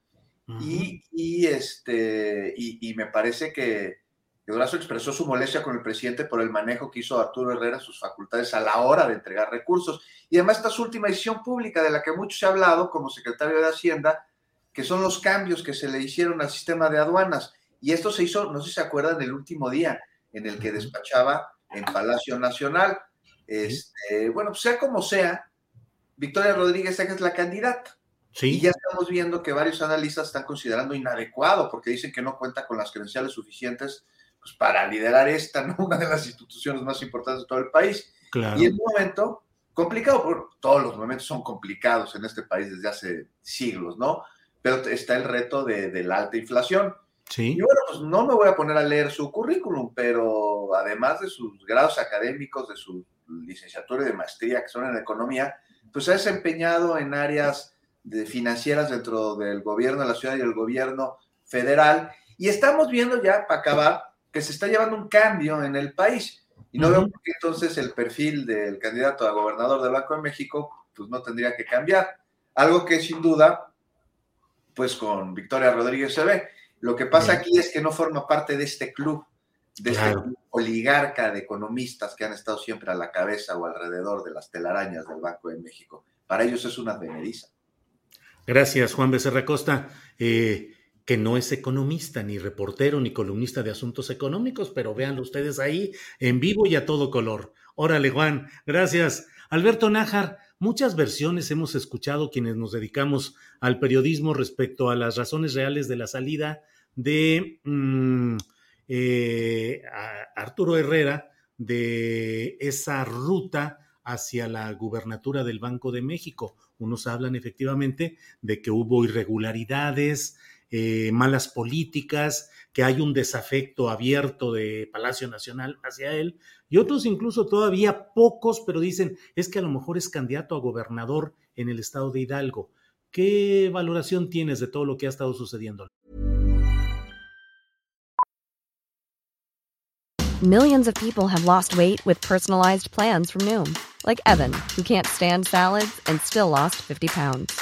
y, este, y, me parece que, Durazo expresó su molestia con el presidente por el manejo que hizo Arturo Herrera sus facultades a la hora de entregar recursos. Y además esta su última decisión pública de la que mucho se ha hablado como secretario de Hacienda, que son los cambios que se le hicieron al sistema de aduanas. Y esto se hizo, no sé si se acuerdan, el último día en el que despachaba en Palacio Nacional. Este, bueno, pues sea como sea, Victoria Rodríguez es la candidata. Y ya estamos viendo que varios analistas están considerando inadecuado porque dicen que no cuenta con las credenciales suficientes pues, para liderar esta, ¿no? una de las instituciones más importantes de todo el país. Y en un momento complicado, por todos los momentos son complicados en este país desde hace siglos, ¿no? Pero está el reto de, la alta inflación. Sí. Y bueno, pues no me voy a poner a leer su currículum, pero además de sus grados académicos, de su licenciatura y de maestría que son en economía, pues ha desempeñado en áreas de financieras dentro del gobierno de la ciudad y del gobierno federal. Y estamos viendo ya, para acabar, que se está llevando un cambio en el país. Y no veo por qué entonces el perfil del candidato a gobernador del Banco de México, pues no tendría que cambiar. Algo que sin duda, pues con Victoria Rodríguez se ve. Lo que pasa aquí es que no forma parte de este club de este oligarca de economistas que han estado siempre a la cabeza o alrededor de las telarañas del Banco de México. Para ellos es una veneriza. Gracias, Juan Becerra Costa, eh, que no es economista, ni reportero, ni columnista de asuntos económicos, pero véanlo ustedes ahí en vivo y a todo color. Órale, Juan, gracias. Alberto Nájar, muchas versiones hemos escuchado quienes nos dedicamos al periodismo respecto a las razones reales de la salida de... Mm, eh, Arturo Herrera de esa ruta hacia la gubernatura del Banco de México. Unos hablan efectivamente de que hubo irregularidades, eh, malas políticas, que hay un desafecto abierto de Palacio Nacional hacia él, y otros incluso todavía pocos, pero dicen, es que a lo mejor es candidato a gobernador en el estado de Hidalgo. ¿Qué valoración tienes de todo lo que ha estado sucediendo? Millions of people have lost weight with personalized plans from Noom, like Evan, who can't stand salads and still lost 50 pounds.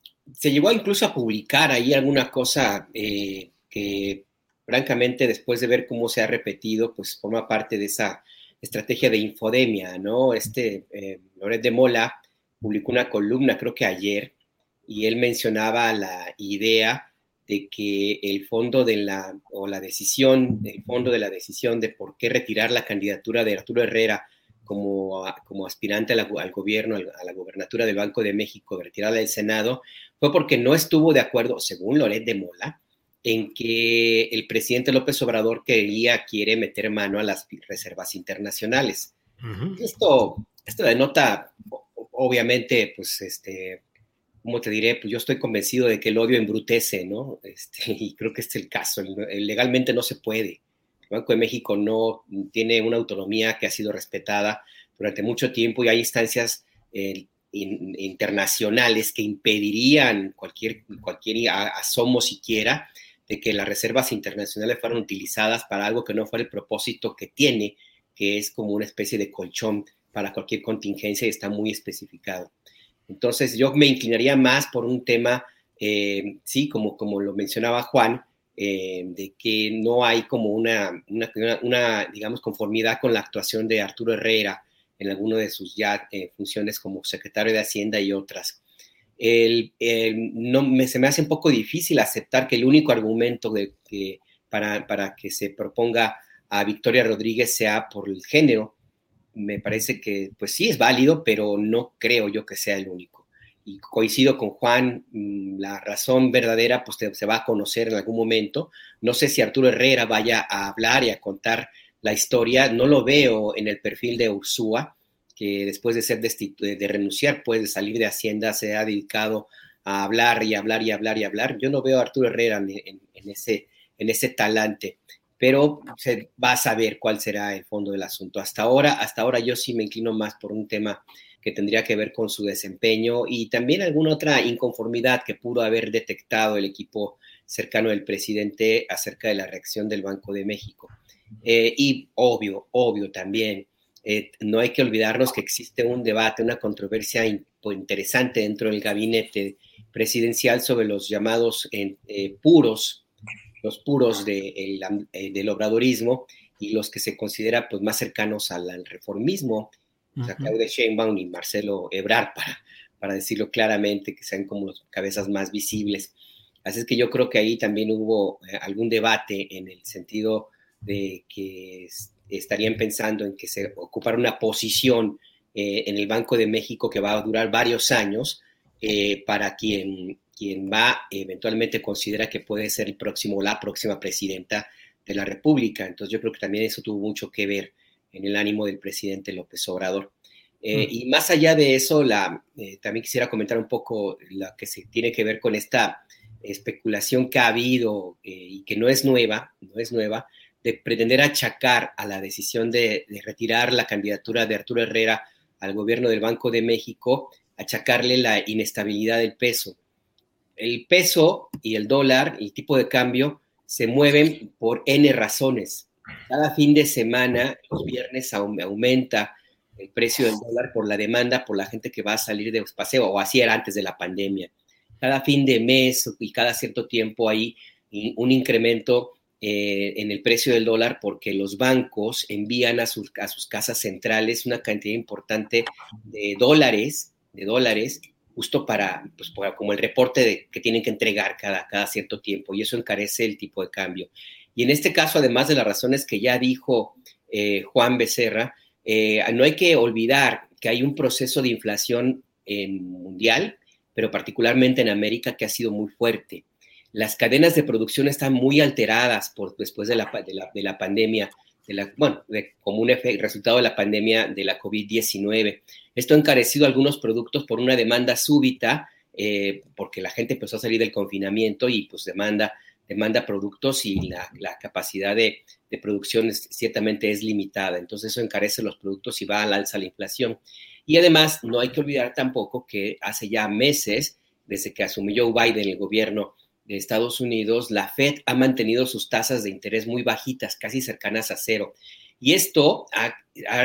se llegó incluso a publicar ahí alguna cosa eh, que francamente después de ver cómo se ha repetido, pues forma parte de esa estrategia de infodemia, ¿no? Este eh, Loret de Mola publicó una columna, creo que ayer, y él mencionaba la idea de que el fondo de la, o la decisión, el fondo de la decisión de por qué retirar la candidatura de Arturo Herrera como, como aspirante al gobierno, a la gobernatura del Banco de México, retirarla del Senado, fue porque no estuvo de acuerdo, según Loret de Mola, en que el presidente López Obrador quería, quiere meter mano a las reservas internacionales. Esto, esto denota, obviamente, pues, este, ¿cómo te diré? Pues yo estoy convencido de que el odio embrutece, ¿no? Este, y creo que este es el caso. Legalmente no se puede. El Banco de México no tiene una autonomía que ha sido respetada durante mucho tiempo y hay instancias eh, internacionales que impedirían cualquier, cualquier asomo siquiera de que las reservas internacionales fueran utilizadas para algo que no fuera el propósito que tiene, que es como una especie de colchón para cualquier contingencia y está muy especificado. Entonces yo me inclinaría más por un tema, eh, sí, como, como lo mencionaba Juan, eh, de que no hay como una, una, digamos, conformidad con la actuación de Arturo Herrera en alguna de sus ya eh, funciones como secretario de Hacienda y otras el, no, me, se me hace un poco difícil aceptar que el único argumento de, que, para, para, que se proponga a Victoria Rodríguez sea por el género. Me parece que, pues sí, es válido, pero no creo yo que sea el único. Y coincido con Juan, mm, la razón verdadera pues se va a conocer en algún momento. No sé si Arturo Herrera vaya a hablar y a contar la historia, no lo veo en el perfil de Ursúa que después de ser de renunciar, pues de salir de Hacienda, se ha dedicado a hablar y hablar y hablar y hablar. Yo no veo a Arturo Herrera en, ese, en ese talante, pero se va a saber cuál será el fondo del asunto. Hasta ahora, hasta ahora yo sí me inclino más por un tema que tendría que ver con su desempeño y también alguna otra inconformidad que pudo haber detectado el equipo cercano del presidente acerca de la reacción del Banco de México. Eh, y obvio, obvio también, eh, no hay que olvidarnos que existe un debate, una controversia interesante dentro del gabinete presidencial sobre los llamados eh, puros, los puros eh, del obradorismo y los que se considera pues, más cercanos al, reformismo, uh -huh. Sheinbaum y Marcelo Ebrard, para, para decirlo claramente, que sean como las cabezas más visibles. Así es que yo creo que ahí también hubo algún debate en el sentido de que estarían pensando en que se ocupara una posición eh, en el Banco de México que va a durar varios años eh, para quien, quien va eventualmente considera que puede ser el próximo la próxima presidenta de la República. Entonces yo creo que también eso tuvo mucho que ver en el ánimo del presidente López Obrador. Eh, y más allá de eso, la, también quisiera comentar un poco lo que se tiene que ver con esta especulación que ha habido y que no es nueva, no es nueva, de pretender achacar a la decisión de, retirar la candidatura de Arturo Herrera al gobierno del Banco de México, achacarle la inestabilidad del peso. El peso y el dólar, el tipo de cambio, se mueven por N razones. Cada fin de semana, los viernes aumenta el precio del dólar por la demanda, por la gente que va a salir de paseo, o así era antes de la pandemia. Cada fin de mes y cada cierto tiempo hay un incremento eh, en el precio del dólar porque los bancos envían a sus, a sus casas centrales una cantidad importante de dólares, de dólares, justo para, pues, como el reporte de, que tienen que entregar cada, cada cierto tiempo, y eso encarece el tipo de cambio. Y en este caso, además de las razones que ya dijo eh, Juan Becerra, eh, no hay que olvidar que hay un proceso de inflación mundial, pero particularmente en América, que ha sido muy fuerte las cadenas de producción están muy alteradas por, después de la, de la, pandemia, de la, bueno, como un resultado de la pandemia de la COVID-19. Esto ha encarecido algunos productos por una demanda súbita, eh, porque la gente empezó a salir del confinamiento y pues demanda, demanda productos y la, capacidad de, de producción ciertamente es limitada. Entonces eso encarece los productos y va al alza la inflación. Y además no hay que olvidar tampoco que hace ya meses, desde que asumió Joe Biden el gobierno de Estados Unidos, la Fed ha mantenido sus tasas de interés muy bajitas, casi cercanas a cero. Y esto ha,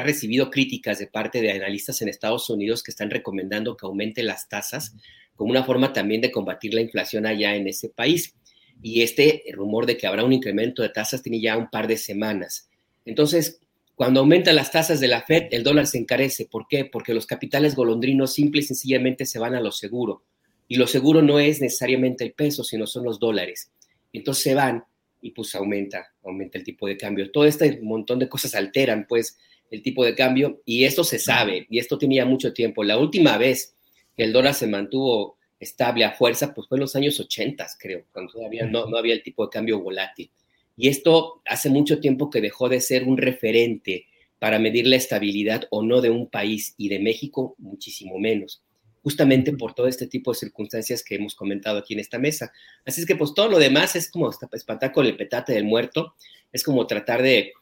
recibido críticas de parte de analistas en Estados Unidos que están recomendando que aumente las tasas como una forma también de combatir la inflación allá en ese país. Y este rumor de que habrá un incremento de tasas tiene ya un par de semanas. Entonces, cuando aumentan las tasas de la Fed, el dólar se encarece. ¿Por qué? Porque los capitales golondrinos simple y sencillamente se van a lo seguro y lo seguro no es necesariamente el peso, sino son los dólares. Entonces se van y pues aumenta, aumenta el tipo de cambio. Todo este montón de cosas alteran pues el tipo de cambio y esto se sabe y esto tenía mucho tiempo. La última vez que el dólar se mantuvo estable a fuerza pues fue en los años 80, creo, cuando todavía no, no había el tipo de cambio volátil. Y esto hace mucho tiempo que dejó de ser un referente para medir la estabilidad o no de un país y de México muchísimo menos justamente por todo este tipo de circunstancias que hemos comentado aquí en esta mesa. Así es que pues todo lo demás es como espantar con el petate del muerto, es como tratar de,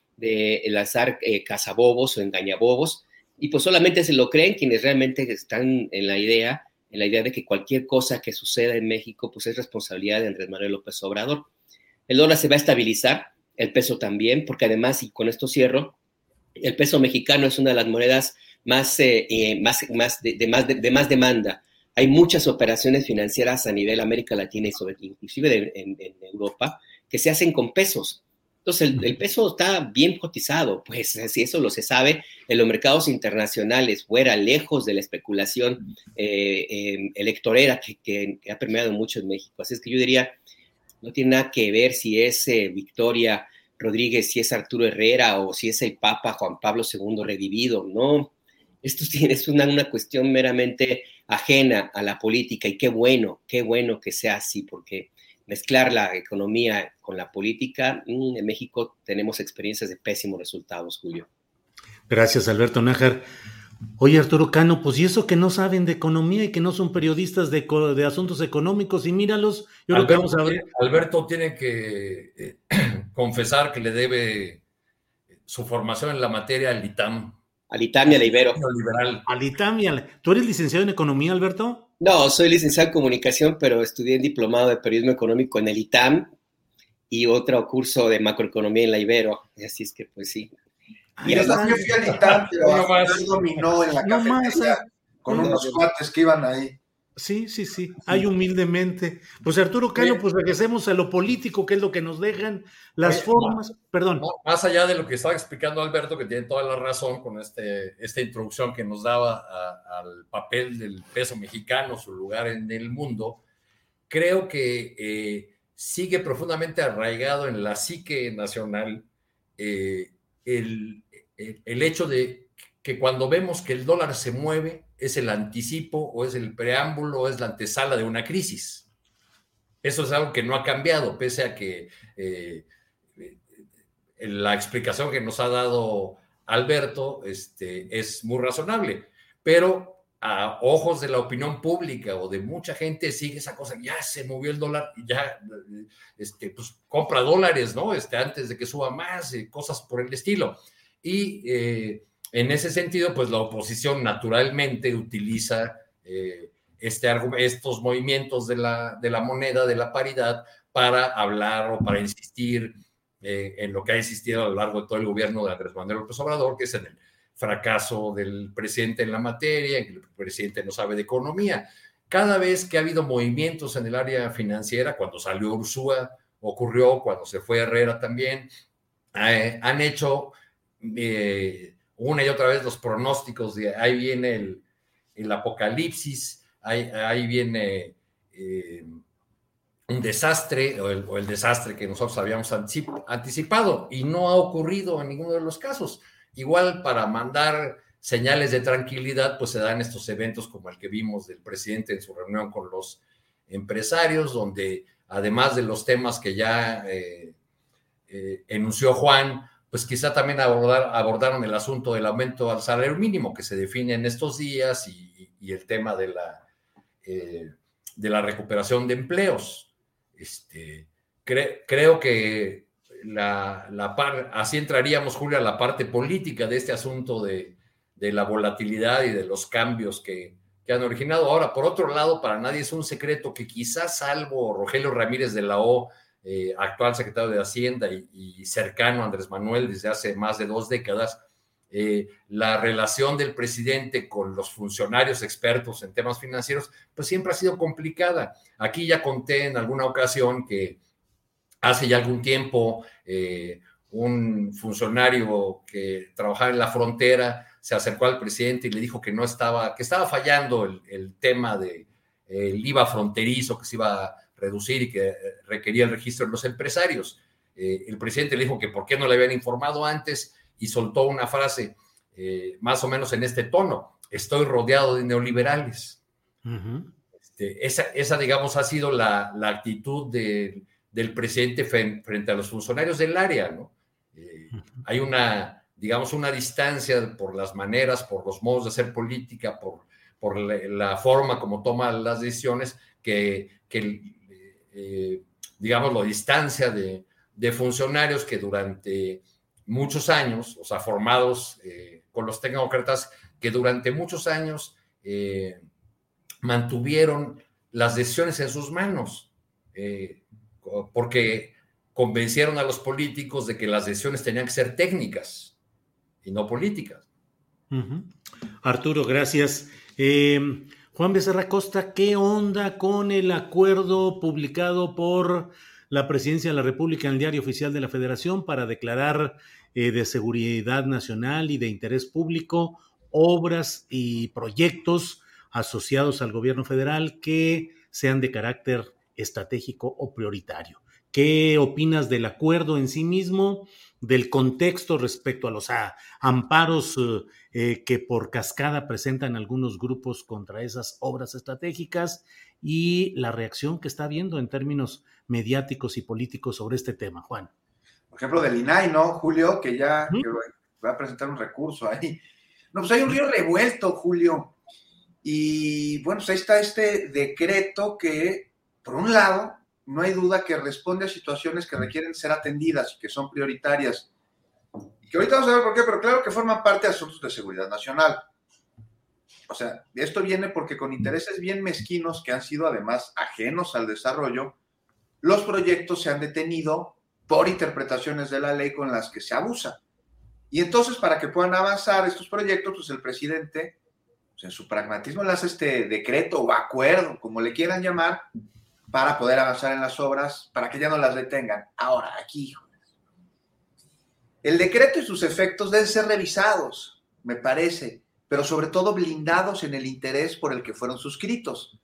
lanzar eh, cazabobos o engañabobos, y pues solamente se lo creen quienes realmente están en la idea, en la idea de que cualquier cosa que suceda en México pues es responsabilidad de Andrés Manuel López Obrador. El dólar se va a estabilizar, el peso también, porque además, y con esto cierro, el peso mexicano es una de las monedas más, eh, eh, más, más, de, más, de, más demanda. Hay muchas operaciones financieras a nivel América Latina y sobre, inclusive en, Europa que se hacen con pesos. Entonces, el, peso está bien cotizado, pues si eso lo se sabe en los mercados internacionales, fuera, lejos de la especulación eh, em, electorera que, que, ha permeado mucho en México. Así es que yo diría, no tiene nada que ver si es Victoria Rodríguez, si es Arturo Herrera o si es el Papa Juan Pablo II revivido, no. Esto es una, una cuestión meramente ajena a la política y qué bueno, qué bueno que sea así, porque mezclar la economía con la política, mm, en México tenemos experiencias de pésimos resultados, Julio. Gracias, Alberto Nájar. Oye, Arturo Cano, pues y eso que no saben de economía y que no son periodistas de, de asuntos económicos, y míralos, yo Alberto, vamos a ver. Alberto tiene que eh, confesar que le debe su formación en la materia al ITAM. Al ITAM y al Ibero. Al ITAM y al... ¿Tú eres licenciado en economía, Alberto? No, soy licenciado en comunicación, pero estudié en diplomado de periodismo económico en el ITAM y otro curso de macroeconomía en la Ibero. Así es que, pues sí. Y yo fui al ITAM, pero dominó en la cafetería con unos cuates que iban ahí. Sí, sí, sí, hay humildemente. Pues Arturo Cano, pues regresemos a lo político, que es lo que nos dejan las formas. Perdón. Más allá de lo que estaba explicando Alberto, que tiene toda la razón con este, esta introducción que nos daba al papel del peso mexicano, su lugar en el mundo, creo que eh, sigue profundamente arraigado en la psique nacional eh, el, el hecho de que cuando vemos que el dólar se mueve, es el anticipo o es el preámbulo o es la antesala de una crisis. Eso es algo que no ha cambiado, pese a que eh, eh, la explicación que nos ha dado Alberto este, es muy razonable, pero a ojos de la opinión pública o de mucha gente sigue esa cosa, ya se movió el dólar, ya este, pues, compra dólares, ¿no? Este, antes de que suba más, y cosas por el estilo. Y eh, en ese sentido, pues la oposición naturalmente utiliza eh, este, estos movimientos de la, de la, moneda, de la paridad, para hablar o para insistir eh, en lo que ha existido a lo largo de todo el gobierno de Andrés Manuel López Obrador, que es en el fracaso del presidente en la materia, en que el presidente no sabe de economía. Cada vez que ha habido movimientos en el área financiera, cuando salió Ursúa ocurrió cuando se fue Herrera también. Eh, han hecho eh, una y otra vez los pronósticos de ahí viene el, apocalipsis, ahí, viene eh, un desastre o el, desastre que nosotros habíamos anticipado y no ha ocurrido en ninguno de los casos. Igual para mandar señales de tranquilidad, pues se dan estos eventos como el que vimos del presidente en su reunión con los empresarios, donde además de los temas que ya eh, enunció Juan, pues quizá también abordar, abordaron el asunto del aumento al salario mínimo que se define en estos días y, y el tema de la, eh, de la recuperación de empleos. Este, cre creo que así entraríamos, Julio, a la parte política de este asunto de, de la volatilidad y de los cambios que, que, han originado. Ahora, por otro lado, para nadie es un secreto que quizás salvo Rogelio Ramírez de la O, eh, actual secretario de Hacienda y, cercano a Andrés Manuel desde hace más de dos décadas, eh, la relación del presidente con los funcionarios expertos en temas financieros, pues siempre ha sido complicada. Aquí ya conté en alguna ocasión que hace ya algún tiempo eh, un funcionario que trabajaba en la frontera se acercó al presidente y le dijo que no estaba, que estaba fallando el, tema de el IVA fronterizo que se iba reducir y que requería el registro de los empresarios. Eh, el presidente le dijo que por qué no le habían informado antes y soltó una frase eh, más o menos en este tono, estoy rodeado de neoliberales. Uh -huh. este, esa, esa, digamos, ha sido la, la actitud de, del presidente frente a los funcionarios del área, ¿no? Eh, uh -huh. Hay una, digamos, una distancia por las maneras, por los modos de hacer política, por, por la, la forma como toma las decisiones, que, que eh, digamos, lo distancia de, funcionarios que durante muchos años, o sea, formados eh, con los tecnócratas, que durante muchos años eh, mantuvieron las decisiones en sus manos, porque convencieron a los políticos de que las decisiones tenían que ser técnicas y no políticas. Arturo, gracias. Juan Becerra Costa, ¿qué onda con el acuerdo publicado por la presidencia de la República en el diario oficial de la Federación para declarar eh, de seguridad nacional y de interés público obras y proyectos asociados al gobierno federal que sean de carácter estratégico o prioritario. ¿Qué opinas del acuerdo en sí mismo, del contexto respecto a los amparos eh, que por cascada presentan algunos grupos contra esas obras estratégicas y la reacción que está habiendo en términos mediáticos y políticos sobre este tema, Juan? Por ejemplo, del INAI, ¿no, Julio? Que ya ¿Mm? que va a presentar un recurso ahí. No, pues hay un río revuelto, Julio. Y bueno, pues ahí está este decreto que, por un lado, no hay duda que responde a situaciones que requieren ser atendidas y que son prioritarias. Que ahorita vamos a ver por qué, pero claro que forman parte de asuntos de seguridad nacional. O sea, esto viene porque con intereses bien mezquinos que han sido además ajenos al desarrollo, los proyectos se han detenido por interpretaciones de la ley con las que se abusa. Y entonces, para que puedan avanzar estos proyectos, pues el presidente, en su pragmatismo, le hace este decreto o acuerdo, como le quieran llamar, para poder avanzar en las obras, para que ya no las detengan. Ahora, aquí. El decreto y sus efectos deben ser revisados, me parece, pero sobre todo blindados en el interés por el que fueron suscritos,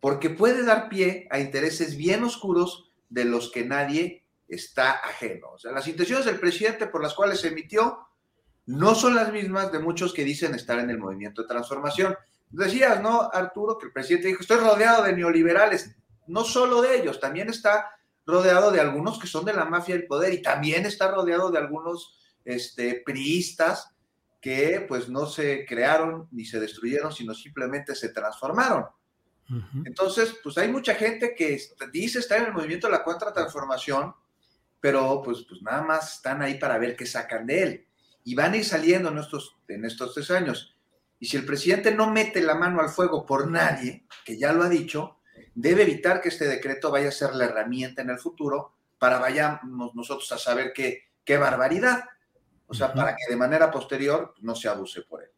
porque puede dar pie a intereses bien oscuros de los que nadie está ajeno. O sea, las intenciones del presidente por las cuales se emitió no son las mismas de muchos que dicen estar en el movimiento de transformación. Decías, ¿no, Arturo? Que el presidente dijo, estoy rodeado de neoliberales. No solo de ellos, también está rodeado de algunos que son de la mafia del poder y también está rodeado de algunos este, priistas que pues no se crearon ni se destruyeron, sino simplemente se transformaron. Uh -huh. Entonces, pues hay mucha gente que dice estar en el movimiento de la contratransformación, pero pues, pues nada más están ahí para ver qué sacan de él. Y van a ir saliendo en estos, en estos tres años. Y si el presidente no mete la mano al fuego por nadie, que ya lo ha dicho, debe evitar que este decreto vaya a ser la herramienta en el futuro para vayamos nosotros a saber qué, qué barbaridad. O sea, uh -huh. para que de manera posterior no se abuse por él.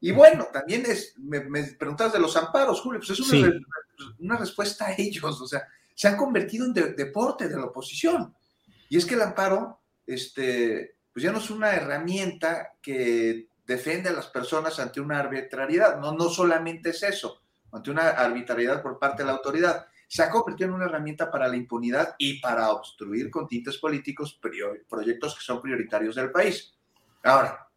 Y bueno, también es, me, me preguntas de los amparos, Julio, pues es una, sí. una respuesta a ellos, o sea, se han convertido en deporte de la oposición. Y es que el amparo, este, pues ya no es una herramienta que defiende a las personas ante una arbitrariedad. No, no solamente es eso, ante una arbitrariedad por parte de la autoridad. Se ha convertido en una herramienta para la impunidad y para obstruir con tintes políticos proyectos que son prioritarios del país. Ahora,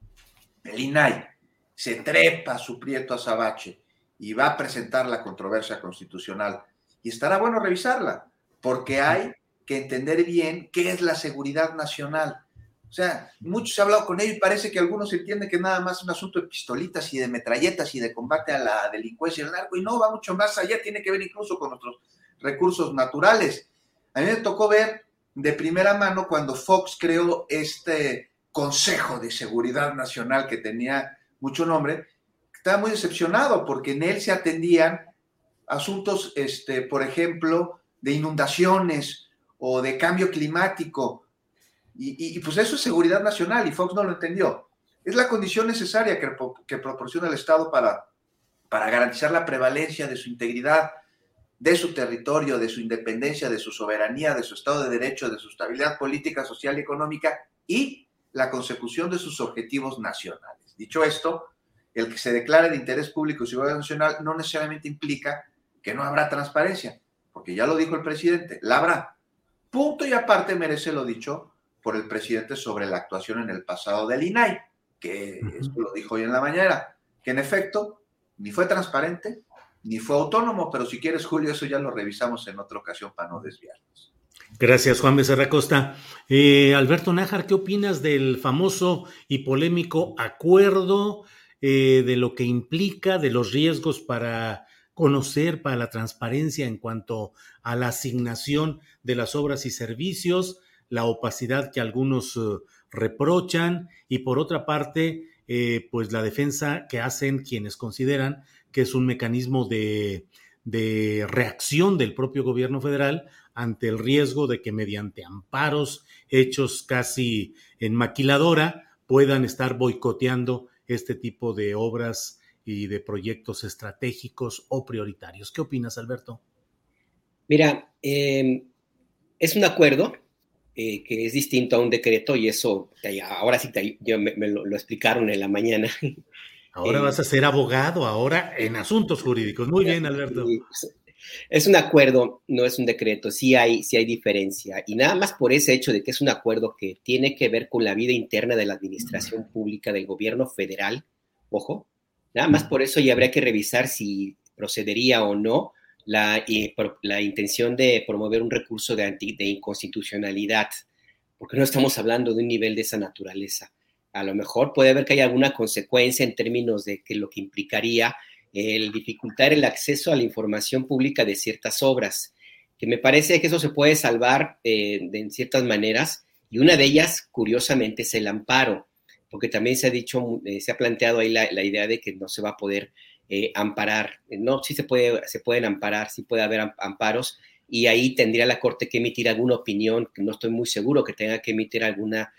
el INAI se trepa su prieto azabache y va a presentar la controversia constitucional. Y estará bueno revisarla, porque hay que entender bien qué es la seguridad nacional. O sea, muchos ha hablado con ellos y parece que algunos entienden que nada más es un asunto de pistolitas y de metralletas y de combate a la delincuencia y el narco, y no, va mucho más allá, tiene que ver incluso con nuestros recursos naturales. A mí me tocó ver de primera mano cuando Fox creó este Consejo de Seguridad Nacional que tenía mucho nombre, estaba muy decepcionado porque en él se atendían asuntos, este, por ejemplo, de inundaciones o de cambio climático. Y, pues eso es seguridad nacional y Fox no lo entendió. Es la condición necesaria que, que proporciona el Estado para, para garantizar la prevalencia de su integridad, de su territorio, de su independencia, de su soberanía, de su Estado de Derecho, de su estabilidad política, social y económica y la consecución de sus objetivos nacionales. Dicho esto, el que se declare de interés público y seguridad nacional no necesariamente implica que no habrá transparencia, porque ya lo dijo el presidente, la habrá. Punto y aparte merece lo dicho por el presidente sobre la actuación en el pasado del INAI, que esto lo dijo hoy en la mañana, que en efecto ni fue transparente ni fue autónomo, pero si quieres, Julio, eso ya lo revisamos en otra ocasión para no desviarnos. Gracias, Juan Becerra Costa. Eh, Alberto Nájar, ¿qué opinas del famoso y polémico acuerdo, eh, de lo que implica, de los riesgos para conocer, para la transparencia en cuanto a la asignación de las obras y servicios, la opacidad que algunos eh, reprochan y por otra parte, pues la defensa que hacen quienes consideran que es un mecanismo de, de reacción del propio gobierno federal ante el riesgo de que mediante amparos hechos casi en maquiladora puedan estar boicoteando este tipo de obras y de proyectos estratégicos o prioritarios. ¿Qué opinas, Alberto? Mira, em, es un acuerdo eh, que es distinto a un decreto y eso, ahora sí me, lo, explicaron en la mañana. Ahora vas a ser abogado, ahora en asuntos jurídicos. Muy bien, Alberto. Es un acuerdo, no es un decreto, sí hay, sí hay diferencia. Y nada más por ese hecho de que es un acuerdo que tiene que ver con la vida interna de la administración pública del gobierno federal, ojo, nada más por eso ya habría que revisar si procedería o no la, la intención de promover un recurso de, de inconstitucionalidad, porque no estamos hablando de un nivel de esa naturaleza. A lo mejor puede haber que haya alguna consecuencia en términos de que lo que implicaría el dificultar el acceso a la información pública de ciertas obras, que me parece que eso se puede salvar eh, de, en ciertas maneras, y una de ellas, curiosamente, es el amparo, porque también se ha dicho, eh, se ha planteado ahí la, idea de que no se va a poder eh, amparar. No, sí se, puede, se pueden amparar, sí puede haber amparos, y ahí tendría la Corte que emitir alguna opinión, no estoy muy seguro que tenga que emitir alguna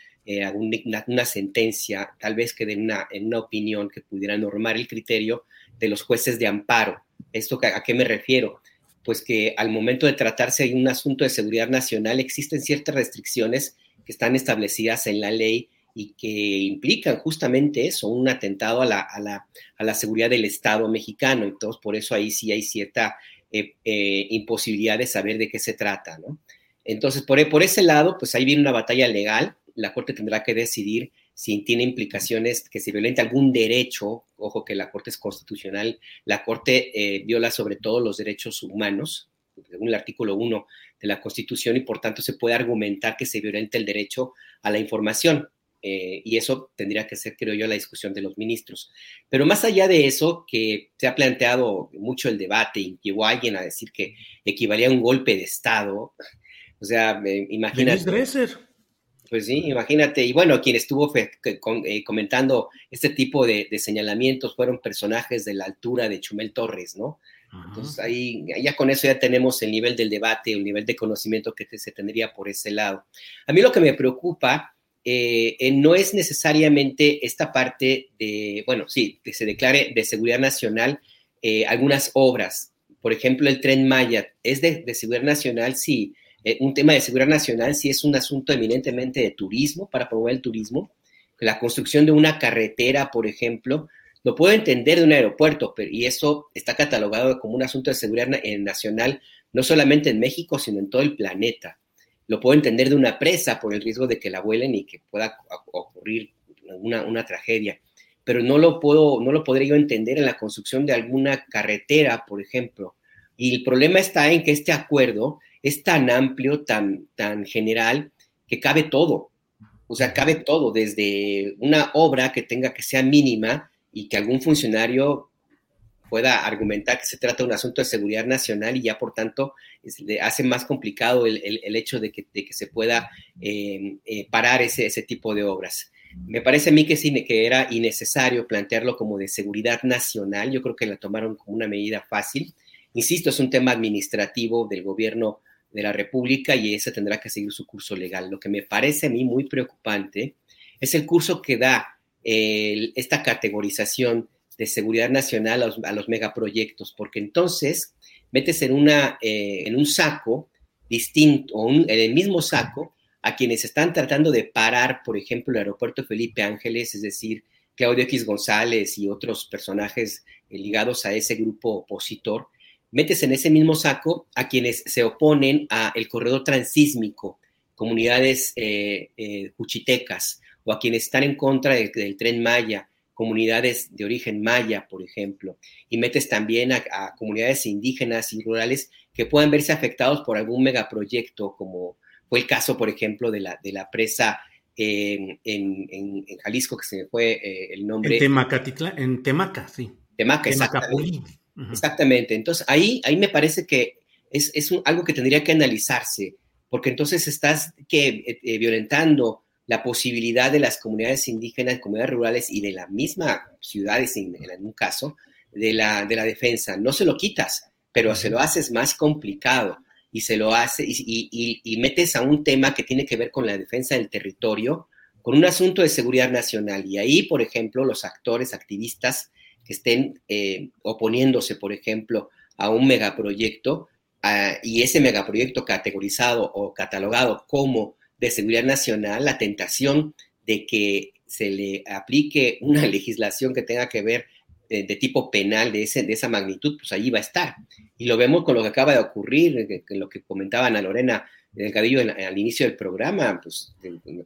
una, sentencia, tal vez que de una, una opinión que pudiera normar el criterio de los jueces de amparo. ¿Esto a qué me refiero? Pues que al momento de tratarse de un asunto de seguridad nacional existen ciertas restricciones que están establecidas en la ley y que implican justamente eso, un atentado a la, a la, a la seguridad del Estado mexicano. Entonces, por eso ahí sí hay cierta eh, eh, imposibilidad de saber de qué se trata, ¿no? Entonces, por, por ese lado, pues ahí viene una batalla legal. La Corte tendrá que decidir si tiene implicaciones que se violente algún derecho, ojo que la Corte es constitucional, la Corte eh, viola sobre todo los derechos humanos, según el artículo 1 de la Constitución, y por tanto se puede argumentar que se violenta el derecho a la información. Eh, y eso tendría que ser, creo yo, la discusión de los ministros. Pero más allá de eso, que se ha planteado mucho el debate y llegó alguien a decir que equivalía a un golpe de Estado, o sea, imagínate. Pues sí, imagínate. Y bueno, quien estuvo eh, comentando este tipo de, señalamientos fueron personajes de la altura de Chumel Torres, ¿no? Entonces ahí ya con eso ya tenemos el nivel del debate, el nivel de conocimiento que se tendría por ese lado. A mí lo que me preocupa eh, eh, no es necesariamente esta parte de, bueno, sí, que se declare de seguridad nacional algunas obras, por ejemplo, el tren Maya, ¿es de, seguridad nacional? Sí. Eh, un tema de seguridad nacional sí es un asunto eminentemente de turismo, para promover el turismo. La construcción de una carretera, por ejemplo, lo puedo entender de un aeropuerto, pero, y eso está catalogado como un asunto de seguridad nacional, no solamente en México, sino en todo el planeta. Lo puedo entender de una presa por el riesgo de que la vuelen y que pueda ocurrir una, una tragedia pero no lo puedo, no lo podría yo entender en la construcción de alguna carretera, por ejemplo. Y el problema está en que este acuerdo es tan amplio, tan, tan general, que cabe todo. O sea, cabe todo, desde una obra que tenga que ser mínima y que algún funcionario pueda argumentar que se trata de un asunto de seguridad nacional y ya por tanto hace más complicado el, hecho de que, se pueda eh, eh, parar ese, ese tipo de obras. Me parece a mí que, que era innecesario plantearlo como de seguridad nacional. Yo creo que la tomaron como una medida fácil. Insisto, es un tema administrativo del gobierno de la República y ese tendrá que seguir su curso legal. Lo que me parece a mí muy preocupante es el curso que da esta categorización de seguridad nacional a los, megaproyectos, porque entonces metes en, una, eh, en un saco distinto, o en el mismo saco, a quienes están tratando de parar, por ejemplo, el aeropuerto Felipe Ángeles, es decir, Claudio X González y otros personajes eh, ligados a ese grupo opositor, metes en ese mismo saco a quienes se oponen al corredor transísmico, comunidades eh, eh, cuchitecas, o a quienes están en contra del tren Maya, comunidades de origen maya, por ejemplo, y metes también a, a, comunidades indígenas y rurales que puedan verse afectados por algún megaproyecto como fue el caso, por ejemplo, de la, de la presa en, en, Jalisco, que se me fue eh, el nombre. En Temacatitla, en Temaca, sí. Temaca, exactamente. Exactamente. Entonces, ahí, ahí me parece que es, es algo que tendría que analizarse, porque entonces estás que, eh, eh, violentando la posibilidad de las comunidades indígenas, comunidades rurales y de la misma ciudades, en, en un caso, de la, de la defensa. No se lo quitas, pero se lo haces más complicado y se lo hace y, metes a un tema que tiene que ver con la defensa del territorio, con un asunto de seguridad nacional. Y ahí, por ejemplo, los actores, activistas que estén eh, oponiéndose, por ejemplo, a un megaproyecto y ese megaproyecto categorizado o catalogado como de seguridad nacional, la tentación de que se le aplique una legislación que tenga que ver de, tipo penal de, ese, de esa magnitud, pues allí va a estar. Y lo vemos con lo que acaba de ocurrir, que, lo que comentaban a Lorena del al inicio del programa, pues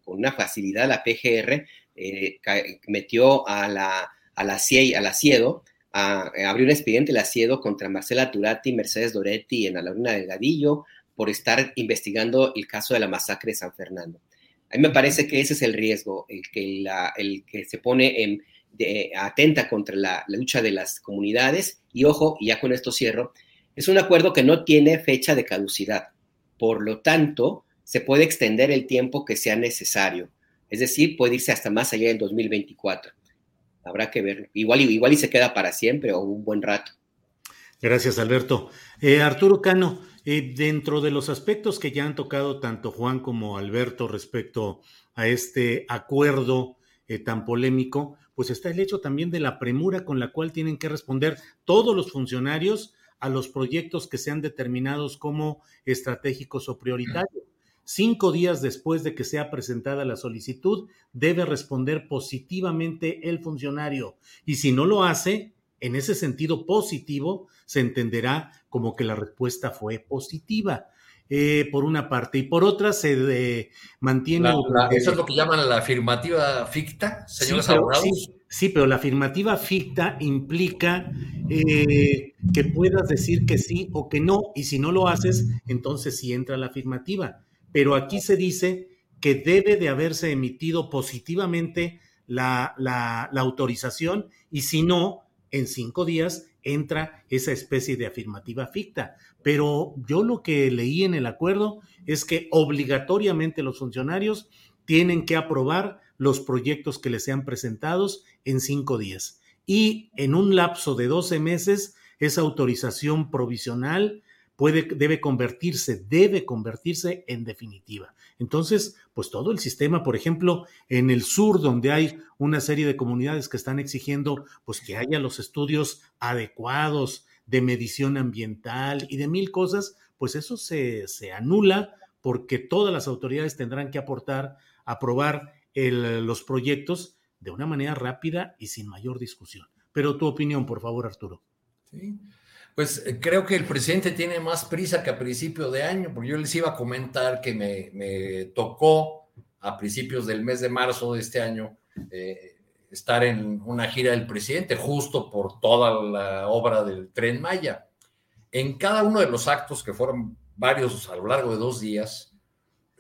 con una facilidad la PGR eh, metió a la, a la, CIE, a la CIEDO, a, abrió un expediente la CIEDO contra Marcela Turati y Mercedes Doretti en la Laguna del Gadillo por estar investigando el caso de la masacre de San Fernando. A mí me parece que ese es el riesgo, el que, la, el que se pone en, atenta contra la, lucha de las comunidades y ojo, y ya con esto cierro, es un acuerdo que no tiene fecha de caducidad. Por lo tanto, se puede extender el tiempo que sea necesario. Es decir, puede irse hasta más allá del 2024. Habrá que ver. Igual, igual y se queda para siempre o un buen rato. Gracias, Alberto. Eh, Arturo Cano, eh, dentro de los aspectos que ya han tocado tanto Juan como Alberto respecto a este acuerdo eh, tan polémico, pues está el hecho también de la premura con la cual tienen que responder todos los funcionarios a los proyectos que sean determinados como estratégicos o prioritarios. Cinco días después de que sea presentada la solicitud, debe responder positivamente el funcionario. Y si no lo hace, en ese sentido positivo, se entenderá como que la respuesta fue positiva. Eh, por una parte, y por otra se eh, mantiene... eso es lo que llaman la afirmativa ficta, señores sí, abogados. Sí, pero la afirmativa ficta implica eh, que puedas decir que sí o que no, y si no lo haces, entonces sí entra la afirmativa. Pero aquí se dice que debe de haberse emitido positivamente la, la, la autorización, y si no, en cinco días entra esa especie de afirmativa ficta. Pero yo lo que leí en el acuerdo es que obligatoriamente los funcionarios tienen que aprobar los proyectos que les sean presentados en cinco días. Y en un lapso de 12 meses, esa autorización provisional puede, debe convertirse, debe convertirse en definitiva. Entonces, pues todo el sistema, por ejemplo, en el sur, donde hay una serie de comunidades que están exigiendo, pues que haya los estudios adecuados de medición ambiental y de mil cosas, pues eso se, se anula porque todas las autoridades tendrán que aportar, aprobar los proyectos de una manera rápida y sin mayor discusión. Pero tu opinión, por favor, Arturo. Sí. Pues eh, creo que el presidente tiene más prisa que a principio de año, porque yo les iba a comentar que me, tocó a principios del mes de marzo de este año eh, estar en una gira del presidente, justo por toda la obra del tren Maya. En cada uno de los actos, que fueron varios a lo largo de dos días,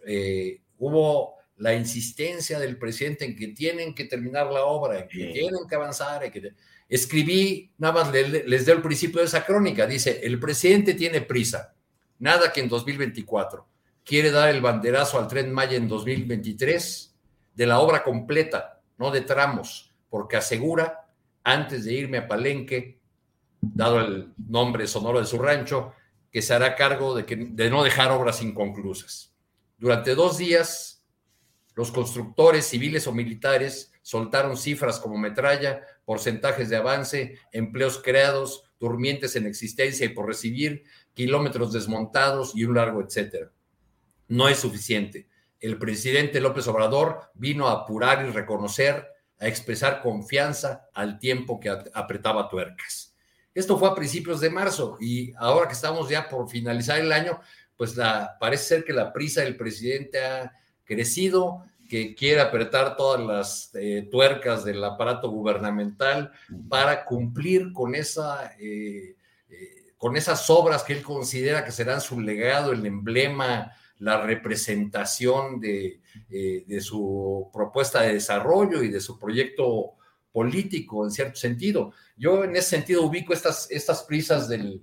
eh, hubo la insistencia del presidente en que tienen que terminar la obra, en que tienen que avanzar. que... Escribí, nada más les, les doy el principio de esa crónica, dice, el presidente tiene prisa, nada que en 2024. Quiere dar el banderazo al tren Maya en 2023 de la obra completa, no de tramos, porque asegura, antes de irme a Palenque, dado el nombre sonoro de su rancho, que se hará cargo de, que, de no dejar obras inconclusas. Durante dos días los constructores civiles o militares soltaron cifras como metralla, porcentajes de avance, empleos creados, durmientes en existencia y por recibir, kilómetros desmontados y un largo etcétera. No es suficiente. El presidente López Obrador vino a apurar y reconocer, a expresar confianza al tiempo que apretaba tuercas. Esto fue a principios de marzo y ahora que estamos ya por finalizar el año, pues la, parece ser que la prisa del presidente ha crecido, que quiere apretar todas las eh, tuercas del aparato gubernamental para cumplir con, esa, eh, eh, con esas obras que él considera que serán su legado, el emblema, la representación de, de, su propuesta de desarrollo y de su proyecto político, en cierto sentido. Yo en ese sentido ubico estas, estas prisas del,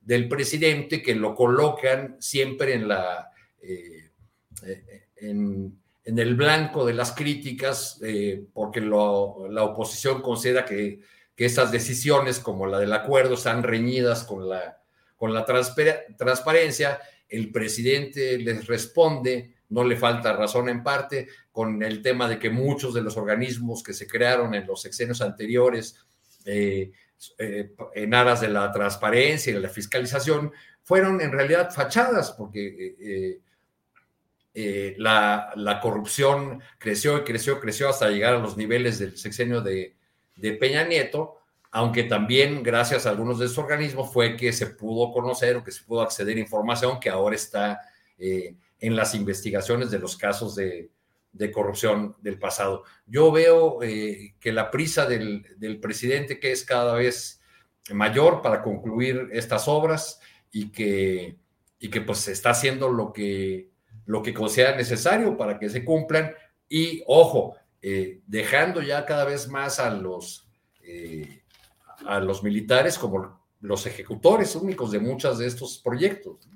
del presidente que lo colocan siempre en la... En, en el blanco de las críticas, eh, porque la oposición considera que, que, estas decisiones, como la del acuerdo, están reñidas con la, con la transparencia. El presidente les responde, no le falta razón en parte, con el tema de que muchos de los organismos que se crearon en los sexenios anteriores, eh, eh, en aras de la transparencia y de la fiscalización, fueron en realidad fachadas, porque eh, la, corrupción creció y creció, creció hasta llegar a los niveles del sexenio de, Peña Nieto, aunque también gracias a algunos de esos organismos fue que se pudo conocer o que se pudo acceder a información que ahora está eh, en las investigaciones de los casos de, corrupción del pasado. Yo veo eh, que la prisa del, del, presidente que es cada vez mayor para concluir estas obras y que, y que pues está haciendo lo que lo que considera necesario para que se cumplan y, ojo, eh, dejando ya cada vez más a los, eh, a los militares como los ejecutores únicos de muchos de estos proyectos.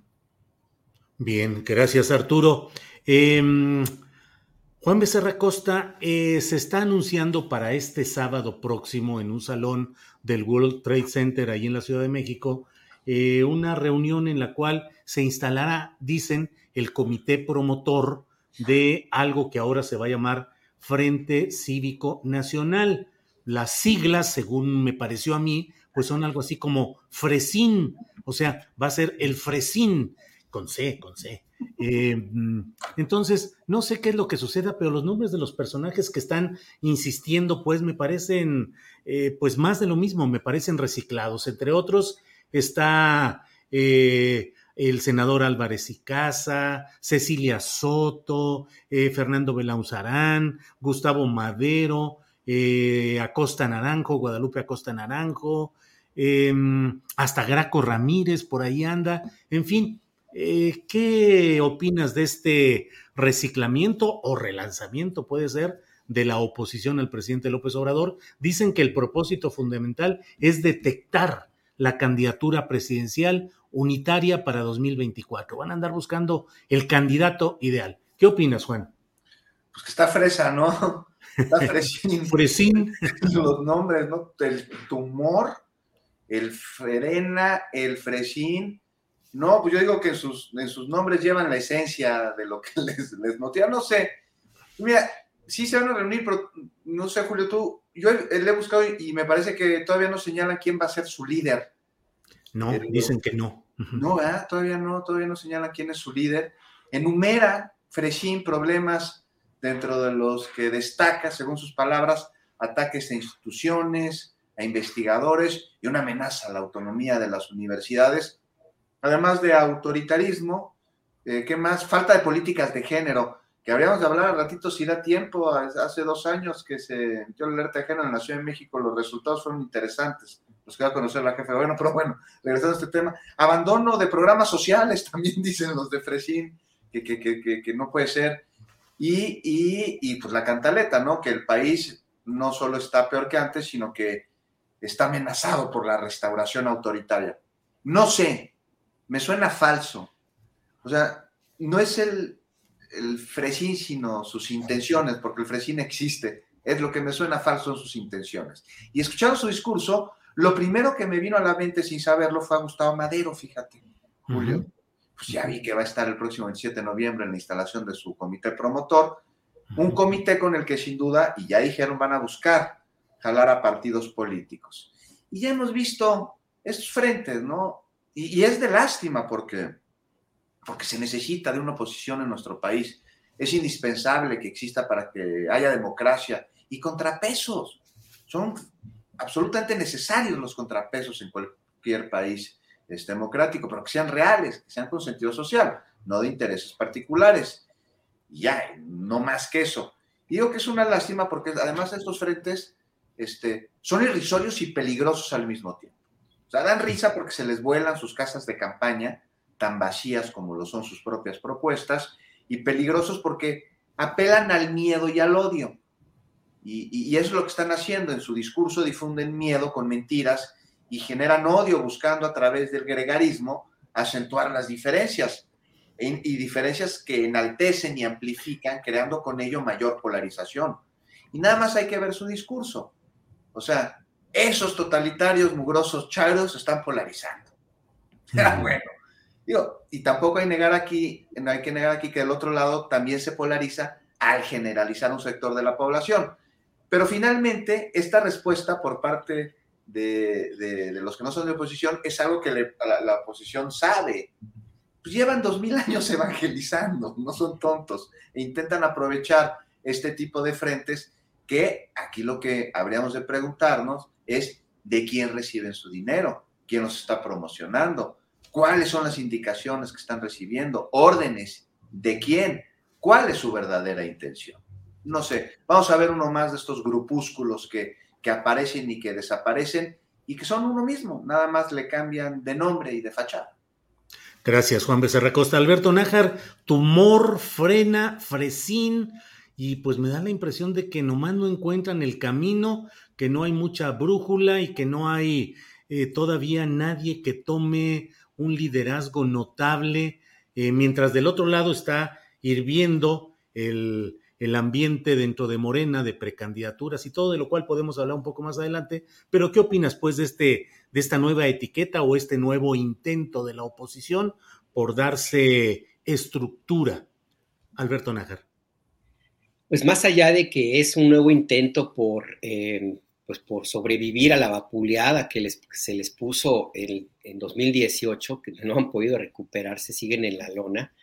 Bien, gracias Arturo. Em, Juan Becerra Costa eh, se está anunciando para este sábado próximo en un salón del World Trade Center ahí en la Ciudad de México una reunión en la cual se instalará, dicen, el comité promotor de algo que ahora se va a llamar Frente Cívico Nacional. Las siglas, según me pareció a mí, pues son algo así como Fresín, o sea, va a ser el Fresín, con C, con C. Eh, entonces, no sé qué es lo que suceda, pero los nombres de los personajes que están insistiendo, pues me parecen, eh, pues más de lo mismo, me parecen reciclados. Entre otros, está eh, el senador Álvarez y Casa, Cecilia Soto, eh, Fernando Belauzarán, Gustavo Madero, eh, Acosta Naranjo, Guadalupe Acosta Naranjo, em, hasta Graco Ramírez por ahí anda. En fin, eh, ¿qué opinas de este reciclamiento o relanzamiento, puede ser, de la oposición al presidente López Obrador? Dicen que el propósito fundamental es detectar la candidatura presidencial unitaria para 2024. Van a andar buscando el candidato ideal. ¿Qué opinas, Juan? Pues que está fresa, ¿no? Está fresín. fresín. Los nombres, ¿no? El tumor, el frena, el fresín. No, pues yo digo que en sus, en sus nombres llevan la esencia de lo que les, les motiva. No sé. Mira, sí se van a reunir, pero no sé, Julio, tú, yo le he buscado y me parece que todavía no señalan quién va a ser su líder No, dicen que no. No, todavía no, todavía no señalan quién es su líder. Enumera Fresín problemas dentro de los que destaca, según sus palabras, ataques a instituciones, a investigadores y una amenaza a la autonomía de las universidades, además de autoritarismo, eh, ¿qué más? Falta de políticas de género, que habríamos de hablar al ratito si da tiempo, hace dos años que se metió la alerta de género en la Ciudad de México, los resultados fueron interesantes, los que va a conocer la jefe, bueno, pero bueno, regresando a este tema, abandono de programas sociales, también dicen los de Fresín, que, que, que, que no puede ser, y, y, y pues la cantaleta, ¿no? Que el país no solo está peor que antes, sino que está amenazado por la restauración autoritaria. No sé, me suena falso. O sea, no es el, el Fresín, sino sus intenciones, porque el Fresín existe. Es lo que me suena falso en sus intenciones. Y escuchando su discurso, lo primero que me vino a la mente sin saberlo fue a Gustavo Madero, fíjate, Julio. Pues ya vi que va a estar el próximo 27 de noviembre en la instalación de su comité promotor. Un comité con el que sin duda, y ya dijeron, van a buscar jalar a partidos políticos. Y ya hemos visto estos frentes, ¿no? Y, es de lástima porque, porque se necesita de una oposición en nuestro país. Es indispensable que exista para que haya democracia y contrapesos. Son absolutamente necesarios los contrapesos en cualquier país este, democrático, pero que sean reales, que sean con sentido social, no de intereses particulares. Ya, no más que eso. Y digo que es una lástima porque además estos frentes este, son irrisorios y peligrosos al mismo tiempo. O sea, dan risa porque se les vuelan sus casas de campaña, tan vacías como lo son sus propias propuestas, y peligrosos porque apelan al miedo y al odio. Y, y, eso es lo que están haciendo. En su discurso difunden miedo con mentiras y generan odio buscando a través del gregarismo acentuar las diferencias y diferencias que enaltecen y amplifican, creando con ello mayor polarización. Y nada más hay que ver su discurso. O sea, esos totalitarios mugrosos charos están polarizando. Ah, bueno. Digo, y tampoco hay, negar aquí, no hay que negar aquí que del otro lado también se polariza al generalizar un sector de la población. Pero finalmente, esta respuesta por parte de, los que no son de oposición es algo que la, oposición sabe. Pues llevan dos mil años evangelizando, no son tontos, e intentan aprovechar este tipo de frentes que aquí lo que habríamos de preguntarnos es de quién reciben su dinero, quién los está promocionando, cuáles son las indicaciones que están recibiendo, órdenes, de quién, cuál es su verdadera intención. No sé, vamos a ver uno más de estos grupúsculos que, que aparecen y que desaparecen y que son uno mismo, nada más le cambian de nombre y de fachada. Gracias, Juan Becerra Costa. Alberto Nájar, tumor, frena, fresín, y pues me da la impresión de que nomás no encuentran el camino, que no hay mucha brújula y que no hay eh, todavía nadie que tome un liderazgo notable, eh, mientras del otro lado está hirviendo el, el ambiente dentro de Morena, de precandidaturas y todo, de lo cual podemos hablar un poco más adelante. Pero, ¿qué opinas, pues, de, este, de esta nueva etiqueta o este nuevo intento de la oposición por darse estructura? Alberto Nájar pues más allá de que es un nuevo intento por, eh, pues por sobrevivir a la vapuleada que se les puso en, 2018, que no han podido recuperarse, siguen en la lona,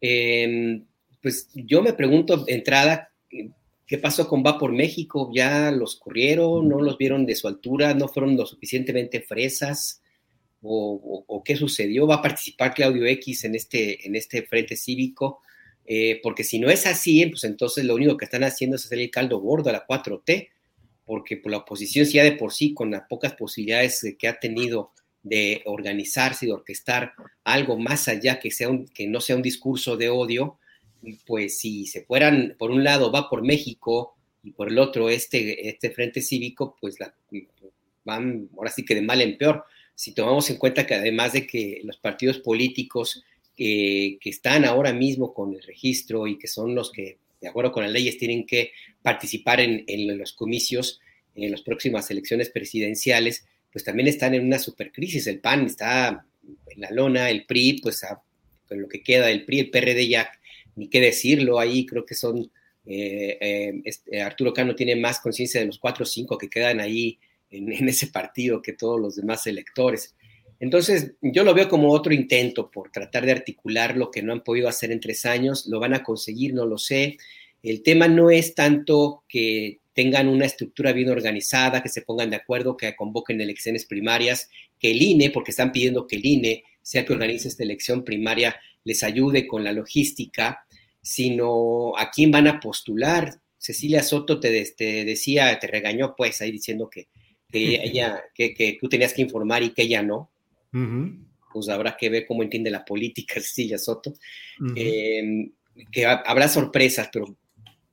em, pues yo me pregunto de entrada, ¿qué pasó con Va por México? ¿Ya los corrieron? ¿No los vieron de su altura? ¿No fueron lo suficientemente fresas? ¿O, qué sucedió? ¿Va a participar Claudio X en este, en este frente cívico? Eh, porque si no es así, pues entonces lo único que están haciendo es hacer el caldo gordo a la 4T, porque por la oposición ya de por sí, con las pocas posibilidades que ha tenido de organizarse y de orquestar algo más allá que, sea que no sea un discurso de odio, pues si se fueran, por un lado va por México y por el otro este, este frente cívico, pues van ahora sí que de mal en peor. Si tomamos en cuenta que además de que los partidos políticos que están ahora mismo con el registro y que son los que, de acuerdo con las leyes, tienen que participar en, los comicios en las próximas elecciones presidenciales, pues también están en una supercrisis. El PAN está en la lona, el PRI, pues lo que queda del PRI, el PRD ya, ni qué decirlo, ahí creo que son, eh, eh, este, Arturo Cano tiene más conciencia de los cuatro o cinco que quedan ahí en, en, ese partido que todos los demás electores. Entonces, yo lo veo como otro intento por tratar de articular lo que no han podido hacer en tres años. Lo van a conseguir, no lo sé. El tema no es tanto que tengan una estructura bien organizada, que se pongan de acuerdo, que convoquen elecciones primarias, que el INE, porque están pidiendo que el INE sea que organice esta elección primaria, les ayude con la logística, sino a quién van a postular. Cecilia Soto te, decía, te regañó pues ahí diciendo que, ella, que, tú tenías que informar y que ella no. Pues habrá que ver cómo entiende la política Cecilia Soto. Em, que habrá sorpresas, pero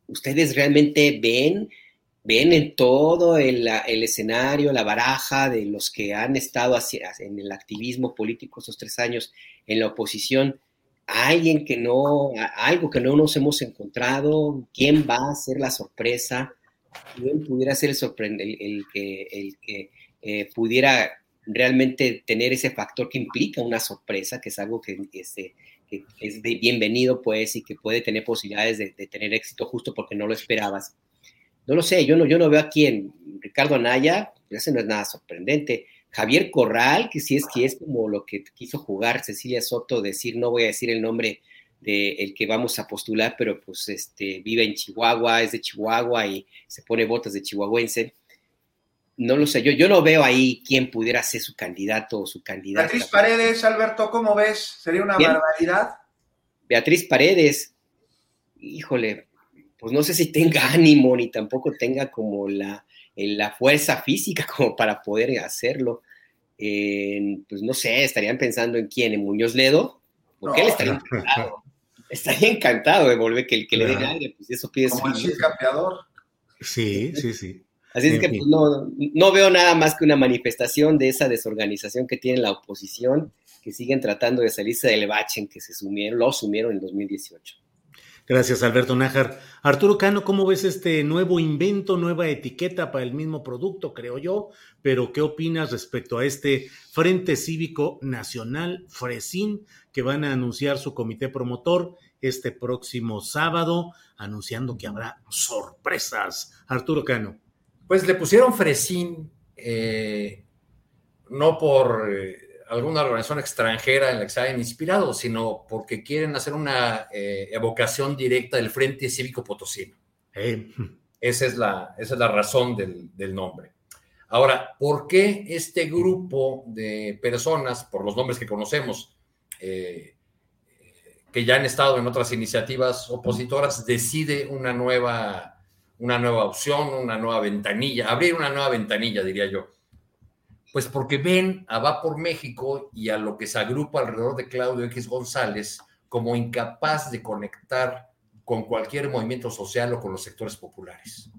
ustedes realmente ven, ven en todo el, escenario, la baraja de los que han estado en el activismo político estos tres años en la oposición, alguien que no, algo que no nos hemos encontrado, quién va a ser la sorpresa, quién pudiera ser el, que, eh, pudiera realmente tener ese factor que implica una sorpresa, que es algo que, este, es de bienvenido, pues, y que puede tener posibilidades de, tener éxito justo porque no lo esperabas. No lo sé, yo no, yo no veo aquí en Ricardo Anaya, pues, ese no es nada sorprendente. Javier Corral, que sí es que es como lo que quiso jugar Cecilia Soto, decir, no voy a decir el nombre del el que vamos a postular, pero pues este, vive en Chihuahua, es de Chihuahua y se pone botas de chihuahuense. No lo sé, yo, yo no veo ahí quién pudiera ser su candidato o su candidata. Beatriz Paredes, Alberto, ¿cómo ves? ¿Sería una barbaridad? Beatriz Paredes, híjole, pues no sé si tenga ánimo ni tampoco tenga como la, la fuerza física como para poder hacerlo. pues no sé, estarían pensando en quién, en Muñoz Ledo, porque él estaría encantado. estaría encantado de volver que, que le den aire, pues eso pide Como el campeador. Sí, sí, sí. Así es que pues, no, no, veo nada más que una manifestación de esa desorganización que tiene la oposición, que siguen tratando de salirse del bache en que se sumieron, lo sumieron en 2018. Gracias, Alberto Nájar. Arturo Cano, ¿cómo ves este nuevo invento, nueva etiqueta para el mismo producto, creo yo? Pero, ¿qué opinas respecto a este Frente Cívico Nacional, Fresín, que van a anunciar su comité promotor este próximo sábado, anunciando que habrá sorpresas? Arturo Cano. Pues le pusieron Fresín, eh, no por... Eh, alguna organización extranjera en la que se hayan inspirado, sino porque quieren hacer una eh, evocación directa del Frente Cívico Potosino. Esa, es la, esa es la razón del, nombre. Ahora, ¿por qué este grupo de personas, por los nombres que conocemos, eh, que ya han estado en otras iniciativas opositoras, decide una nueva, una nueva opción, una nueva ventanilla, abrir una nueva ventanilla, diría yo? Pues porque ven a Va por México y a lo que se agrupa alrededor de Claudio X González como incapaz de conectar con cualquier movimiento social o con los sectores populares.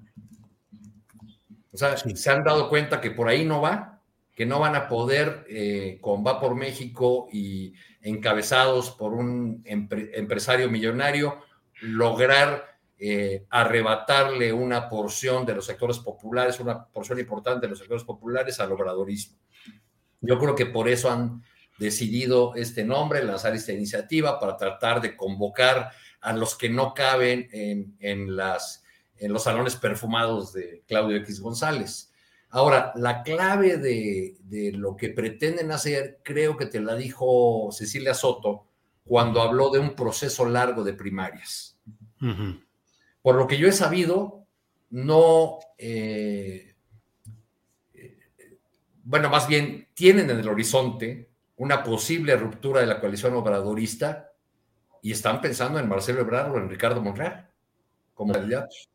O sea, se han dado cuenta que por ahí no va, que no van a poder eh, con Va por México y encabezados por un empresario millonario lograr eh, arrebatarle una porción de los sectores populares, una porción importante de los sectores populares al obradorismo. Yo creo que por eso han decidido este nombre, lanzar esta iniciativa para tratar de convocar a los que no caben en, las, en los salones perfumados de Claudio X González. Ahora, la clave de, lo que pretenden hacer, creo que te la dijo Cecilia Soto cuando habló de un proceso largo de primarias. Por lo que yo he sabido, no, eh, bueno, más bien tienen en el horizonte una posible ruptura de la coalición obradorista y están pensando en Marcelo Ebrard o en Ricardo Monreal como candidatos.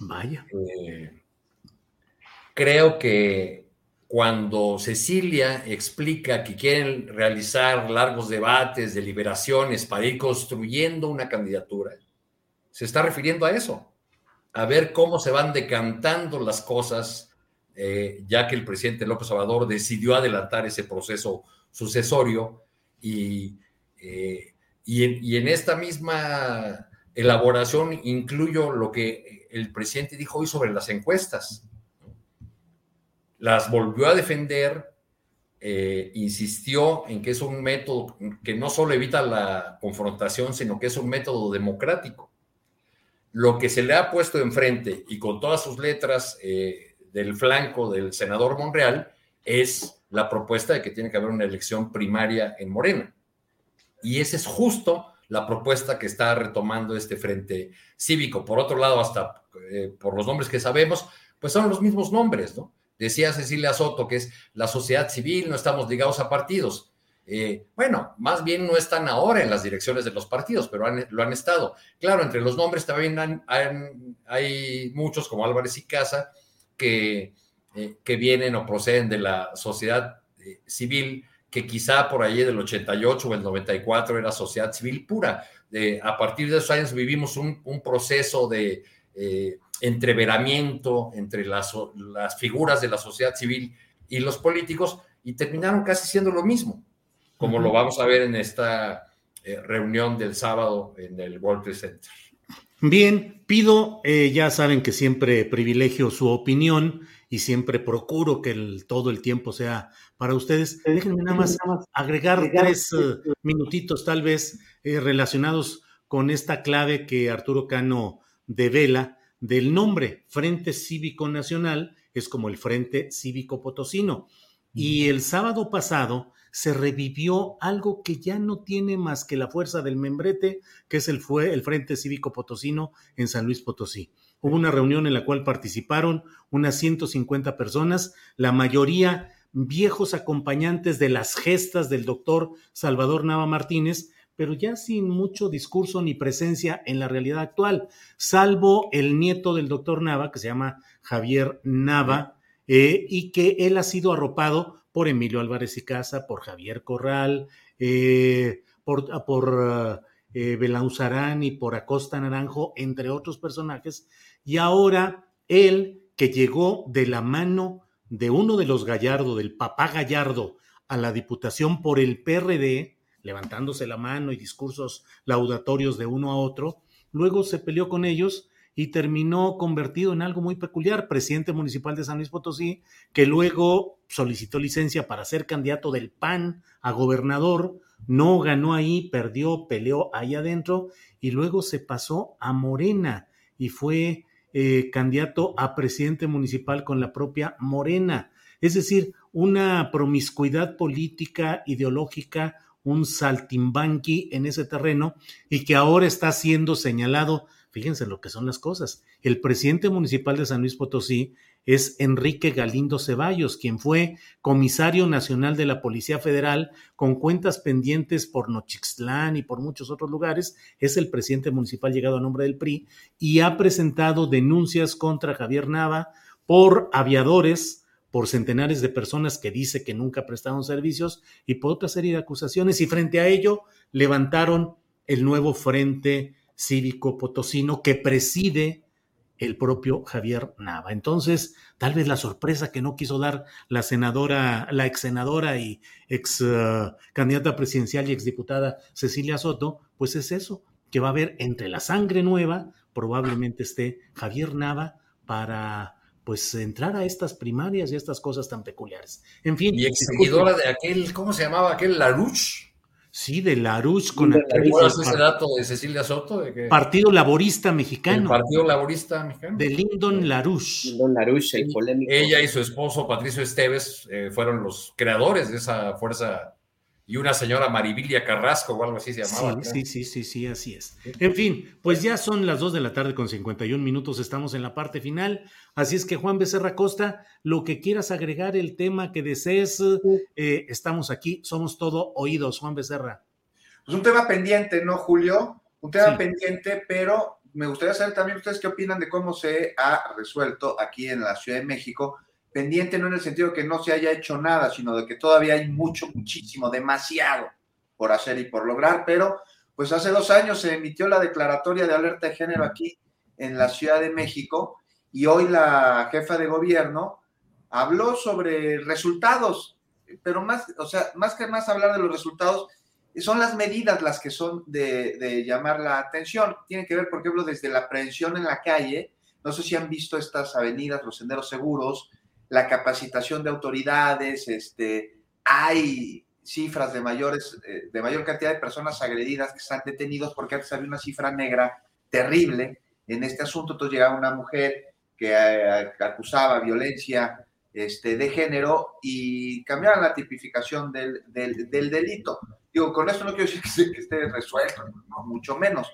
Vaya. Eh, creo que cuando Cecilia explica que quieren realizar largos debates, deliberaciones para ir construyendo una candidatura, se está refiriendo a eso, a ver cómo se van decantando las cosas, eh, ya que el presidente López Obrador decidió adelantar ese proceso sucesorio y, eh, y, en, esta misma elaboración incluyo lo que el presidente dijo hoy sobre las encuestas. Las volvió a defender, eh, insistió en que es un método que no solo evita la confrontación, sino que es un método democrático lo que se le ha puesto enfrente y con todas sus letras eh, del flanco del senador Monreal es la propuesta de que tiene que haber una elección primaria en Morena. Y esa es justo la propuesta que está retomando este frente cívico. Por otro lado, hasta eh, por los nombres que sabemos, pues son los mismos nombres, ¿no? Decía Cecilia Soto que es la sociedad civil, no estamos ligados a partidos. Eh, bueno, más bien no están ahora en las direcciones de los partidos, pero lo han estado. Claro, entre los nombres también hay muchos, como Álvarez y Casa, que, eh, que vienen o proceden de la sociedad civil que quizá por ahí del 88 o el 94 era sociedad civil pura. a partir de esos años vivimos un, proceso de eh, entreveramiento entre las, las, figuras de la sociedad civil y los políticos y terminaron casi siendo lo mismo, como lo vamos a ver en esta eh, reunión del sábado en el World Trade Center. Bien, pido, eh, ya saben que siempre privilegio su opinión y siempre procuro que todo el tiempo sea para ustedes. Déjenme nada más agregar tres eh, minutitos tal vez eh, relacionados con esta clave que Arturo Cano devela del nombre Frente Cívico Nacional, es como el Frente Cívico Potosino. Y el sábado pasado se revivió algo que ya no tiene más que la fuerza del membrete, que es el, fue el Frente Cívico Potosino en San Luis Potosí. Hubo una reunión en la cual participaron unas 150 personas, la mayoría viejos acompañantes de las gestas del doctor Salvador Nava Martínez, pero ya sin mucho discurso ni presencia en la realidad actual, salvo el nieto del doctor Nava, que se llama Javier Nava, eh, y que él ha sido arropado por Emilio Álvarez y Casa, por Javier Corral, eh, por, por eh, y por Acosta Naranjo, entre otros personajes, y ahora él, que llegó de la mano de uno de los Gallardo, del papá Gallardo, a la Diputación por el PRD, levantándose la mano y discursos laudatorios de uno a otro, luego se peleó con ellos y terminó convertido en algo muy peculiar, presidente municipal de San Luis Potosí, que luego solicitó licencia para ser candidato del PAN a gobernador, no ganó ahí, perdió, peleó ahí adentro y luego se pasó a Morena y fue eh, candidato a presidente municipal con la propia Morena. Es decir, una promiscuidad política, ideológica, un saltimbanqui en ese terreno y que ahora está siendo señalado, fíjense lo que son las cosas. El presidente municipal de San Luis Potosí es Enrique Galindo Ceballos, quien fue comisario nacional de la Policía Federal con cuentas pendientes por Nochixtlán y por muchos otros lugares, es el presidente municipal llegado a nombre del PRI y ha presentado denuncias contra Javier Nava por aviadores, por centenares de personas que dice que nunca prestaron servicios y por otra serie de acusaciones y frente a ello levantaron el nuevo Frente Cívico Potosino que preside el propio Javier Nava. Entonces, tal vez la sorpresa que no quiso dar la senadora, la ex senadora y ex eh, candidata presidencial y ex diputada Cecilia Soto, pues es eso, que va a haber entre la sangre nueva, probablemente esté Javier Nava para pues entrar a estas primarias y a estas cosas tan peculiares. En fin. Y ex seguidora de aquel, ¿cómo se llamaba aquel Larouche? Sí, de Larouche con el ese dato de Cecilia Soto? Partido Laborista Mexicano. El Partido Laborista Mexicano. De Lyndon Larouche. Lyndon Larouche, el polémico. Ella y su esposo Patricio Esteves eh, fueron los creadores de esa fuerza y una señora Maribilia Carrasco o algo así se llamaba. Sí, sí, sí, sí, así es. En fin, pues ya son las 2 de la tarde con 51 minutos, estamos en la parte final. Así es que Juan Becerra Costa, lo que quieras agregar, el tema que desees, eh, estamos aquí, somos todo oídos, Juan Becerra. Pues un tema pendiente, ¿no, Julio? Un tema pendiente, pero me gustaría saber también ustedes qué opinan de cómo se ha resuelto aquí en la Ciudad de México pendiente no en el sentido de que no se haya hecho nada, sino de que todavía hay mucho, muchísimo, demasiado por hacer y por lograr, pero pues hace dos años se emitió la declaratoria de alerta de género aquí en la Ciudad de México y hoy la jefa de gobierno habló sobre resultados, pero más, o sea, más que más hablar de los resultados, son las medidas las que son de, de llamar la atención. Tiene que ver, por ejemplo, desde la prevención en la calle, no sé si han visto estas avenidas, los senderos seguros, la capacitación de autoridades, este, hay cifras de, mayores, eh, de mayor cantidad de personas agredidas que están detenidos porque antes había una cifra negra terrible en este asunto. Entonces llegaba una mujer que eh, acusaba violencia este, de género y cambiaran la tipificación del, delito. Digo, con esto no quiero decir que, esté resuelto, mucho menos,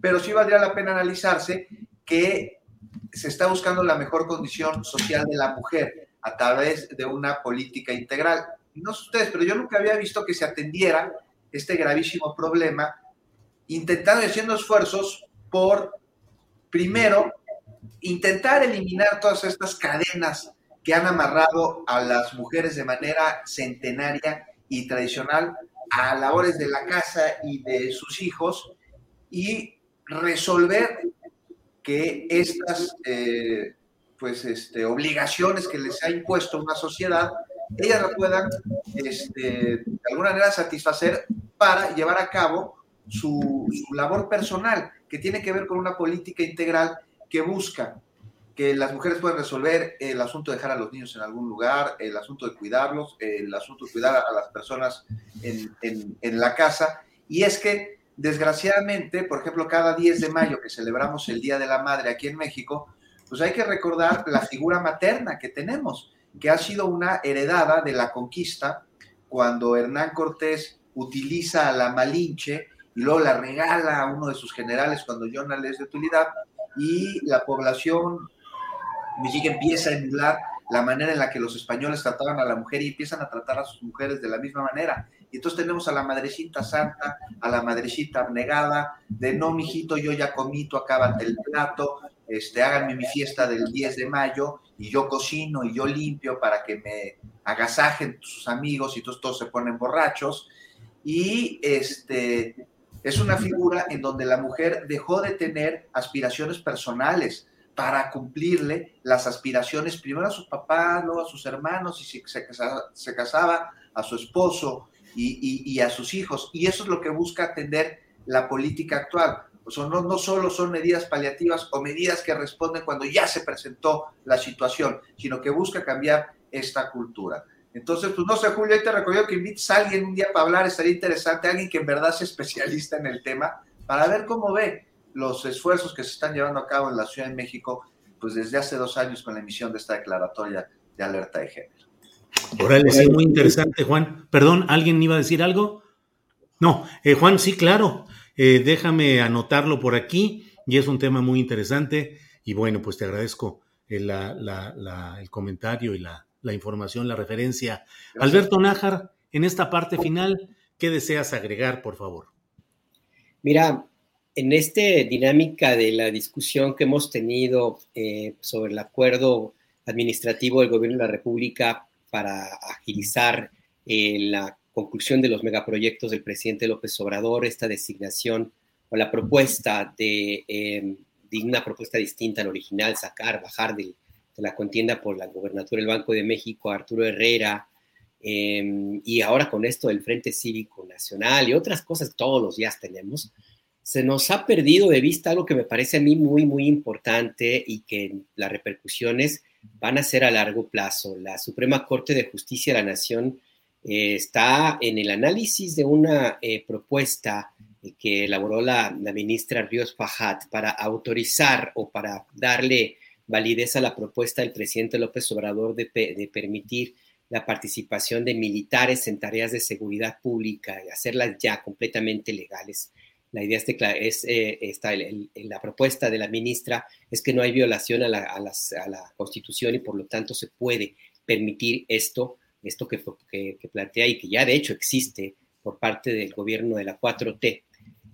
pero sí valdría la pena analizarse que se está buscando la mejor condición social de la mujer a través de una política integral. No sé ustedes, pero yo nunca había visto que se atendiera este gravísimo problema, intentando y haciendo esfuerzos por, primero, intentar eliminar todas estas cadenas que han amarrado a las mujeres de manera centenaria y tradicional a labores de la casa y de sus hijos y resolver que estas eh, pues, este, obligaciones que les ha impuesto una sociedad, ellas la puedan este, de alguna manera satisfacer para llevar a cabo su, labor personal, que tiene que ver con una política integral que busca que las mujeres puedan resolver el asunto de dejar a los niños en algún lugar, el asunto de cuidarlos, el asunto de cuidar a las personas en, en, la casa. Y es que, desgraciadamente, por ejemplo, cada 10 de mayo que celebramos el Día de la Madre aquí en México, pues hay que recordar la figura materna que tenemos, que ha sido una heredada de la conquista, cuando Hernán Cortés utiliza a la Malinche y luego la regala a uno de sus generales cuando Jonah es de utilidad, y la población Mexica empieza a emular la manera en la que los españoles trataban a la mujer y empiezan a tratar a sus mujeres de la misma manera. Y entonces tenemos a la madrecita santa, a la madrecita abnegada, de no, mijito, yo ya comí, tú acábate el plato, este, háganme mi fiesta del 10 de mayo y yo cocino y yo limpio para que me agasajen sus amigos y todos, todos se ponen borrachos. Y este, es una figura en donde la mujer dejó de tener aspiraciones personales, para cumplirle las aspiraciones primero a su papá, luego a sus hermanos y si se casaba a su esposo y, a sus hijos. Y eso es lo que busca atender la política actual. O sea, no, no solo son medidas paliativas o medidas que responden cuando ya se presentó la situación, sino que busca cambiar esta cultura. Entonces, pues no sé, Julio, te recomiendo que invites a alguien un día para hablar, estaría interesante, alguien que en verdad sea especialista en el tema, para ver cómo ve los esfuerzos que se están llevando a cabo en la Ciudad de México, pues desde hace dos años con la emisión de esta declaratoria de alerta de género. Órale, sí, muy interesante, Juan. Perdón, ¿alguien iba a decir algo? No, eh, Juan, sí, claro. Eh, déjame anotarlo por aquí y es un tema muy interesante. Y bueno, pues te agradezco el, el comentario y la, información, la referencia. Alberto Nájar, en esta parte final, ¿qué deseas agregar, por favor? Mira, en esta dinámica de la discusión que hemos tenido eh, sobre el acuerdo administrativo del gobierno de la República para agilizar eh, la conclusión de los megaproyectos del presidente López Obrador, esta designación o la propuesta de, em, una propuesta distinta al original, sacar, bajar de, la contienda por la gobernatura del Banco de México Arturo Herrera, em, y ahora con esto del Frente Cívico Nacional y otras cosas todos los días tenemos, se nos ha perdido de vista algo que me parece a mí muy, muy importante y que las repercusiones van a ser a largo plazo. La Suprema Corte de Justicia de la Nación eh, está en el análisis de una eh, propuesta que elaboró la, ministra Ríos Fajat para autorizar o para darle validez a la propuesta del presidente López Obrador de, de permitir la participación de militares en tareas de seguridad pública y hacerlas ya completamente legales. La idea es, eh, está la propuesta de la ministra es que no hay violación a la, Constitución y por lo tanto se puede permitir esto, esto que, plantea y que ya de hecho existe por parte del gobierno de la 4T.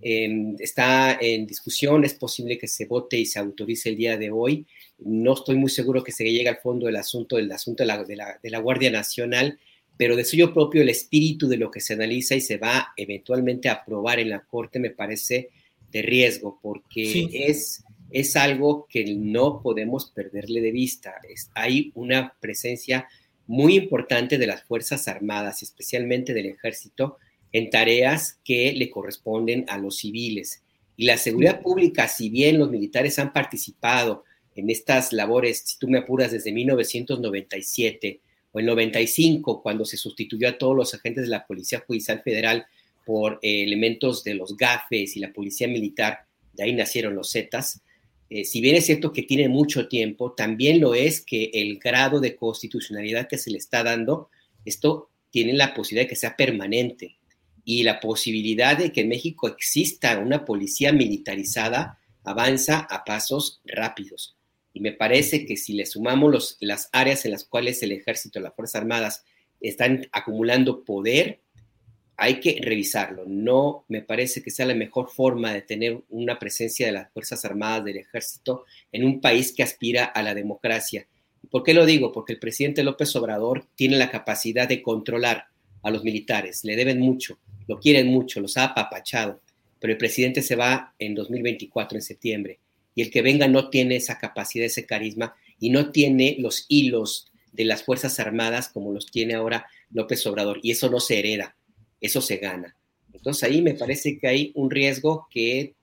Em, está en discusión, es posible que se vote y se autorice el día de hoy. No estoy muy seguro que se llegue al fondo del asunto, del asunto de la Guardia Nacional pero de suyo propio el espíritu de lo que se analiza y se va eventualmente a aprobar en la Corte me parece de riesgo, porque es, es algo que no podemos perderle de vista. hay una presencia muy importante de las Fuerzas Armadas, especialmente del Ejército, en tareas que le corresponden a los civiles. Y la seguridad pública, si bien los militares han participado en estas labores, si tú me apuras, desde 1997, o el 95, cuando se sustituyó a todos los agentes de la Policía Judicial Federal por eh, elementos de los GAFES y la Policía Militar, de ahí nacieron los Zetas, eh, si bien es cierto que tiene mucho tiempo, también lo es que el grado de constitucionalidad que se le está dando, esto tiene la posibilidad de que sea permanente y la posibilidad de que en México exista una policía militarizada avanza a pasos rápidos. Me parece que si le sumamos las áreas en las cuales el ejército, las Fuerzas Armadas están acumulando poder, hay que revisarlo. No me parece que sea la mejor forma de tener una presencia de las Fuerzas Armadas, del ejército, en un país que aspira a la democracia. ¿Por qué lo digo? Porque el presidente López Obrador tiene la capacidad de controlar a los militares, le deben mucho, lo quieren mucho, los ha apapachado, pero el presidente se va en 2024, en septiembre, y el que venga no tiene esa capacidad, ese carisma, y no tiene los hilos de las Fuerzas Armadas como los tiene ahora López Obrador, y eso no se hereda eso se gana. Entonces ahí me parece que hay un riesgo que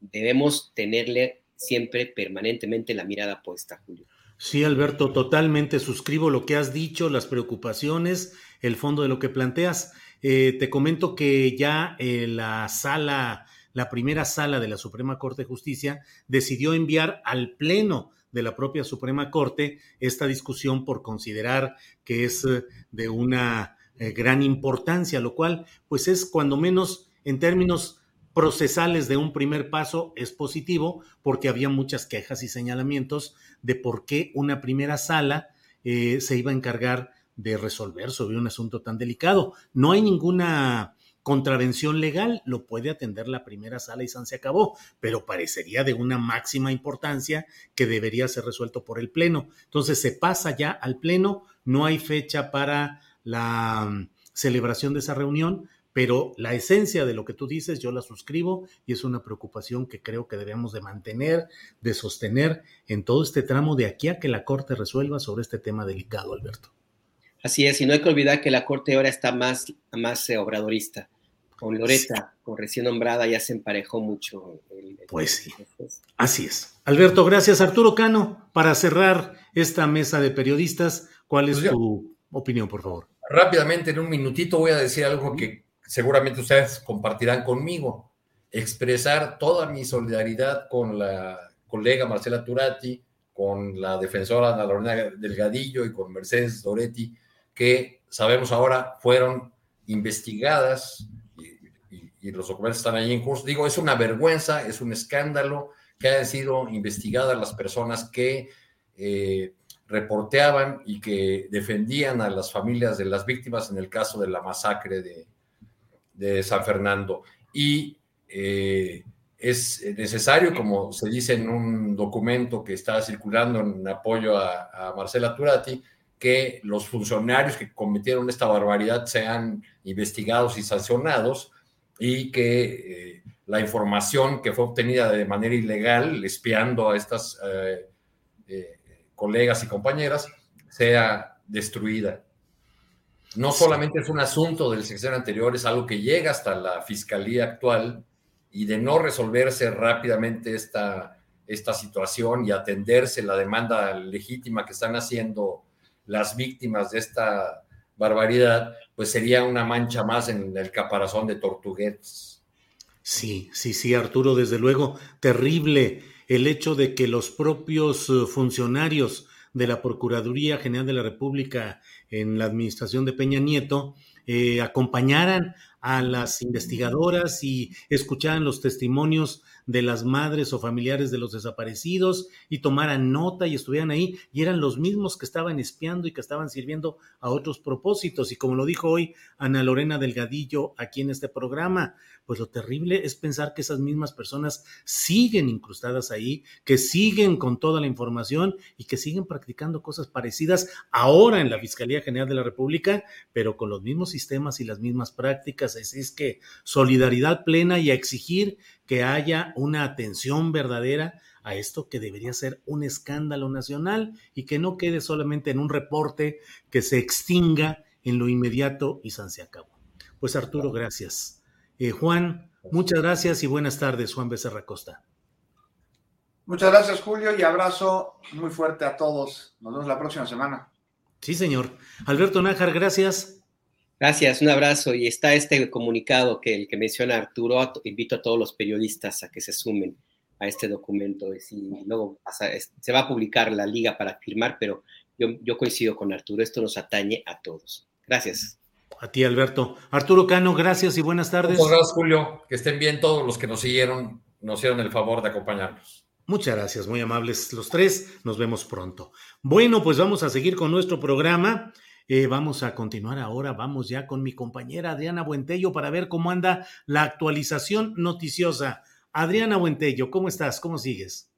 debemos tenerle siempre permanentemente la mirada puesta, Julio. Sí, Alberto, totalmente suscribo lo que has dicho, las preocupaciones, el fondo de lo que planteas. Eh, te comento que ya eh, la sala, la primera sala de la Suprema Corte de Justicia decidió enviar al Pleno de la propia Suprema Corte esta discusión por considerar que es eh, de una eh, gran importancia, lo cual pues es cuando menos en términos procesales de un primer paso es positivo porque había muchas quejas y señalamientos de por qué una primera sala eh, se iba a encargar de resolver sobre un asunto tan delicado. No hay ninguna contravención legal, lo puede atender la primera sala y se acabó, pero parecería de una máxima importancia que debería ser resuelto por el Pleno. Entonces se pasa ya al Pleno, no hay fecha para la mm, celebración de esa reunión, pero la esencia de lo que tú dices yo la suscribo y es una preocupación que creo que debemos de mantener, de sostener en todo este tramo de aquí a que la Corte resuelva sobre este tema delicado, Alberto. Así es, y no hay que olvidar que la Corte ahora está más, más eh, obradorista. Con Loreta, con recién nombrada, ya se emparejó mucho. pues sí, así es. Alberto, gracias. Arturo Cano, para cerrar esta mesa de periodistas, ¿cuál es pues tu opinión, por favor? rápidamente, en un minutito, voy a decir algo que seguramente ustedes compartirán conmigo. Expresar toda mi solidaridad con la colega Marcela Turati, con la defensora Ana Lorena Delgadillo y con Mercedes Doretti, que sabemos ahora fueron investigadas y, los documentos están ahí en curso. Digo, es una vergüenza, es un escándalo que hayan sido investigadas las personas que eh, reporteaban y que defendían a las familias de las víctimas en el caso de la masacre de, San Fernando. Y eh, es necesario, como se dice en un documento que está circulando en apoyo a, Marcela Turati, que los funcionarios que cometieron esta barbaridad sean investigados y sancionados y que eh, la información que fue obtenida de manera ilegal, espiando a estas eh, colegas y compañeras, sea destruida. No solamente es un asunto del sexenio anterior, es algo que llega hasta la fiscalía actual y de no resolverse rápidamente esta, esta situación y atenderse la demanda legítima que están haciendo las víctimas de esta barbaridad, pues sería una mancha más en el caparazón de Tortuguetes. Sí, sí, sí, Arturo, desde luego, terrible el hecho de que los propios eh, funcionarios de la Procuraduría General de la República en la administración de Peña Nieto eh, acompañaran a las investigadoras y escucharan los testimonios de las madres o familiares de los desaparecidos y tomaran nota y estuvieran ahí y eran los mismos que estaban espiando y que estaban sirviendo a otros propósitos. Y como lo dijo hoy Ana Lorena Delgadillo aquí en este programa, pues lo terrible es pensar que esas mismas personas siguen incrustadas ahí, que siguen con toda la información y que siguen practicando cosas parecidas ahora en la Fiscalía General de la República, pero con los mismos sistemas y las mismas prácticas. Así es que solidaridad plena y a exigir que haya una atención verdadera a esto que debería ser un escándalo nacional y que no quede solamente en un reporte que se extinga en lo inmediato y se acabó. Pues Arturo, gracias. Eh, Juan, muchas gracias y buenas tardes, Juan Becerra Costa. Muchas gracias, Julio, y abrazo muy fuerte a todos. Nos vemos la próxima semana. Sí, señor. Alberto Nájar, gracias. Gracias, un abrazo. Y está este comunicado que el que menciona Arturo. Invito a todos los periodistas a que se sumen a este documento. Y luego se va a publicar la liga para firmar, pero yo, yo coincido con Arturo, esto nos atañe a todos. Gracias. A ti, Alberto. Arturo Cano, gracias y buenas tardes. Muchas gracias, Julio. Que estén bien todos los que nos siguieron, nos hicieron el favor de acompañarnos. Muchas gracias, muy amables los tres. Nos vemos pronto. Bueno, pues vamos a seguir con nuestro programa. Eh, vamos a continuar ahora, vamos ya con mi compañera Adriana Buentello para ver cómo anda la actualización noticiosa. Adriana Buentello, ¿cómo estás? ¿Cómo sigues?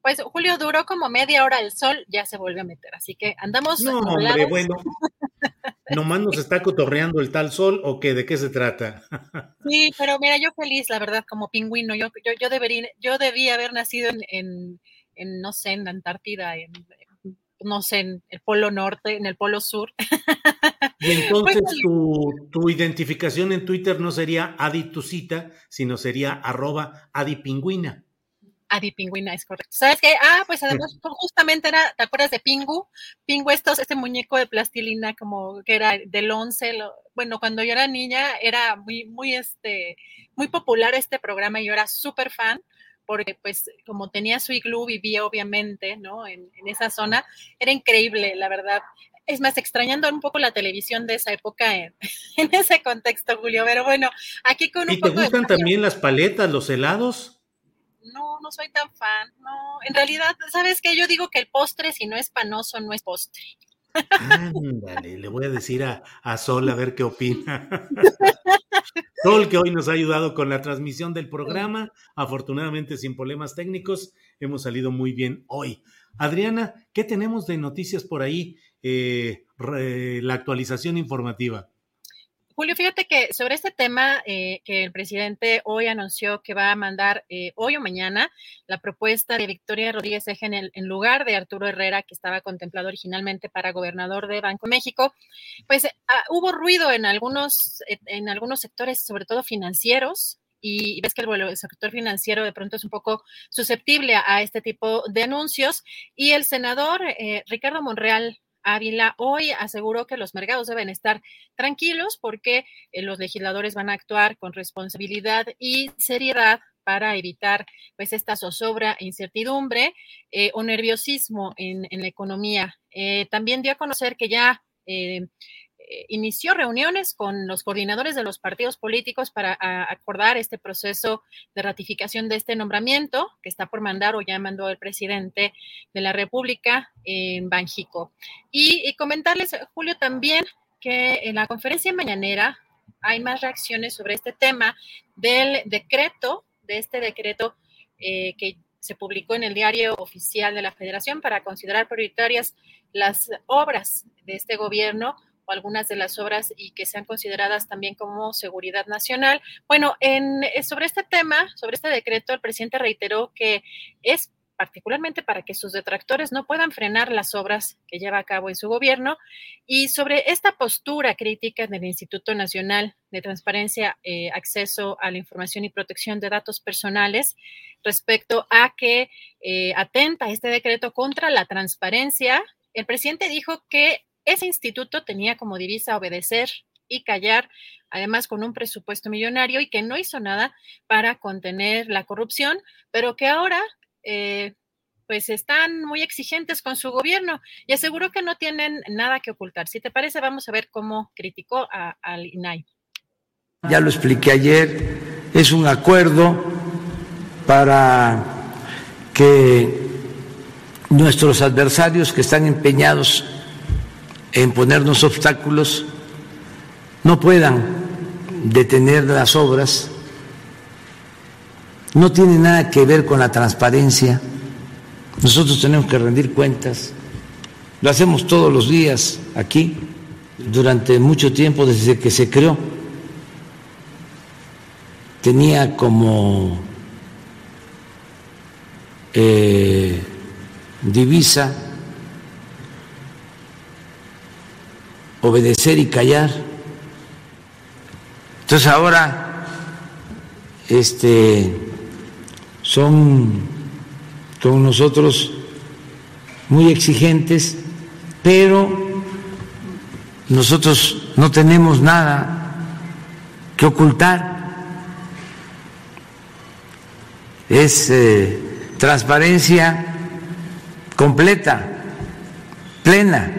Pues Julio duró como media hora el sol, ya se vuelve a meter, así que andamos. No, hombre, bueno. ¿Nomás nos está cotorreando el tal sol o qué? ¿De qué se trata? Sí, pero mira, yo feliz, la verdad, como pingüino. Yo, yo, yo debería, yo debía haber nacido en, en, no sé, en la Antártida, en, no sé, en el Polo Norte, en el Polo Sur. Y entonces tu, tu, identificación en Twitter no sería Aditucita, sino sería arroba adipingüina. Adi Pingüina, es correcto. ¿Sabes qué? Ah, pues además justamente era, ¿te acuerdas de Pingu? Pingu, estos, este muñeco de plastilina como que era del 11, bueno, cuando yo era niña era muy, muy, este, muy popular este programa y yo era súper fan porque pues como tenía su iglú, vivía obviamente, ¿no? En, esa zona, era increíble, la verdad. Es más, extrañando un poco la televisión de esa época en, ese contexto, Julio, pero bueno, aquí con un ¿Y te gustan también las paletas, los helados? No, no soy tan fan, no, en realidad, ¿sabes qué? Yo digo que el postre, si no es panoso, no es postre. Ándale, le voy a decir a, a, Sol a ver qué opina. Sol, que hoy nos ha ayudado con la transmisión del programa, afortunadamente sin problemas técnicos, hemos salido muy bien hoy. Adriana, ¿qué tenemos de noticias por ahí? Eh, la actualización informativa. Julio, fíjate que sobre este tema eh, que el presidente hoy anunció que va a mandar eh, hoy o mañana la propuesta de Victoria Rodríguez Eje en, en, lugar de Arturo Herrera, que estaba contemplado originalmente para gobernador de Banco México, pues ah, hubo ruido en algunos, en algunos sectores, sobre todo financieros, y ves que el, el, sector financiero de pronto es un poco susceptible a este tipo de anuncios. Y el senador eh, Ricardo Monreal Ávila hoy aseguró que los mercados deben estar tranquilos porque eh, los legisladores van a actuar con responsabilidad y seriedad para evitar pues esta zozobra e incertidumbre eh, o nerviosismo en, la economía. Eh, también dio a conocer que ya inició reuniones con los coordinadores de los partidos políticos para acordar este proceso de ratificación de este nombramiento que está por mandar o ya mandó el presidente de la República en Banjico. Y, comentarles, Julio, también que en la conferencia mañanera hay más reacciones sobre este tema del decreto, de este decreto eh, que se publicó en el diario oficial de la Federación para considerar prioritarias las obras de este gobierno algunas de las obras y que sean consideradas también como seguridad nacional. Bueno, en, eh, sobre este tema, sobre este decreto, el presidente reiteró que es particularmente para que sus detractores no puedan frenar las obras que lleva a cabo en su gobierno. Y sobre esta postura crítica del Instituto Nacional de Transparencia, eh, Acceso a la Información y Protección de Datos Personales, respecto a que eh, atenta este decreto contra la transparencia, el presidente dijo que ese instituto tenía como divisa obedecer y callar, además con un presupuesto millonario y que no hizo nada para contener la corrupción, pero que ahora eh, pues están muy exigentes con su gobierno y aseguró que no tienen nada que ocultar. Si te parece, vamos a ver cómo criticó al INAI. Ya lo expliqué ayer, es un acuerdo para que nuestros adversarios que están empeñados en ponernos obstáculos no puedan detener las obras, no tiene nada que ver con la transparencia. Nosotros tenemos que rendir cuentas, lo hacemos todos los días aquí, durante mucho tiempo desde que se creó. Tenía como eh, divisa obedecer y callar. Entonces ahora este son con nosotros muy exigentes, pero nosotros no tenemos nada que ocultar. es eh, transparencia completa, plena.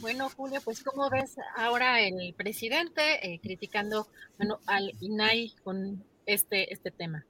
Bueno, Julio, pues ¿cómo ves ahora el presidente eh, criticando bueno, al INAI con este, este tema?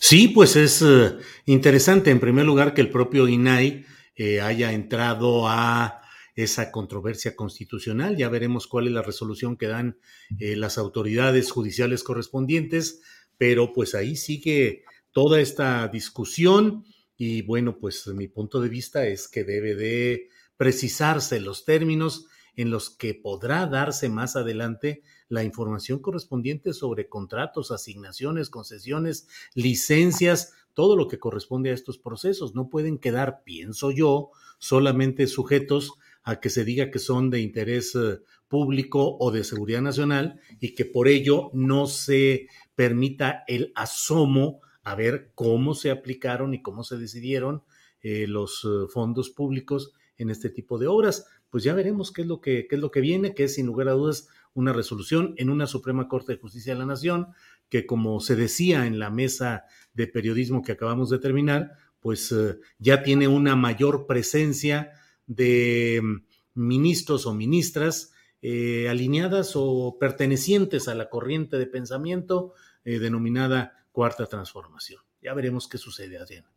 Sí, pues es uh, interesante, en primer lugar, que el propio INAI eh, haya entrado a esa controversia constitucional. Ya veremos cuál es la resolución que dan eh, las autoridades judiciales correspondientes, pero pues ahí sigue toda esta discusión y bueno, pues mi punto de vista es que debe de precisarse los términos en los que podrá darse más adelante la información correspondiente sobre contratos, asignaciones, concesiones, licencias, todo lo que corresponde a estos procesos. No pueden quedar, pienso yo, solamente sujetos a que se diga que son de interés eh, público o de seguridad nacional y que por ello no se permita el asomo a ver cómo se aplicaron y cómo se decidieron eh, los eh, fondos públicos en este tipo de obras. Pues ya veremos qué es lo que, qué es lo que viene, que es sin lugar a dudas una resolución en una Suprema Corte de Justicia de la Nación, que como se decía en la mesa de periodismo que acabamos de terminar, pues ya tiene una mayor presencia de mm, ministros o ministras eh, alineadas o pertenecientes a la corriente de pensamiento eh, denominada cuarta transformación. Ya veremos qué sucede, Adriana.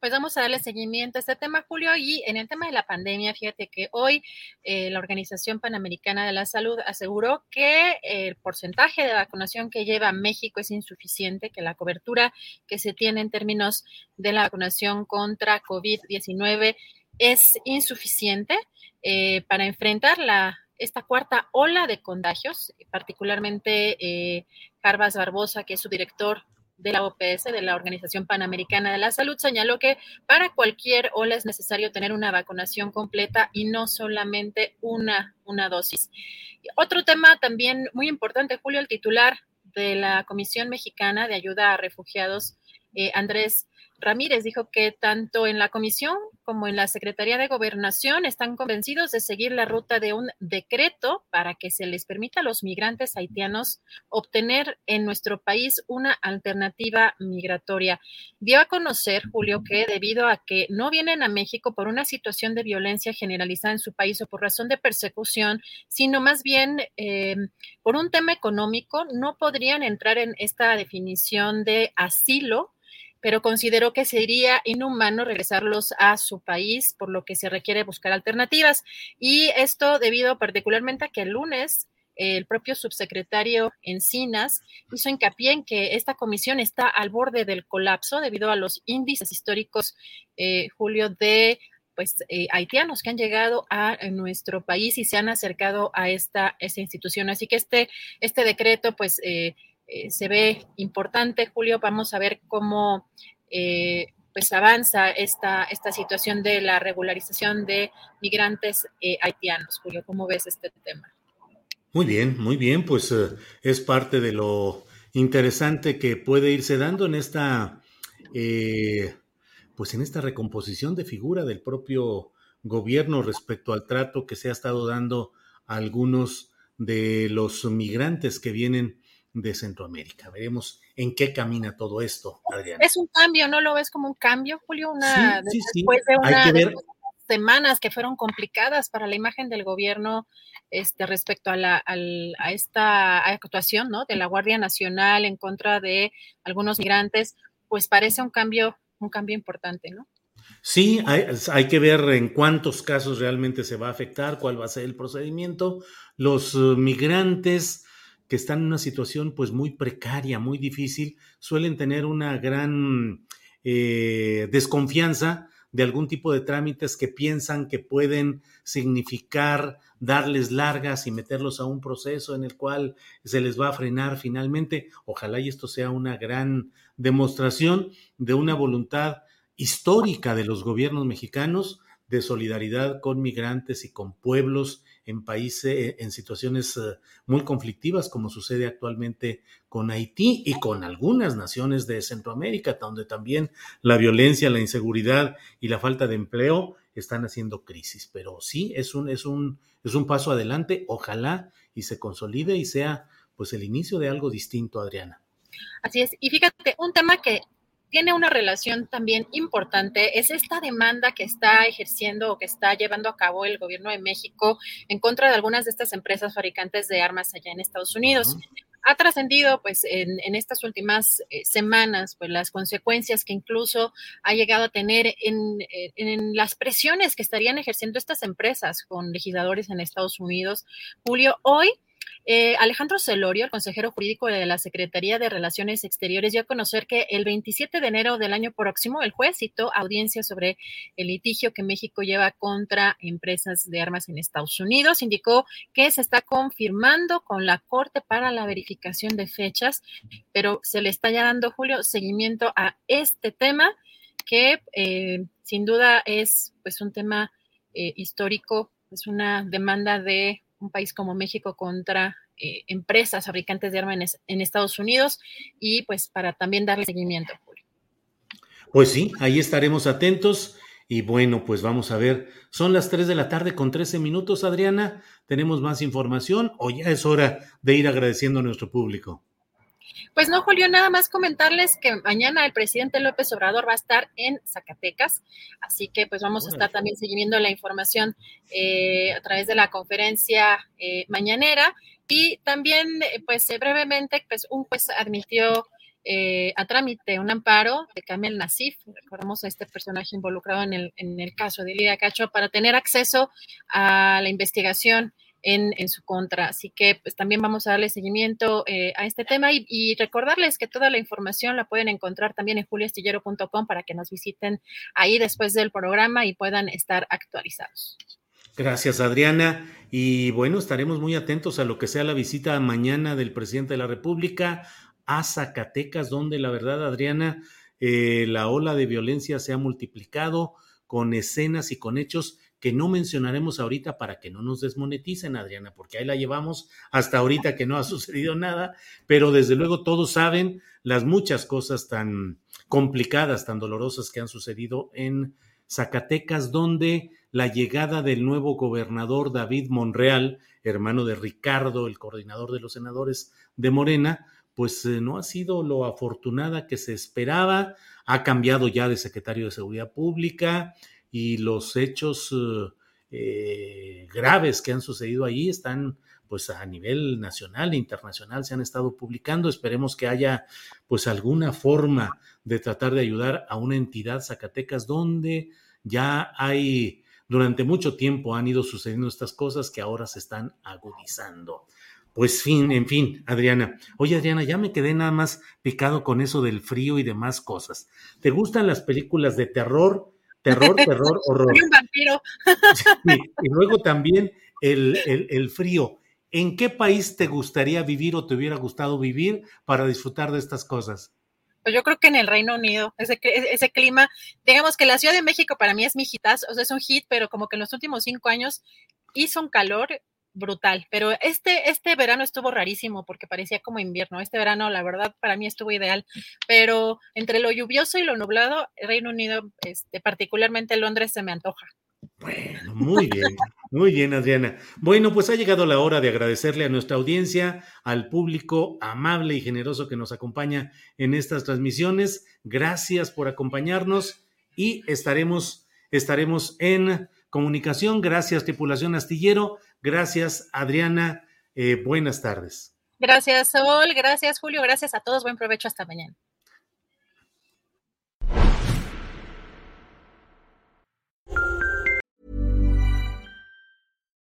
Pues vamos a darle seguimiento a este tema, Julio. Y en el tema de la pandemia, fíjate que hoy eh, la Organización Panamericana de la Salud aseguró que el porcentaje de vacunación que lleva México es insuficiente, que la cobertura que se tiene en términos de la vacunación contra COVID-19 es insuficiente eh, para enfrentar la, esta cuarta ola de contagios, particularmente eh, Carvas Barbosa, que es su director de la OPS, de la Organización Panamericana de la Salud, señaló que para cualquier ola es necesario tener una vacunación completa y no solamente una, una dosis. Otro tema también muy importante, Julio, el titular de la Comisión Mexicana de Ayuda a Refugiados, eh, Andrés Ramírez dijo que tanto en la comisión como en la Secretaría de Gobernación están convencidos de seguir la ruta de un decreto para que se les permita a los migrantes haitianos obtener en nuestro país una alternativa migratoria. Dio a conocer, Julio, que debido a que no vienen a México por una situación de violencia generalizada en su país o por razón de persecución, sino más bien eh, por un tema económico, no podrían entrar en esta definición de asilo pero consideró que sería inhumano regresarlos a su país, por lo que se requiere buscar alternativas. Y esto debido particularmente a que el lunes el propio subsecretario Encinas hizo hincapié en que esta comisión está al borde del colapso debido a los índices históricos, eh, Julio, de pues eh, haitianos que han llegado a, nuestro país y se han acercado a esta, esta institución. Así que este, este decreto, pues, eh, eh, se ve importante, Julio. Vamos a ver cómo eh, pues avanza esta, esta situación de la regularización de migrantes eh, haitianos. Julio, ¿cómo ves este tema? Muy bien, muy bien, pues es parte de lo interesante que puede irse dando en esta, pues en esta recomposición de figura del propio gobierno respecto al trato que se ha estado dando a algunos de los migrantes que vienen de Centroamérica. Veremos en qué camina todo esto, Adriana. Es un cambio, ¿no lo ves como un cambio, Julio? Una, después de unas semanas que fueron complicadas para la imagen del gobierno este, respecto a, la, a esta actuación ¿no? de la Guardia Nacional en contra de algunos migrantes, pues parece un cambio, un cambio importante, ¿no? Sí, hay, hay, que ver en cuántos casos realmente se va a afectar, cuál va a ser el procedimiento. Los uh, migrantes que están en una situación pues muy precaria, muy difícil, suelen tener una gran eh, desconfianza de algún tipo de trámites que piensan que pueden significar darles largas y meterlos a un proceso en el cual se les va a frenar finalmente. Ojalá y esto sea una gran demostración de una voluntad histórica de los gobiernos mexicanos de solidaridad con migrantes y con pueblos en países, eh, en situaciones eh, muy conflictivas, como sucede actualmente con Haití y con algunas naciones de Centroamérica, donde también la violencia, la inseguridad y la falta de empleo están haciendo crisis. Pero sí, es un, es un, es un paso adelante, ojalá y se consolide y sea pues el inicio de algo distinto, Adriana. Así es, y fíjate, un tema que tiene una relación también importante, es esta demanda que está ejerciendo o que está llevando a cabo el gobierno de México en contra de algunas de estas empresas fabricantes de armas allá en Estados Unidos. Ha trascendido, pues, en, estas últimas eh, semanas, pues, las consecuencias que incluso ha llegado a tener en, en, las presiones que estarían ejerciendo estas empresas con legisladores en Estados Unidos. Julio, hoy eh, Alejandro Celorio, el consejero jurídico de la Secretaría de Relaciones Exteriores, dio a conocer que el 27 de enero del año próximo el juez citó audiencia sobre el litigio que México lleva contra empresas de armas en Estados Unidos. Indicó que se está confirmando con la Corte para la verificación de fechas, pero se le está ya dando, Julio, seguimiento a este tema que eh, sin duda es pues un tema eh, histórico, es una demanda de un país como México contra eh, empresas fabricantes de armas en, Estados Unidos y pues para también darle seguimiento. Pues sí, ahí estaremos atentos. Y bueno, pues vamos a ver, son las 3 de la tarde con 13 minutos, Adriana. ¿Tenemos más información o ya es hora de ir agradeciendo a nuestro público? Pues no, Julio, nada más comentarles que mañana el presidente López Obrador va a estar en Zacatecas, así que pues vamos a estar también siguiendo la información eh, a través de la conferencia eh, mañanera. Y también eh, pues brevemente pues un juez admitió a trámite un amparo de Kamel Nasif, recordamos a este personaje involucrado en el, en el caso de Lidia Cacho, para tener acceso a la investigación en, su contra. Así que pues también vamos a darle seguimiento eh, a este tema y, recordarles que toda la información la pueden encontrar también en juliastillero.com para que nos visiten ahí después del programa y puedan estar actualizados. Gracias, Adriana. Y bueno, estaremos muy atentos a lo que sea la visita mañana del presidente de la República a Zacatecas, donde la verdad, Adriana, eh, la ola de violencia se ha multiplicado con escenas y con hechos que no mencionaremos ahorita para que no nos desmoneticen, Adriana, porque ahí la llevamos hasta ahorita que no ha sucedido nada, pero desde luego todos saben las muchas cosas tan complicadas, tan dolorosas que han sucedido en Zacatecas, donde la llegada del nuevo gobernador David Monreal, hermano de Ricardo, el coordinador de los senadores de Morena, pues eh, no ha sido lo afortunada que se esperaba, ha cambiado ya de secretario de Seguridad Pública, y los hechos eh, graves que han sucedido ahí están pues a nivel nacional e internacional se han estado publicando. Esperemos que haya pues alguna forma de tratar de ayudar a una entidad Zacatecas donde ya hay durante mucho tiempo han ido sucediendo estas cosas que ahora se están agudizando. Pues fin, en fin, Adriana. Oye, Adriana, ya me quedé nada más picado con eso del frío y demás cosas. ¿Te gustan las películas de terror? Terror, terror, horror. Y un vampiro. y luego también el, el, frío. ¿En qué país te gustaría vivir o te hubiera gustado vivir para disfrutar de estas cosas? Pues yo creo que en el Reino Unido, ese, ese clima, digamos que la Ciudad de México para mí es mi hitazo, o sea, es un hit, pero como que en los últimos cinco años hizo un calor brutal, pero este, este verano estuvo rarísimo porque parecía como invierno. Este verano, la verdad, para mí estuvo ideal, pero entre lo lluvioso y lo nublado, Reino Unido, este, particularmente Londres, se me antoja. Bueno, muy bien, muy bien, Adriana. Bueno, pues ha llegado la hora de agradecerle a nuestra audiencia, al público amable y generoso que nos acompaña en estas transmisiones. Gracias por acompañarnos y estaremos, estaremos en comunicación. Gracias, tripulación astillero. Gracias, Adriana. Eh, buenas tardes. Gracias, Sol. Gracias, Julio. Gracias a todos. Buen provecho. Hasta mañana.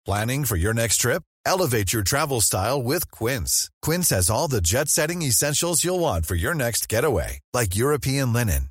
Planning for your next trip? Elevate your travel style with Quince. Quince has all the jet setting essentials you'll want for your next getaway, like European linen,